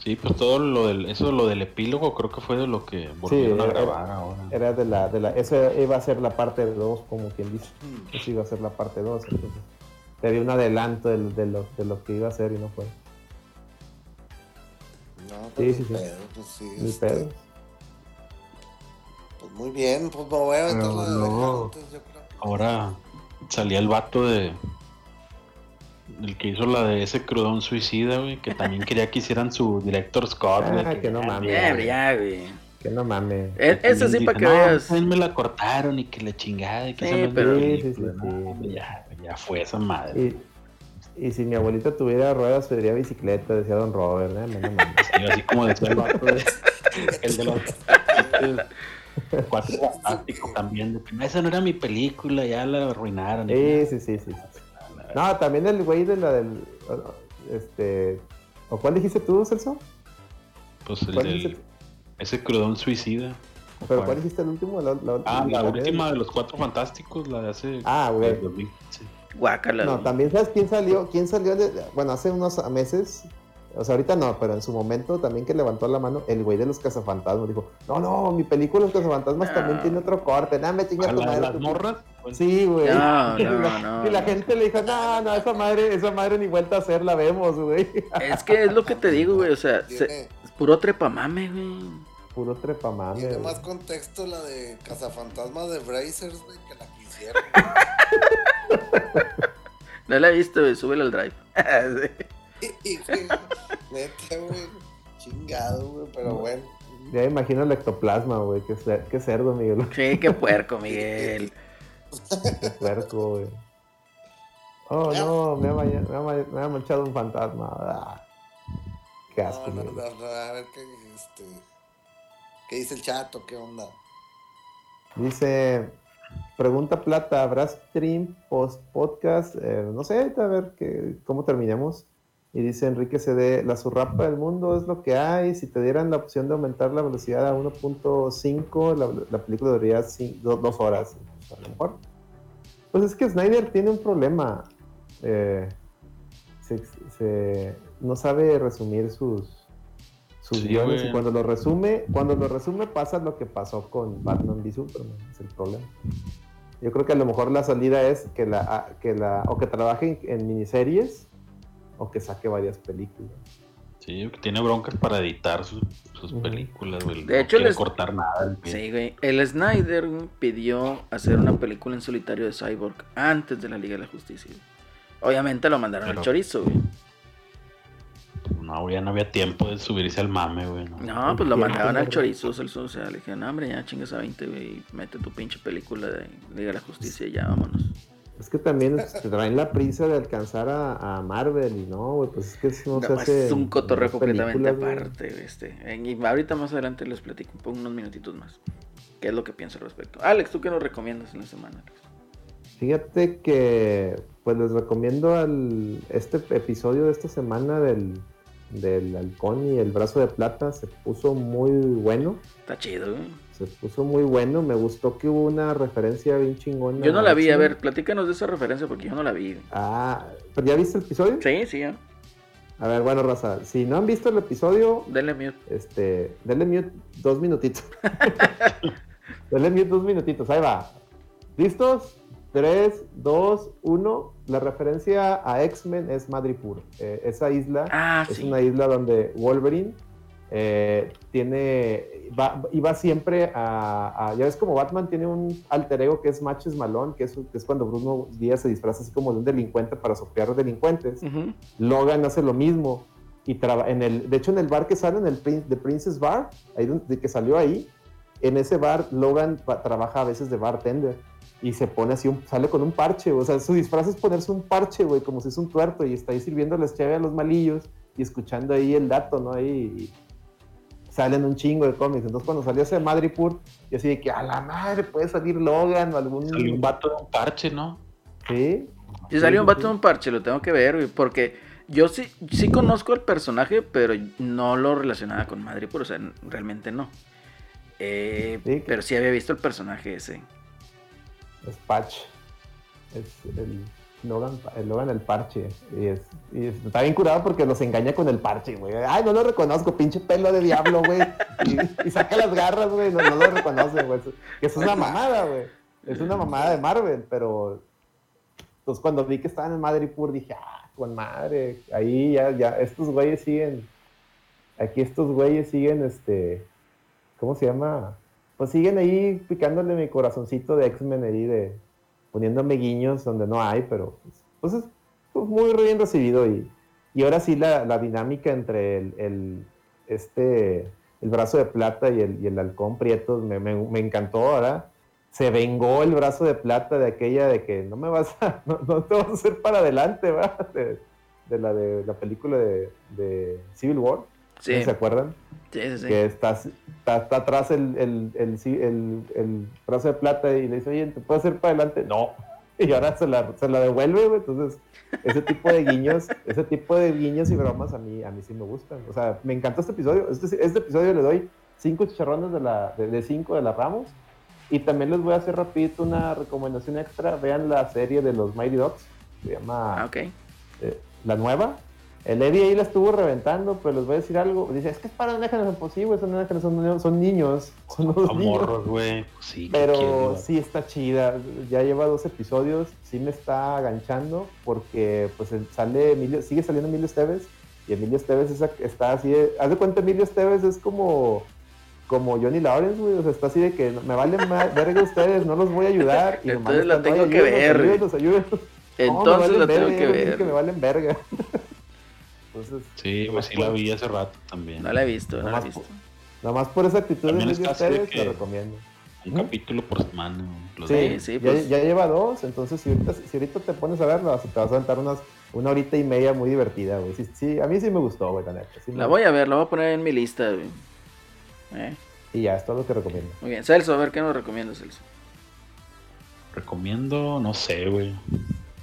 Sí, pues todo lo del, eso lo del epílogo creo que fue de lo que volvieron a era- grabar ahora. Era de la, de la, eso iba a ser la parte 2, como quien dice. mm, Eso iba a ser la parte 2, entonces te dio un adelanto del- de, lo, de lo que iba a ser y no fue. no, pues Sí, sí, sí. pedo, pues sí. Este, pedo. Pues muy bien, pues me voy a aventar la de no. antes, yo creo. Ahora salía el vato de. El que hizo la de ese crudón suicida, güey, que también quería que hicieran su director Scott, güey. Ah, que no mames. Ya, hombre, ya, güey. Que no mames. E- Eso sí, para que "No, veas. pues, me la cortaron y que le chingada y que Sí, es pero- Sí, sí, película". sí, No, sí. hombre, ya, ya fue esa madre. Y, Y si mi abuelita tuviera ruedas, tendría bicicleta, decía Don Robert, ¿eh? No, no mames. Sí, así como decía el vato de- el de los cuatro fantásticos también. de que, "No, Esa no era mi película, ya la arruinaron. Sí, sí, sí, sí. sí. No, también el güey de la del. Este. ¿O cuál dijiste tú, Celso? Pues el ¿Cuál del, dijiste? ese crudón suicida. ¿Pero cuál dijiste el último? La, la- Ah, la última de los cuatro fantásticos, la de hace. Ah, güey. del 2015. Guácala. No, también sabes quién salió, quién salió, de- bueno, hace unos meses, o sea, ahorita no, pero en su momento también que levantó la mano el güey de los cazafantasmas, dijo, no, no, mi película Los cazafantasmas Ah. también tiene otro corte, nada, me chinga Ah, tu madre. las tú". morras. pues, Sí, güey. No, y no, la, no, y la no. gente le dijo, no, no, esa madre, esa madre ni vuelta a hacer, la vemos, güey. Es que es lo que te digo, güey. O sea, se- es puro trepamame, güey. Puro trepamame. tiene más contexto la de Cazafantasmas de Brazers, güey, que la que hicieron. No la he visto, güey. Súbela al drive. Sí. Neta, güey. Chingado, güey, pero bueno. Ya imagino el ectoplasma, güey, qué, cer- qué cerdo, Miguel, Sí, qué puerco, Miguel. qué puerco, güey. Oh, no, me ha, me ha ma- me ha manchado un fantasma. Ah, Qué asco, No, no, no, a ver qué, este, qué dice el chato, qué onda. Dice, pregunta Plata, ¿habrá stream post podcast? Eh, no sé, a ver que, cómo terminemos. Y dice Enrique CD, la surrapa del mundo es lo que hay. Si te dieran la opción de aumentar la velocidad a 1.5, la, la película duraría cin- do- dos horas. A lo mejor. Pues es que Snyder tiene un problema. Eh, se- se- no sabe resumir sus, sus Sí, guiones güey. y cuando lo resume, cuando lo resume pasa lo que pasó con Batman v Superman, es el problema. Yo creo que a lo mejor la salida es que la, que la o que trabaje en, en miniseries o que saque varias películas. Sí, que tiene broncas para editar sus, películas, güey. De no hecho, quiere les- cortar nada. el Sí, güey. El Snyder güey, pidió hacer una película en solitario de Cyborg antes de la Liga de la Justicia. Obviamente lo mandaron al Pero- chorizo, güey. No, ya no había tiempo de subirse al mame, güey. ¿no? No, pues lo mandaban al chorizo, Celso. O sea, le dije, no, hombre, ya chingas a 20, güey. y Mete tu pinche película de Liga de la Justicia y ya, vámonos. Es que también se traen la prisa de alcanzar a, a Marvel y no, güey, pues es que eso no se No, hace. es un cotorreo completamente aparte, güey, este. Y ahorita más adelante les platico un unos minutitos más. ¿Qué es lo que pienso al respecto? Alex, ¿tú qué nos recomiendas en la semana? Alex? Fíjate que pues les recomiendo al, este episodio de esta semana del, del halcón y el brazo de plata se puso muy bueno. Está chido. Se puso muy bueno. Me gustó que hubo una referencia bien chingona. Yo no la vi, a ver, platícanos de esa referencia porque yo no la vi. Ah, ¿pero ya viste el episodio? Sí, sí, ya. A ver, bueno, Raza, si no han visto el episodio, Denle mute. este, denle mute dos minutitos. denle mute dos minutitos, ahí va. ¿Listos? 3, 2, 1. La referencia a X-Men es Madripoor. Eh, esa isla Ah, es sí. una isla donde Wolverine eh, tiene. Va, iba siempre a, a- Ya ves como Batman tiene un alter ego que es Matches Malone, que es, que es cuando Bruno Díaz se disfraza así como de un delincuente para sopear delincuentes. Ujú. Logan hace lo mismo. Y traba- en el, de hecho, en el bar que sale, en el The Princess Bar, ahí donde, de que salió ahí, en ese bar, Logan pa- trabaja a veces de bartender. Y se pone así, un- sale con un parche. O sea, su disfraz es ponerse un parche, güey, como si es un tuerto. Y está ahí sirviendo las chaves a los malillos y escuchando ahí el dato, ¿no? Ahí salen un chingo de cómics. Entonces, cuando salió ese Madripoor, yo así de que a la madre puede salir Logan o algún. Salió un vato de un parche, ¿no? Sí. Si salió un Sí, vato sí. de un parche, lo tengo que ver, güey, porque yo sí, sí conozco el personaje, pero no lo relacionaba con Madrid, o sea, realmente no. Eh, Sí, Pero sí había visto el personaje ese. Es Patch. Es el Logan, el Logan el parche. Y, es, está bien curado porque los engaña con el parche, güey. Ay, no lo reconozco, pinche pelo de diablo, güey. Y, saca las garras, güey. No, no lo reconoce, güey. Es una mamada, güey. Es una mamada de Marvel, pero. Pues cuando vi que estaban en Madripoor dije, ah, con madre. Ahí ya, ya, estos güeyes siguen. Aquí estos güeyes siguen, este. ¿Cómo se llama? Pues siguen ahí picándole mi corazoncito de X-Men ahí de poniéndome guiños donde no hay, pero pues, pues es pues, muy bien recibido y, y ahora sí la, la dinámica entre el, este el brazo de plata y el, el halcón prieto me, me- encantó ahora se vengó el brazo de plata de aquella de que no me vas a, no, no te vas a hacer para adelante, ¿va? De, de la de la película de, de Civil War. Sí, ¿Se acuerdan? sí, sí. sí. Que está, está, está atrás el, el, el, el- brazo de plata y le dice, oye, ¿te puedo hacer para adelante? No. Y ahora se la, se la devuelve, güey. Entonces, ese tipo de guiños, ese tipo de guiños y bromas a mí, a mí sí me gustan. O sea, me encantó este episodio. Este, este episodio le doy cinco chicharrones de, la, de, de cinco de la Ramos. Y también les voy a hacer rapidito una recomendación extra. Vean la serie de los Mighty Dogs. Se llama Ah, eh, la nueva. El Eddie ahí la estuvo reventando, pero les voy a decir algo. Dice, es que es para una generación posible, son, son, son niños, son unos niños. morros, güey. Pues sí, ¿qué Pero sí está chida. Ya lleva dos episodios, sí me está aganchando porque pues sale Emilio, sigue saliendo Emilio Esteves y Emilio Esteves es está así de, haz de cuenta Emilio Esteves es como como Johnny Lawrence, güey, o sea, está así de que me valen más verga ustedes, no los voy a ayudar. Y Entonces la tengo "Ay, que ver, güey". ayúdenos, ayúdenos. No, me Entonces valen la tengo que ver. que me valen verga. Entonces, Sí, pues sí la vi hace rato también. No la he visto, no la he visto. nada más por esa actitud de También de Esteves, que- lo recomiendo. Un capítulo por semana. los Sí, Sí, sí, ya, pues. ya lleva dos, entonces si ahorita, si ahorita te pones a verlo, te vas a aventar unas, una horita y media muy divertida, güey. Sí, sí, a mí sí me gustó, güey, la neta. sí me La voy a ver, la voy a poner en mi lista, güey. Eh, Y ya, es todo lo que recomiendo. muy bien. Celso, a ver qué nos recomiendas, Celso. Recomiendo, no sé, güey.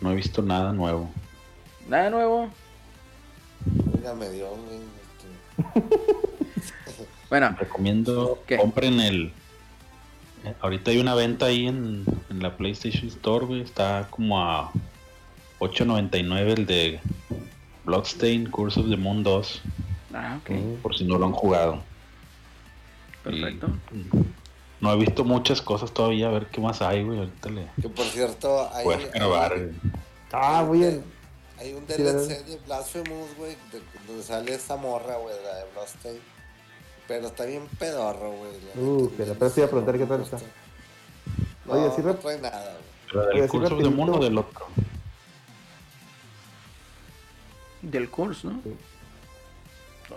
No he visto nada nuevo. Nada nuevo. Oiga, me dio, güey, este, Bueno, Recomiendo, ¿Qué? compren el... eh, Ahorita hay una venta ahí en, en la PlayStation Store, güey. Está como a 8.99 el de Bloodstain Curse of the Moon 2. ah, ok. Mm. Por si no lo han jugado. Perfecto. Y, no he visto muchas cosas todavía. A ver qué más hay, güey. Ahorita le que por cierto, hay, a grabar. hay, güey. Ah, muy bien. Hay un Sí, DLC de Blasphemous, güey, de- donde sale esa morra, güey, la de Bloodstained. Pero está bien pedorro, güey. Uh, que la te iba a preguntar qué tal está. No, Oye, sí no trae nada, güey. ¿Pero Oye, del sí, of the Moon o del otro? Del curso, ¿no? Sí.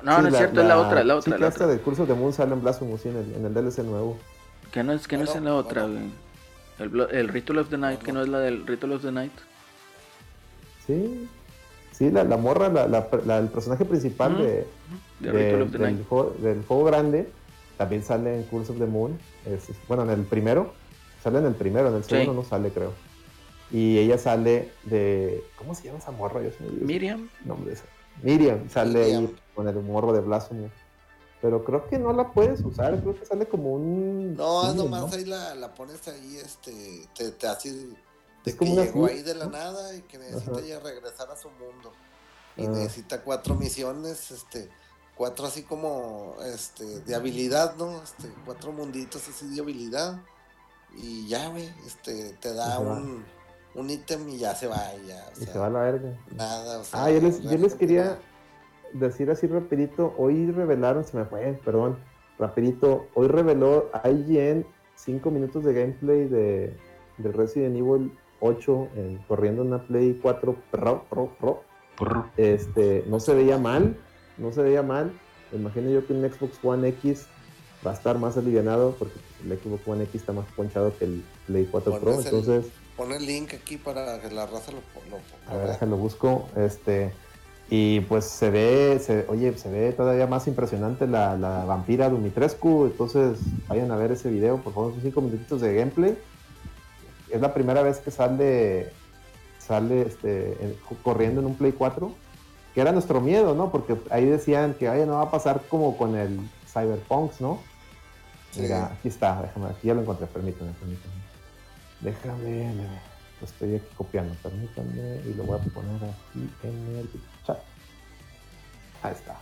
No, Sí, no es cierto, es la otra, la sí, otra, que la esta otra. del curso de Moon sale en Blasphemous sí, en el, en el DLC nuevo. Que no es, que no es en la otra, bueno. güey. El, el Ritual of the Night, que no es la del Ritual of the Night. Sí. Sí, la, la morra, la, la- la- el personaje principal de, del, juego, del juego grande también sale en Curse of the Moon. Es- es- bueno, en el primero. Sale en el primero, en el Sí. segundo no sale, creo. Y ella sale de. ¿Cómo se llama esa morra? Yo olvidó Miriam. el nombre de esa. Miriam sale Miriam. ahí con el morro de Blasphemous. Pero creo que no la puedes usar, creo que sale como un. No, sí, nomás ahí la, la pones ahí, este, te, te hace que una llegó ahí de la nada y que necesita ya regresar a su mundo. Y Ah. necesita cuatro misiones, este, cuatro así como, este, de habilidad, ¿no? Este, cuatro munditos así de habilidad. Y ya, güey, este, te da un, un ítem y ya se va, y ya, o Y se va a la verga. nada, o sea. Ah, yo les, yo les quería decir así rapidito, hoy revelaron, se me fue, perdón, rapidito, hoy reveló IGN 5 minutos de gameplay de, de Resident Evil 8 en- corriendo en una Play 4 Pro, Pro, Pro. Este, no se veía mal, no se veía mal. Me imagino yo que un Xbox One X va a estar más alivianado porque el Xbox One X está más ponchado que el Play 4 Pro, el- entonces... Pon el link aquí para que la raza lo, lo, A ver, déjalo busco. Este, y pues se ve, se, oye, se ve todavía más impresionante la, la vampira Dumitrescu. Entonces, vayan a ver ese video, por favor, son cinco minutitos de gameplay. Es la primera vez que sale, sale este, en- corriendo en un Play 4, que era nuestro miedo, ¿no? Porque ahí decían que, oye, no va a pasar como con el Cyberpunk, ¿no? Sí. Mira, aquí está, déjame, aquí ya lo encontré, permítame, permítame. Déjame, lo estoy aquí copiando, permítanme, y lo voy a poner aquí en el chat. Ahí está.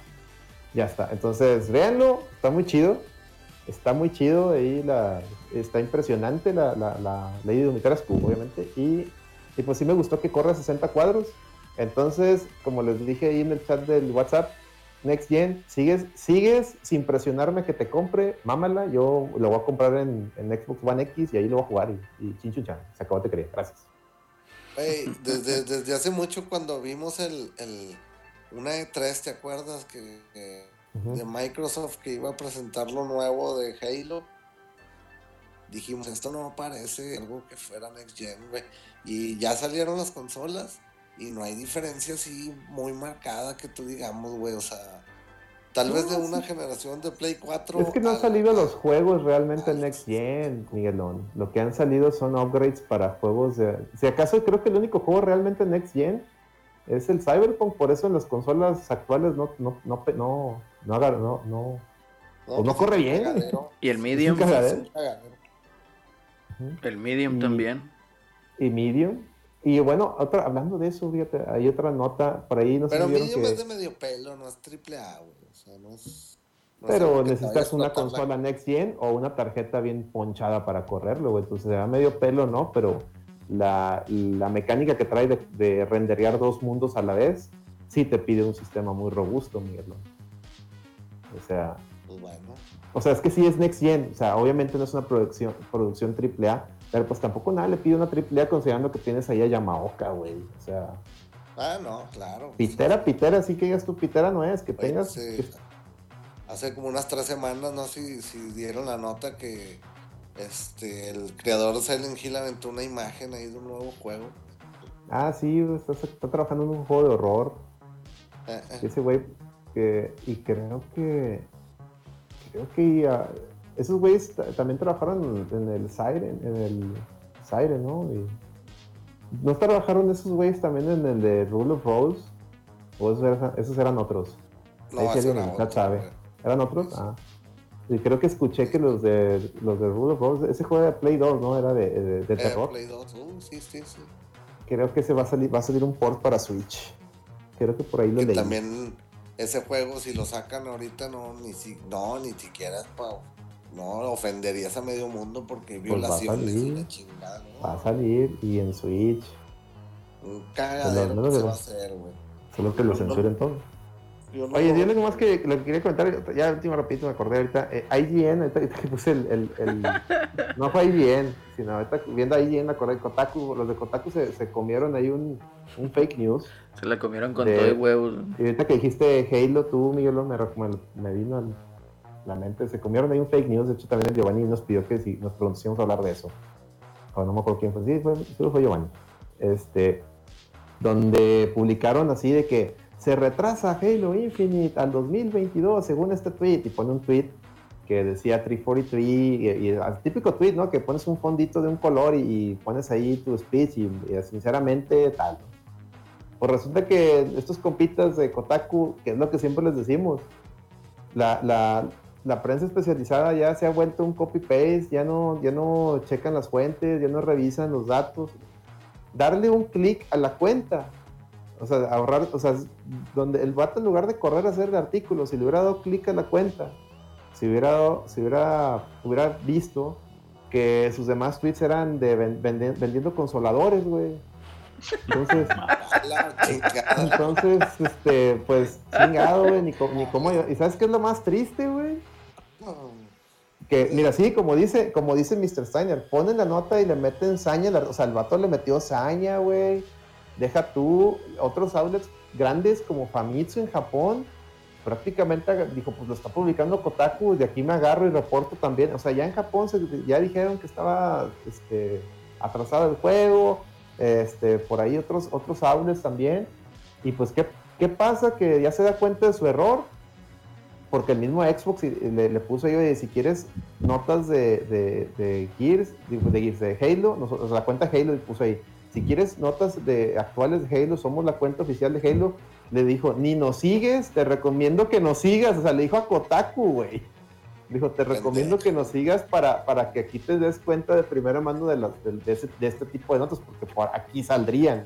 Ya está. Entonces, véanlo, está muy chido. Está muy chido, ahí la, está impresionante la, la, la Lady Dumitrescu, obviamente. Y, y pues sí me gustó que corra a 60 cuadros. Entonces, como les dije ahí en el chat del WhatsApp, Next Gen, sigues, sigues sin presionarme que te compre, mámala, yo lo voy a comprar en, en Xbox One X y ahí lo voy a jugar y, y se acabó te quería, gracias. Desde, desde hace mucho cuando vimos el, el una E3, ¿te acuerdas? Que De Microsoft que iba a presentar lo nuevo de Halo. dijimos, esto no parece algo que fuera Next Gen, güey. Y ya salieron las consolas y no hay diferencia así muy marcada que tú digamos, güey, o sea, tal vez de una generación de Play 4. Es que no han salido los juegos realmente Next Gen, Miguelón. Lo que han salido son upgrades para juegos de... Si acaso creo que el único juego realmente Next Gen es el Cyberpunk, por eso en las consolas actuales no, no, no, no, no, no, no, no, no pues corre es un bien. cagadero, Y el Medium. Es un cagadero. es un cagadero. El Medium Y- también. y Medium. Y bueno, otra, hablando de eso, fíjate, hay otra nota por ahí, no sé Pero Medium que... es de medio pelo, no es triple A, güey. O sea, no es. no Pero necesitas una la- consola Next Gen o una tarjeta bien ponchada para correrlo, güey. Entonces se da medio pelo, ¿no? Pero la, la mecánica que trae de, de renderear dos mundos a la vez, sí te pide un sistema muy robusto, Miguel. O sea, Pues bueno. o sea, es que sí es Next Gen. O sea, obviamente no es una producción, producción AAA, pero pues tampoco nada le pide una AAA considerando que tienes ahí a Yamaoka, güey. O sea, Ah, no, claro. pitera, pitera, sí que digas tú, pitera no es, que Oye, tengas... hace, como unas tres semanas, no sé si, si dieron la nota que este el creador de Silent Hill aventó una imagen ahí de un nuevo juego. Ah, sí, está, está trabajando en un juego de horror. Eh, eh, Ese güey, que, y creo que. Creo que ah, esos güeyes ta- también trabajaron en, en el Siren, en el Siren, ¿no? Y, ¿No trabajaron esos güeyes también en el de Rule of Rose? ¿O esos eran, esos eran otros? no, ahí sí chat otra, sabe. ¿Eran otros? Ah. Y creo que escuché que los de los de Rule of Rose, ese juego de Play 2, ¿no? Era de, de, de Eh, terror. Play 2, uh, sí, sí, sí. Creo que se va a salir, va a salir un port para Switch. Creo que por ahí lo Que leí. también ese juego, si lo sacan ahorita, no, ni, si, no, ni siquiera es pa- No, ofenderías a medio mundo porque Pues va a violaciones y salir. la chingada, ¿no? Va a salir y en Switch. Un cagadero no que se va a hacer, güey. Solo que lo censuren todo. Yo no- Oye, yo lo más que lo que quería comentar, ya último rapidito me acordé ahorita, eh, IGN, ahorita, ahorita que puse el, el, el- no fue IGN, sino ahorita viendo IGN me acordé de Kotaku, los de Kotaku se, se comieron ahí un, un fake news, Se la comieron con De- todo y huevos. y ahorita que dijiste Halo, tú Miguel, me, me, me vino a la mente, se comieron ahí un fake news, de hecho también el Giovanni nos pidió que si nos pronunciamos a hablar de eso, o no me acuerdo quién fue, sí, fue, sí fue Giovanni, este, donde publicaron así de que se retrasa Halo Infinite al 2022 según este tweet y pone un tweet que decía 343 y, y el típico tweet, ¿no? Que pones un fondito de un color y, y pones ahí tu speech y, y sinceramente tal. Pues resulta que estos compitas de Kotaku, que es lo que siempre les decimos, la, la, la prensa especializada ya se ha vuelto un copy-paste, ya no, ya no checan las fuentes, ya no revisan los datos. Darle un clic a la cuenta, o sea, ahorrar, o sea, donde el vato en lugar de correr a hacer el artículo, si le hubiera dado clic a la cuenta, si hubiera, dado- si hubiera, hubiera visto que sus demás tweets eran de ven- vende- vendiendo consoladores, güey. Entonces, entonces, este, pues, chingado, güey, ni, ni cómo. ¿Y sabes qué es lo más triste, güey? Que, mira, sí, como dice, como dice Mr. Steiner, ponen la nota y le meten saña, la- o sea, el vato le metió saña, güey. Deja tú, otros outlets grandes como Famitsu en Japón, prácticamente dijo, pues lo está publicando Kotaku, de aquí me agarro y reporto también. O sea, ya en Japón se- ya dijeron que estaba este, atrasado el juego, este, por ahí otros, otros outlets también. Y pues, ¿qué, ¿qué pasa? Que ya se da cuenta de su error, porque el mismo Xbox le, puso oye, si quieres notas de, de, de Gears, de Gears, de Halo, la cuenta Halo le puso ahí, si quieres notas de actuales de Halo, somos la cuenta oficial de Halo, le dijo, ni nos sigues, te recomiendo que nos sigas, o sea, le dijo a Kotaku, güey. Dijo, te recomiendo que nos sigas para, para que aquí te des cuenta de primera mano de, las- de, de ese- de este tipo de notas, porque por aquí saldrían.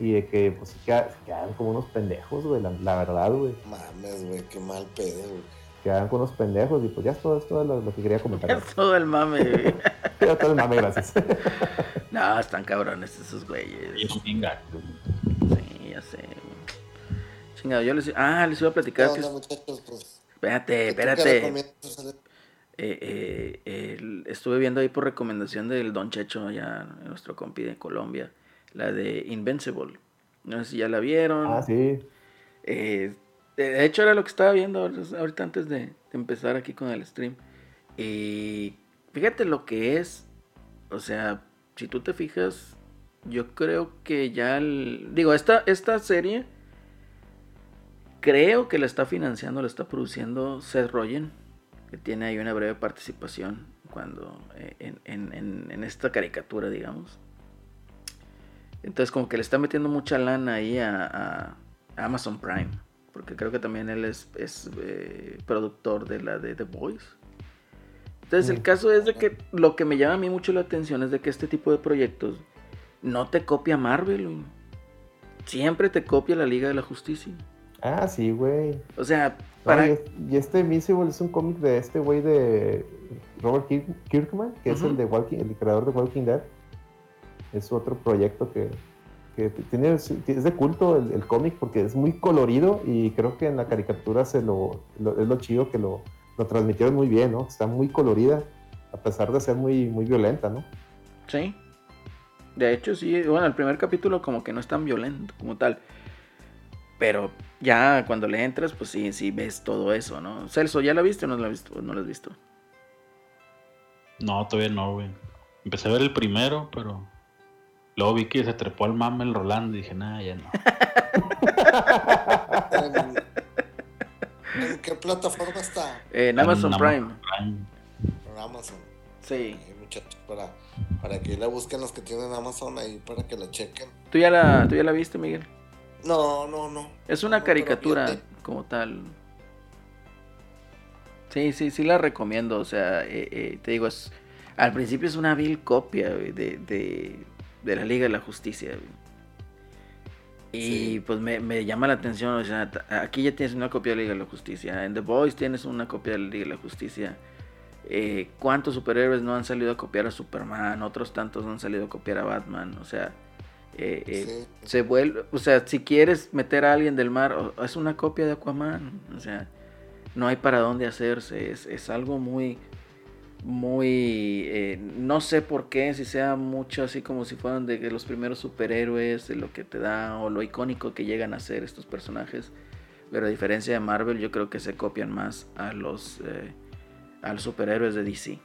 Y de que, pues, se queda- se quedan como unos pendejos, güey, la, la verdad, güey. Mames, güey, qué mal pedo, güey. Quedan con unos pendejos y pues ya es todo esto de lo, lo que quería comentar. Es todo el mame, güey. Ya todo el mame, gracias. No, están cabrones esos güeyes. Es. Sí, ya sé. güey. Chingado, yo les... Ah, les iba a ¿Qué platicar que... muchachos? Pues, Espérate, ¿qué tú qué espérate. Eh, eh, estuve viendo ahí por recomendación del Don Checho, ya nuestro compi de Colombia, la de Invincible. No sé si ya la vieron. Ah, sí. De hecho, era lo que estaba viendo ahorita antes de, empezar aquí con el stream. Y fíjate lo que es, o sea, si tú te fijas, yo creo que ya, el- digo, esta, esta serie, creo que la está financiando, la está produciendo Seth Rogen, que tiene ahí una breve participación cuando eh, en, esta caricatura, digamos. Entonces como que le está metiendo mucha lana ahí a Amazon Prime, porque creo que también él es, es, eh, productor de la de The Voice. Entonces el Mm. caso es de que lo que me llama a mí mucho la atención es de que este tipo de proyectos no te copia Marvel, siempre te copia la Liga de la Justicia. Ah, sí, güey. O sea, para... y, es- y este Invisible es un cómic de este güey de Robert Kirk- Kirkman, que es el de Walking, el creador de Walking Dead. Es otro proyecto que, que tiene, es de culto el, el cómic porque es muy colorido y creo que en la caricatura se lo, lo- es lo chido que lo, lo transmitieron muy bien, ¿no? Está muy colorida, a pesar de ser muy, muy violenta, ¿no? Sí. De hecho, sí. Bueno, el primer capítulo como que no es tan violento como tal. Pero ya cuando le entras, pues sí, sí ves todo eso, ¿no? Celso, ¿ya la viste o no la has visto? ¿No la has visto? No, todavía no, güey. Empecé a ver el primero, pero luego vi que se trepó al mame el Rolando y dije, nada, ya no. ¿En, en qué plataforma está? En Amazon En Prime. Prime. En Amazon. Sí. Ahí, muchachos, para, para que la busquen los que tienen Amazon ahí, para que la chequen. ¿Tú ya la, ¿tú ya la viste, Miguel? No, no, no. Es una No, caricatura fíjate, como tal. Sí, sí, sí la recomiendo. O sea, eh, eh, te digo, es, al principio es una vil copia güey, de, de, de la Liga de la Justicia. Y Sí. pues me, me llama la atención, o sea, t- aquí ya tienes una copia de la Liga de la Justicia. En The Boys tienes una copia de la Liga de la Justicia. Eh, ¿Cuántos superhéroes no han salido a copiar a Superman? Otros tantos no han salido a copiar a Batman. O sea, eh, eh, Sí. se vuelve, o sea, si quieres meter a alguien del mar, es una copia de Aquaman, o sea, no hay para dónde hacerse, es, es algo muy, muy, eh, no sé por qué, si sea mucho así como si fueran de los primeros superhéroes, de lo que te da, o lo icónico que llegan a ser estos personajes, pero a diferencia de Marvel, yo creo que se copian más a los, eh, a los superhéroes de DC.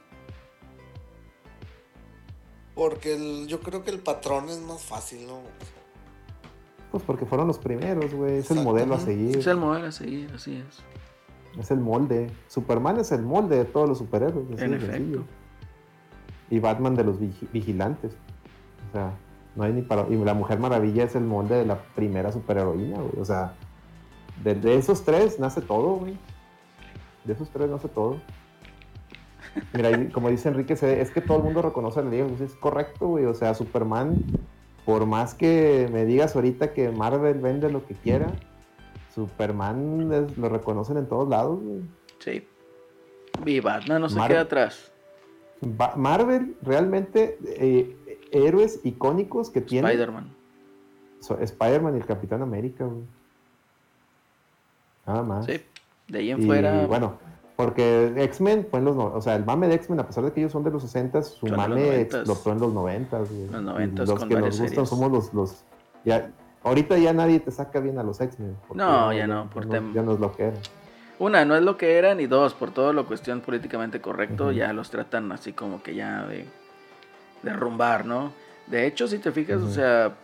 Porque el- yo creo que el patrón es más fácil, ¿no? Pues porque fueron los primeros, güey. Es el modelo a seguir. Es el modelo a seguir, así es. Es el molde. Superman es el molde de todos los superhéroes. En efecto. sencillo. Y Batman de los vigi- vigilantes. O sea, no hay ni para. Y la Mujer Maravilla es el molde de la primera superheroína, güey. O sea, de, de esos tres nace todo, güey. De esos tres nace todo. Mira, como dice Enrique, es que todo el mundo reconoce a la Liga. Es correcto, güey. O sea, Superman, por más que me digas ahorita que Marvel vende lo que quiera, Superman es- lo reconocen en todos lados, güey. Sí. Y Batman no se Marvel. queda atrás. Ba- Marvel realmente eh, héroes icónicos que tiene Spider-Man. so- Spider-Man y el Capitán América, güey. Nada más. Sí. De ahí en Y fuera. bueno, porque X-Men fue en los, no- o sea, el mame de X-Men, a pesar de que ellos son de los 60, su mame 90s. explotó en los 90, güey. Los Y 90s los que nos gustan series. somos los, los ya, ahorita ya nadie te saca bien a los X-Men. No, ya no, por ya, tem- ya no es lo que era. Una, no es lo que eran. Y dos, por todo lo cuestión políticamente correcto, ya los tratan así como que ya de derrumbar, ¿no? De hecho, si te fijas, o sea,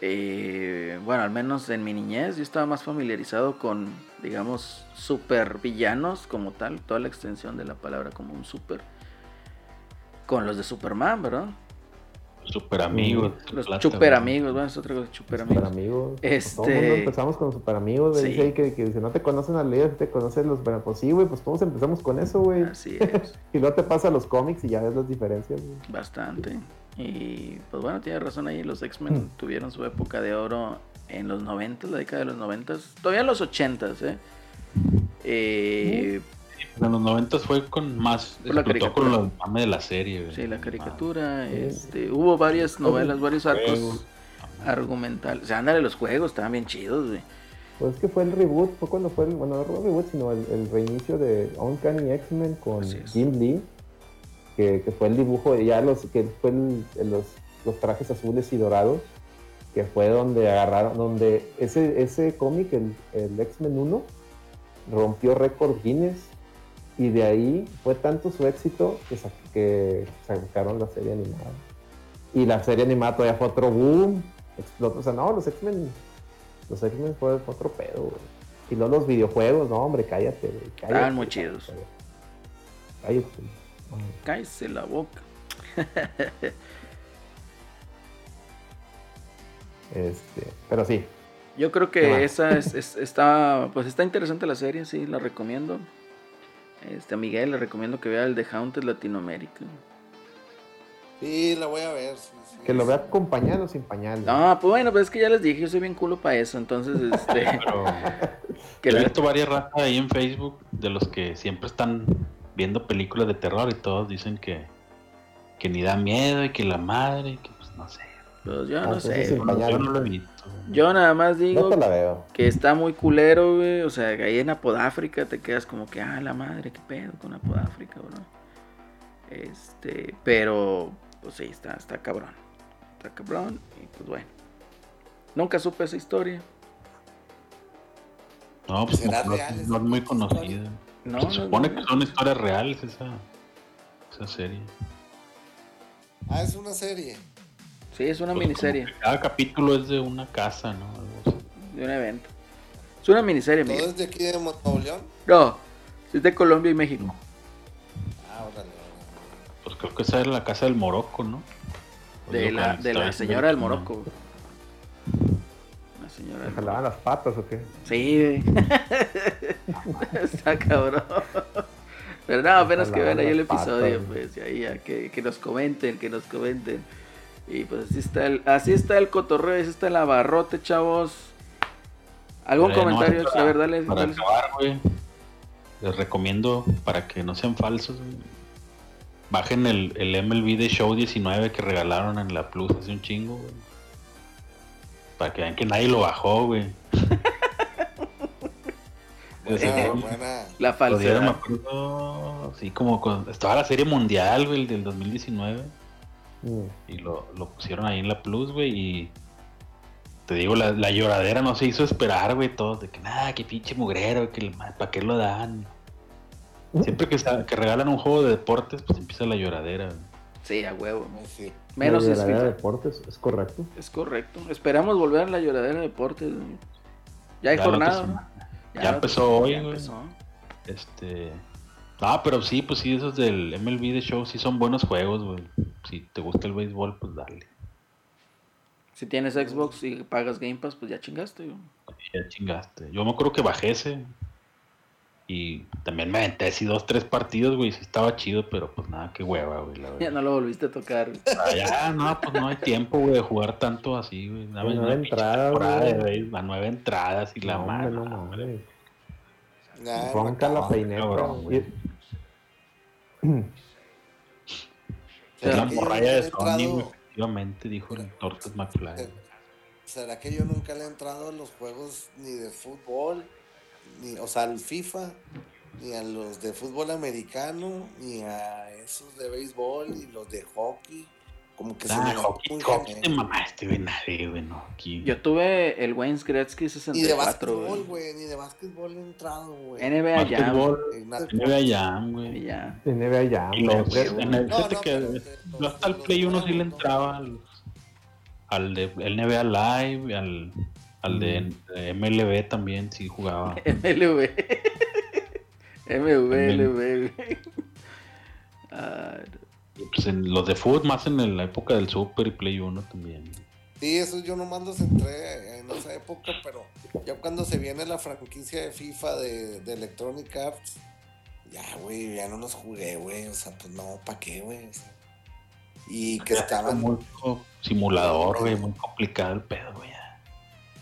eh, bueno, al menos en mi niñez, yo estaba más familiarizado con, digamos, super villanos como tal, toda la extensión de la palabra como un super, con los de Superman, ¿verdad? Super amigos. Los plata, super güey. amigos, bueno, es otra cosa, super Super amigos. amigos. Este- Todo el mundo empezamos con super amigos. Sí. Dice ahí que, que si no te conocen a leer, te conocen los. Bueno, pues sí, güey, pues todos empezamos con eso, güey. Así es. Y luego te pasa a los cómics y ya ves las diferencias, güey. Bastante. Y pues bueno, tiene razón ahí, los X-Men Mm. tuvieron su época de oro en los 90, la década de los 90, todavía en los 80, ¿eh? Eh, En los 90 fue con más. La Explotó con los mame de la serie, güey. sí, la caricatura, sí. este, hubo varias novelas, varios arcos Juegos. argumentales. O sea, ándale, los juegos estaban bien chidos, güey. Pues es que fue el reboot, fue cuando fue el. Bueno, no fue el reboot, sino el, el reinicio de Uncanny X-Men con. Jim Lee. Que, que fue el dibujo, de ya los. que fue el- el- los, los trajes azules y dorados. Que fue donde agarraron. donde ese, ese cómic, el, el X-Men 1, rompió récord Guinness Y de ahí fue tanto su éxito que, sa- que sacaron la serie animada. Y la serie animada todavía fue otro boom. Explotó. O sea, no, los X-Men. Los X-Men fue, fue otro pedo, güey. Y luego los videojuegos, no, hombre, cállate, güey. cállate, Estaban muy chidos. Cállate. No. Cállese la boca. Este, pero sí, Yo creo ¿Qué que esa es, es- está, pues está interesante la serie, sí, la recomiendo. Este, a Miguel le recomiendo que vea el de Haunted Latinoamérica. Sí, la voy a ver. sí, sí. que lo vea con pañal o sin pañal. No, pues bueno, pues es que ya les dije, yo soy bien culo para eso, entonces, este, Pero que he visto varias ratas ahí en Facebook de los que siempre están viendo películas de terror y todos dicen que, que ni da miedo y que la madre, y que pues no sé. Pues yo Ah, no sé. Yo no lo he visto. yo nada más digo te la veo. que está muy culero, güey, o sea, que ahí en Apodáfrica te quedas como que, ah, la madre, qué pedo con Apodáfrica, bro. Este, pero, pues sí, está, está cabrón, está cabrón, y pues bueno. Nunca supe esa historia. No, pues ¿Será no, no- real esa no es muy conocida. No, se supone no. que son historias reales esa, esa serie. Ah, es una serie. Sí, es una Pues, miniserie Cada capítulo es de una casa, ¿no? De un evento. Es una miniserie, ¿Todo es de aquí de Nuevo León? No, es de Colombia y México. Ah, órale. Pues creo que esa era la casa del Morocco, ¿no? De la, de la señora del Morocco. güey. La señora ¿Me del jalaban Morocco. las patas o qué? Sí, güey. Está cabrón. Pero no, apenas que vean ahí el patas, episodio, güey. pues, y ahí ya, que, que nos comenten, que nos comenten. Y pues así está el, así está el cotorreo, así está el abarrote, chavos. ¿Algún Eh, no, comentario? para- a ver, dale, Para dale. acabar, güey, les recomiendo, para que no sean falsos, bajen el, el MLB de Show 19 que regalaron en la Plus hace un chingo, güey. Para que vean que nadie lo bajó, güey. Buena, buena. La me falsedad. acuerdo, sí, como estaba la serie mundial, güey, el del 2019. Mm. Y lo, lo pusieron ahí en la Plus, güey, y te digo, la, la lloradera no se hizo esperar, güey, todos, de que nada, que pinche mugrero, que ¿para qué lo dan? Siempre que, que regalan un juego de deportes, pues empieza la lloradera. güey. Sí, a huevo. Sí. Menos la FIFA. de deportes, es correcto. Es correcto. Esperamos volver a la lloradera de deportes. güey. Ya hay Ya jornada. ¿no? Ya empezó hoy, ya güey. empezó. Este. Ah, pero sí, pues sí, esos del MLB de Show sí son buenos juegos, güey. Si te gusta el béisbol, pues dale. Si tienes Xbox y pagas Game Pass, pues ya chingaste. güey. Ya chingaste. Yo me acuerdo que bajé ese. Y también me aventé así dos, tres partidos, güey. Sí estaba chido, pero pues nada, qué hueva, güey. La Ya no lo volviste a tocar. güey. Ah, ya, no, pues no hay tiempo, güey, de jugar tanto así, güey. Pues pinche entradas, temporada güey. de béisbol, a nueve entradas y la no, mano. hombre, no Ya, Ronca la peineta. cabrón, güey. Y- Es la ¿Será que yo morralla nunca de le he Sony, güey, entrado- efectivamente, dijo el Tortes McFly. ¿Será que yo nunca le he entrado a los juegos ni de fútbol, ni, o sea, al FIFA, ni a los de fútbol americano, ni a esos de béisbol, ni los de hockey? Como que se Ah, me da hockey, muy hockey te mamaste, güey, nadie, güey, no. Aquí. Yo tuve el Wayne's Gretzky Ni de 64, básquetbol, güey. güey, ni de básquetbol he entrado, güey. NBA Jam. NBA Jam, güey. NBA el- No, hasta el Play 1 sí le entraba al, al de NBA Live, al, al de, Mm. MLB también sí jugaba. MLV. MVLV, güey. Y, pues en los de fútbol, más en la época del Super y Play 1 también. Sí, eso yo nomás los entré en esa época, pero ya cuando se viene la franquicia de FIFA de, de Electronic Arts, ya, güey, ya no los jugué, güey. O sea, pues no, ¿para qué, güey? O sea, y que estaban. Muy simulador, güey, muy complicado el pedo, güey. ya.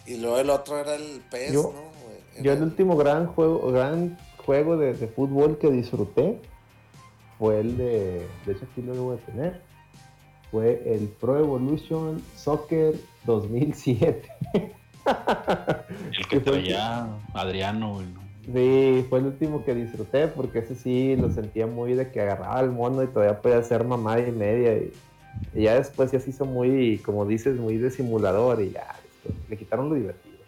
Y luego el otro era el PES, Yo- ¿no? güey? Era Yo el último gran juego, gran juego de, de fútbol que disfruté fue el de, de hecho aquí lo debo de tener, fue el Pro Evolution Soccer 2007. El que traía Adriano. Sí, fue el último que disfruté porque ese sí lo sentía muy de que agarraba el mono y todavía podía hacer mamada y media y, y ya después ya se hizo muy, como dices, muy de simulador y ya, después le quitaron lo divertido.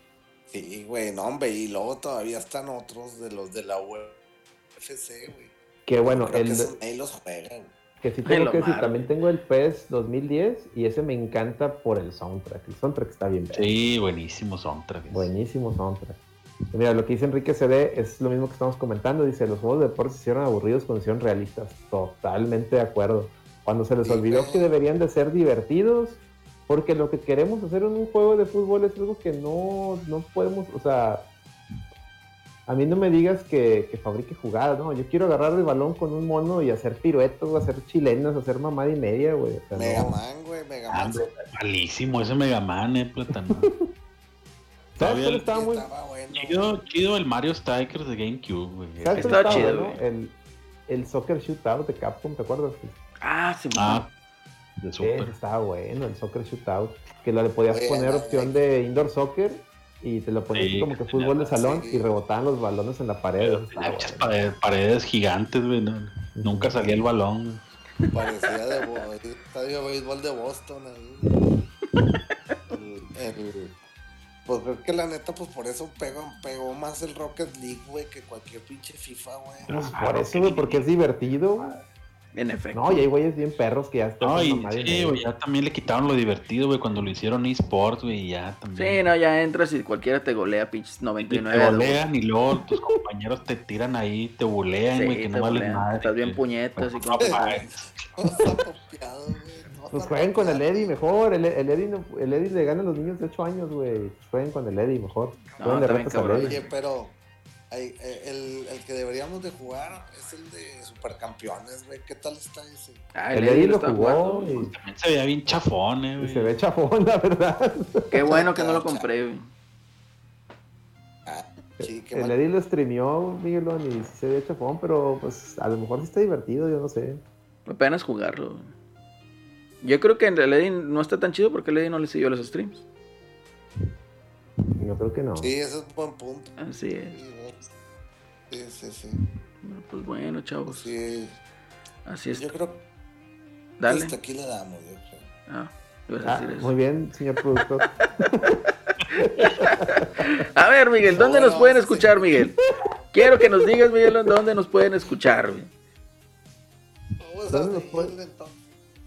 Sí, güey, no, hombre, y luego todavía están otros de los de la UFC, güey. Que bueno, el, que los juegan. que sí tengo que decir, también tengo el PES 2010 y ese me encanta por el soundtrack. El soundtrack está bien. Sí, buenísimo soundtrack. Buenísimo soundtrack. Mira, lo que dice Enrique CD es lo mismo que estamos comentando. Dice, los juegos de deportes se hicieron aburridos cuando hicieron realistas. Totalmente de acuerdo. Cuando se les olvidó que deberían de ser divertidos, porque lo que queremos hacer en un juego de fútbol es algo que no, no podemos, o sea, a mí no me digas que, que fabrique jugadas, ¿no? Yo quiero agarrar el balón con un mono y hacer piruetos, hacer chilenas, hacer mamada y media, güey. O sea, Mega no. Man, güey, Mega Ah, malísimo ese Mega Man, eh, plátano. ¿Sabes el- estaba muy, bueno. chido, chido el Mario Strikers de GameCube, güey. ¿Sabes Estaba chido, bueno? güey. El, el Soccer Shootout de Capcom, ¿te acuerdas? Ah, sí, Ah, de Sí, Super. estaba bueno, el Soccer Shootout. Que lo le podías Oye, poner la- opción de indoor soccer y te lo ponías Sí, como que fútbol de salón sí. y rebotaban los balones en la pared. eso estaba Muchas paredes, paredes gigantes, güey. no- nunca salía el balón. Parecía de estadio de béisbol de Boston ahí. El, el- pues creo que la neta, pues por eso pegó, pegó más el Rocket League, güey, que cualquier pinche FIFA, güey. Pues Ah, por eso, güey, porque es divertido. güey. En efecto. No, y hay güeyes bien perros que ya están No, y y sí, güey, ya también le quitaron lo divertido, güey, cuando lo hicieron eSports, güey, y ya también. Sí, no, ya entras y cualquiera te golea, pinches Y 99. te a dos. golean y luego tus compañeros te tiran ahí, te bulean, Sí, güey, que te no golean. nada. Estás bien puñetas y No, con Pues jueguen con el. Eddie mejor. El, el, Eddie, no- el Eddie le gana a los niños de 8 años, güey. Pues jueguen con el Eddie mejor. No, Jueguen de al. Eddie. Oye, pero ay, eh, el, el que deberíamos de jugar es el de Supercampeones, güey. ¿Qué tal está ese? Ah, El Eddie lo jugó jugando. y, También se veía bien chafón, eh, güey. se ve chafón, la verdad. Qué bueno que no lo compré, güey. Ah, sí, qué El mal. Eddie lo streameó, Miguelón, y sí se ve chafón, pero pues a lo mejor sí está divertido, yo no sé. Apenas jugarlo. güey. Yo creo que en el Eddie no está tan chido porque el Eddie no le siguió los streams. Yo creo que no. Sí, ese es buen punto. Así es. Sí. Sí, sí, sí. Bueno, Pues bueno, chavos. Sí, Así es. yo creo Dale. hasta aquí le damos, yo creo. Ah, ibas a Ah, decir eso. muy bien, señor productor. A ver, Miguel, ¿dónde No, nos pueden sí. escuchar, Miguel? Quiero que nos digas, Miguel, dónde nos pueden escuchar, ¿Dónde a nos puede- seguirle, entonces.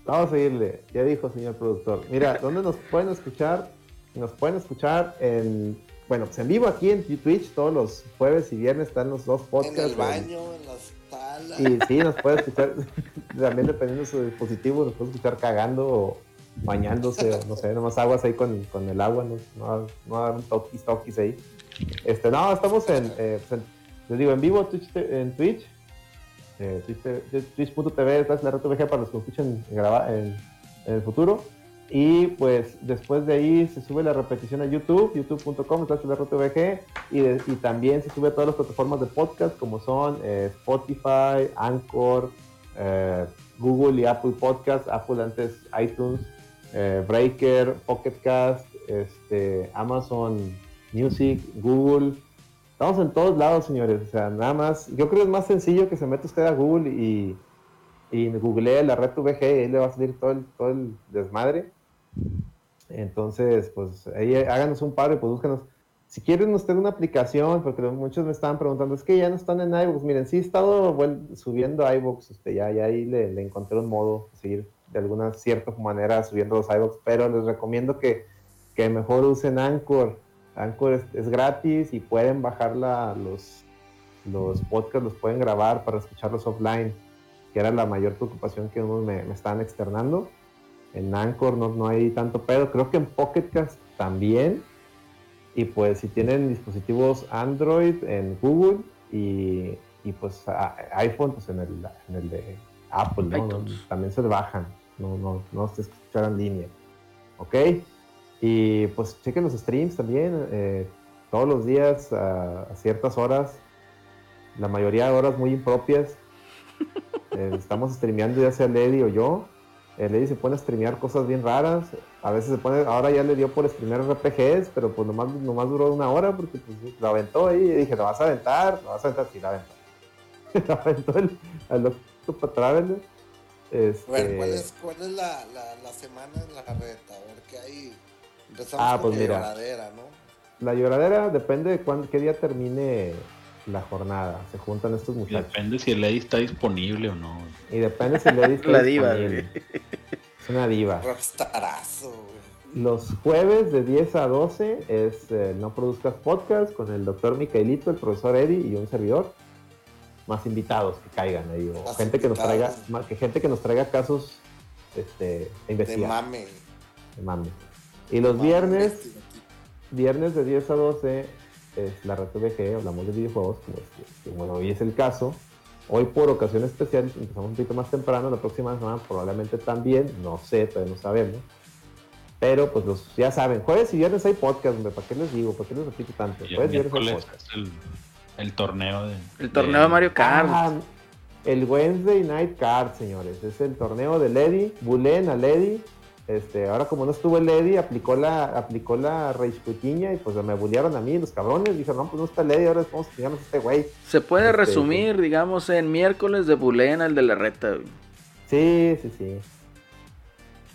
Vamos a seguirle, ya dijo señor productor. Mira, ¿dónde nos pueden escuchar? Nos pueden escuchar en, bueno, pues en vivo aquí en Twitch, todos los jueves y viernes están los dos En podcasts. el baño, en la sala. Y sí, nos puede escuchar, también dependiendo de su dispositivo, nos puede escuchar cagando o bañándose, o no sé, nomás aguas ahí con, con el agua, no, no, no dar un toquis, toquis ahí. Este, no, estamos en, eh, pues en- les digo, en vivo Twitch, en Twitch, eh, Twitch twitch.tv, Reto VG para los que escuchen en, en el futuro. Y pues después de ahí se sube la repetición a YouTube, youtube.com y, y también se sube a todas las plataformas de podcast como son eh, Spotify, Anchor, eh, Google y Apple Podcast, Apple antes iTunes, eh, Breaker, Pocket Cast, este, Amazon Music, Google. Estamos en todos lados, señores. O sea, nada más. Yo creo que es más sencillo que se meta usted a Google y, y googlee la red VG y ahí le va a salir todo el, todo el desmadre. Entonces, pues ahí háganos un paro y pues búsquenos. Si quieren usted una aplicación, porque muchos me estaban preguntando, es que ya no están en iVoox. Miren, sí he estado subiendo a iVoox, este, ya, ahí le, encontré un modo, de seguir de alguna cierta manera subiendo los iVoox, pero les recomiendo que, que mejor usen Anchor. Anchor es, gratis y pueden bajarla, los, los podcasts los pueden grabar para escucharlos offline, que era la mayor preocupación que unos me, me estaban externando. En Anchor no, no hay tanto pedo, creo que en Pocket Cast también. Y pues si tienen dispositivos Android en Google y, y pues iPhone, pues en el, en el de Apple, ¿no? También se bajan, no, no, no se escuchan en línea. ¿Ok? Y pues chequen los streams también, eh, todos los días a, a ciertas horas, la mayoría de horas muy impropias. Eh, estamos streameando ya sea Lady o yo. El Lady se pone a streamear cosas bien raras. A veces se pone, ahora ya le dio por streamear RPGs, pero pues nomás, nomás duró una hora porque pues, lo aventó ahí y dije, ¿lo vas a aventar? ¿Lo vas a aventar? Sí, lo aventó. lo aventó el, al Octopath Traveler. Este, Bueno, ¿cuál es, cuál es la, la, la semana en la reta? A ver qué hay. Empezamos Ah, con pues la mira. lloradera, ¿no? La lloradera depende de cuándo, qué día termine la jornada. Se juntan estos Y muchachos. depende si el Eddie está disponible o no. Y depende si le diste La diva, güey. Es una diva. Rockstarazo, güey. Los jueves de 10 a 12 es eh, No Produzcas Podcast con el doctor Micaelito, el profesor Eddie y un servidor. Más invitados que caigan ahí. O Más gente que nos traiga, más que gente que nos traiga casos este, de De investigar. mame. de mame. Y los Mame viernes, viernes de 10 a 12 es la red VG, hablamos de videojuegos, como, es- como hoy es el caso. Hoy por ocasión especial empezamos un poquito más temprano, la próxima semana probablemente también, no sé, todavía no sabemos. Pero pues los, ya saben, jueves y viernes hay podcast, hombre, ¿para qué les digo? ¿Para qué les repito tanto? Y Jueves y viernes hay podcast. el, el torneo de. El torneo de Mario Kart. Ah, el Wednesday Night Card, señores. Es el torneo de Lady. Bulen a Lady. Este, ahora como no estuvo el Lady, aplicó la, aplicó la Rage Quitiña y pues me bullearon a mí, los cabrones. Dijeron, no, pues no está Lady, ahora vamos a este güey. Se puede Este, resumir, digamos, en miércoles de Bulena, el de la reta. güey. Sí, sí, sí.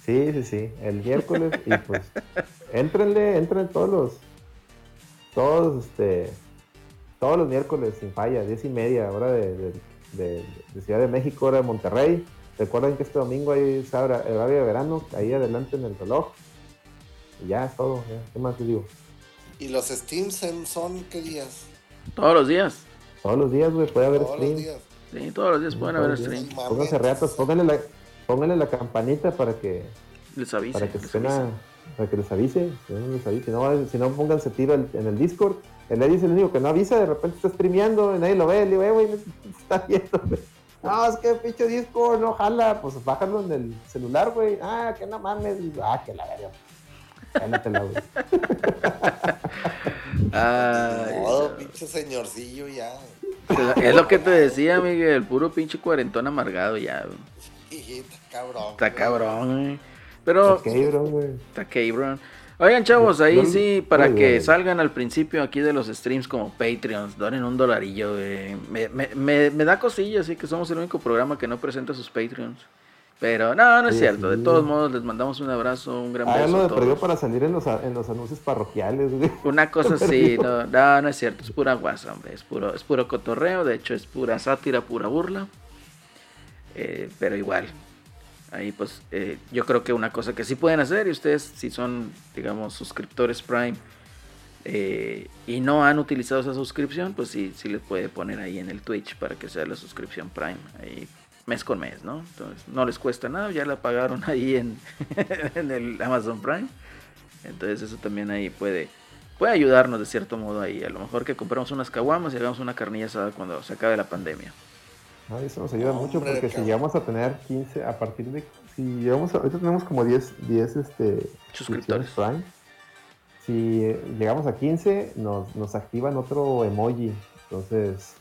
Sí, sí, sí. El miércoles y pues éntrenle, entren todos los, todos, este, todos los miércoles sin falla, diez y media, hora de, de- de- de Ciudad de México, hora de Monterrey. Recuerden que este domingo hay sabra- horario de verano, ahí adelante en el reloj. Y ya es todo, ya. ¿qué más les digo? ¿Y los Steams en- son qué días? Todos los días. Todos los días, güey, puede haber Todos los stream. días. Sí, todos los días pueden haber stream. Pónganse reatos, pónganle la, pónganle la campanita para que Les avise. para que les suena, avise. para que les avise, si no les avise, si no, si no pónganse tiro al- en el Discord. El Eddie es el único que no avisa, de repente está streameando, y nadie lo ve, le digo, eh, güey, no se está viendo, güey. No, es que pinche Discord no jala, pues bájalo en el celular, güey. Ah, que no mames, ah, que la verga. Cálmatela, güey. Ay, Todo, no. pinche señorcillo ya. Es lo que te decía, Miguel. Puro pinche cuarentón amargado ya. güey. Y está cabrón. Está güey. cabrón, güey. Pero Ok, bro, güey. está cabrón. Oigan, chavos, ahí sí, para Muy que salgan al principio aquí de los streams como Patreons, donen un dolarillo, güey. Me, me, me, me da cosilla, así que somos el único programa que no presenta sus Patreons. Pero no, no es cierto. De todos modos, les mandamos un abrazo, un gran Ah, beso. lo a todos. para salir en los, en los anuncios parroquiales. Una cosa así, no, no, no es cierto, es pura guasa, hombre, es puro, es puro cotorreo, de hecho es pura sátira, pura burla, Eh, pero igual, ahí pues eh, yo creo que una cosa que sí pueden hacer, y ustedes si son, digamos, suscriptores Prime eh, y no han utilizado esa suscripción, pues sí, sí les puede poner ahí en el Twitch para que sea la suscripción Prime, ahí mes con mes, ¿no? Entonces no les cuesta nada, ya la pagaron ahí en, el Amazon Prime. Entonces eso también ahí puede, puede ayudarnos de cierto modo ahí. A lo mejor que compramos unas caguamas y hagamos una carnilla asada cuando se acabe la pandemia. No, eso nos ayuda mucho porque si llegamos a tener 15, a partir de. Si llegamos a- ahorita tenemos como 10, 10 este, Suscriptores. Prime. Si eh, llegamos a 15, nos, nos activan otro emoji. Entonces,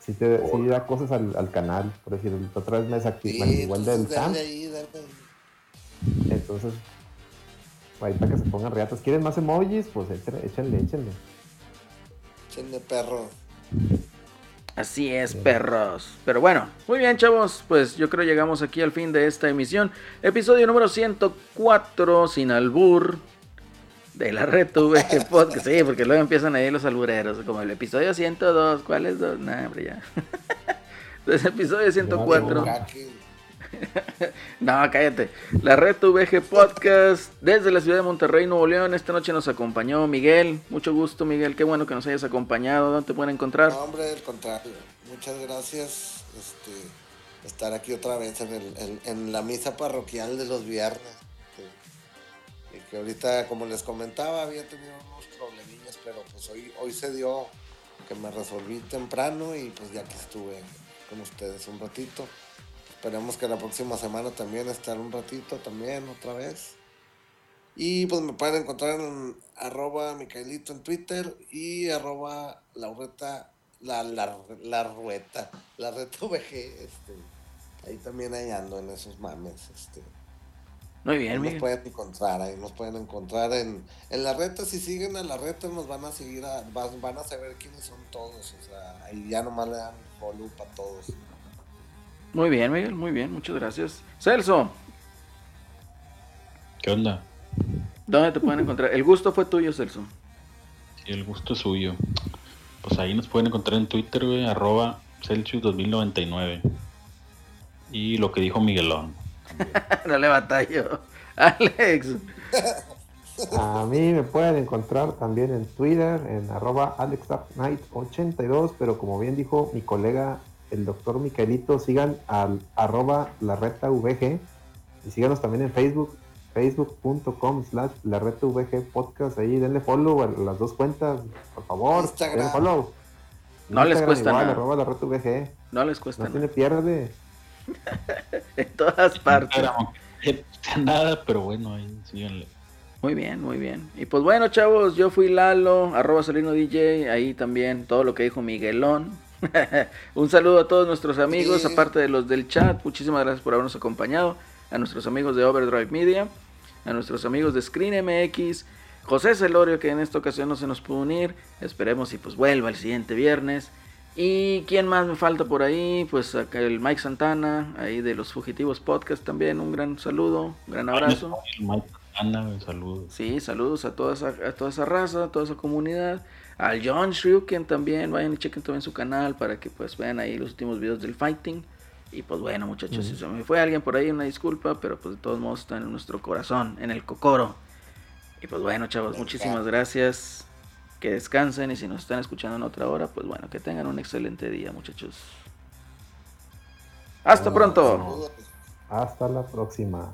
si te sí da cosas al, al canal. Por decir, otra vez me desactivan Sí, igual del entonces Sam. Entonces, ahí para que se pongan reatas. ¿Quieren más emojis? Pues échenle, échenle. échenle. Chenle perro. Así es, perros. Pero bueno, muy bien, chavos. Pues yo creo llegamos aquí al fin de esta emisión. Episodio número 104, sin albur. De la red VG Podcast. Sí, porque luego empiezan ahí los albureros. Como el episodio 102. ¿Cuál es? dos? Nah, hombre, ya. Entonces, episodio 104. No, cállate. La Red VG Podcast desde la ciudad de Monterrey, Nuevo León. Esta noche nos acompañó Miguel. Mucho gusto, Miguel. Qué bueno que nos hayas acompañado. ¿Dónde te pueden encontrar? No, hombre, al contrario. Muchas gracias. Este, estar aquí otra vez en la misa parroquial de los viernes. Que, y que ahorita, como les comentaba, había tenido unos problemillas, pero pues hoy, hoy se dio que me resolví temprano y pues ya que estuve con ustedes un ratito. Esperemos que la próxima semana también estar un ratito también otra vez. Y pues me pueden encontrar en arroba Micaelito en Twitter y arroba Laureta, la, la, la rueta, la reta VG, este, ahí también ahí ando en esos mames, este. Muy Ahí bien, nos Miguel. pueden encontrar, ahí nos pueden encontrar en, en la reta, si siguen a la reta nos van a seguir, a- van, van a saber quiénes son todos, o sea, ahí ya nomás le dan follow para todos. Muy bien, Miguel. Muy bien. Muchas gracias. Celso, ¿Qué onda? ¿dónde te pueden encontrar? El gusto fue tuyo, Celso. Sí, el gusto es suyo. pues ahí nos pueden encontrar en Twitter, güey, arroba Celsius 2099. Y lo que dijo Miguelón. no le batallo. Alex. A mí me pueden encontrar también en Twitter, en arroba AlexDarkKnight82, pero como bien dijo mi colega, el doctor Micaelito, sigan al arroba la reta VG y síganos también en Facebook, facebook.com slash la reta VG podcast, ahí denle follow a las dos cuentas, por favor, Instagram. denle follow. No les cuesta igual, nada. arroba la reta VG, No les cuesta no nada. tiene pierde. En todas partes. Sea nada, pero bueno, ahí síganle. Muy bien, muy bien. Y pues bueno, chavos, yo fui Lalo, arroba Solino DJ, ahí también todo lo que dijo Miguelón. Un saludo a todos nuestros amigos, Sí. aparte de los del chat. Muchísimas gracias por habernos acompañado. A nuestros amigos de Overdrive Media, a nuestros amigos de Screen MX, José Celorio, que en esta ocasión no se nos pudo unir. Esperemos y pues vuelva el siguiente viernes. Y quién más me falta por ahí, pues acá el Mike Santana, ahí de los Fugitivos Podcast también. Un gran saludo, un gran abrazo. Mike Anda, güey, saludos. Sí, saludos a toda esa, a toda esa raza, a toda esa comunidad al John Shryuken también, vayan y chequen también su canal para que pues vean ahí los últimos videos del fighting. Y pues bueno, muchachos, si se me fue alguien por ahí, una disculpa, pero pues de todos modos está en nuestro corazón, en el cocoro. Y pues bueno, chavos, muchísimas gracias. Que descansen y si nos están escuchando en otra hora, pues bueno, que tengan un excelente día, muchachos. Hasta pronto. Hasta la próxima.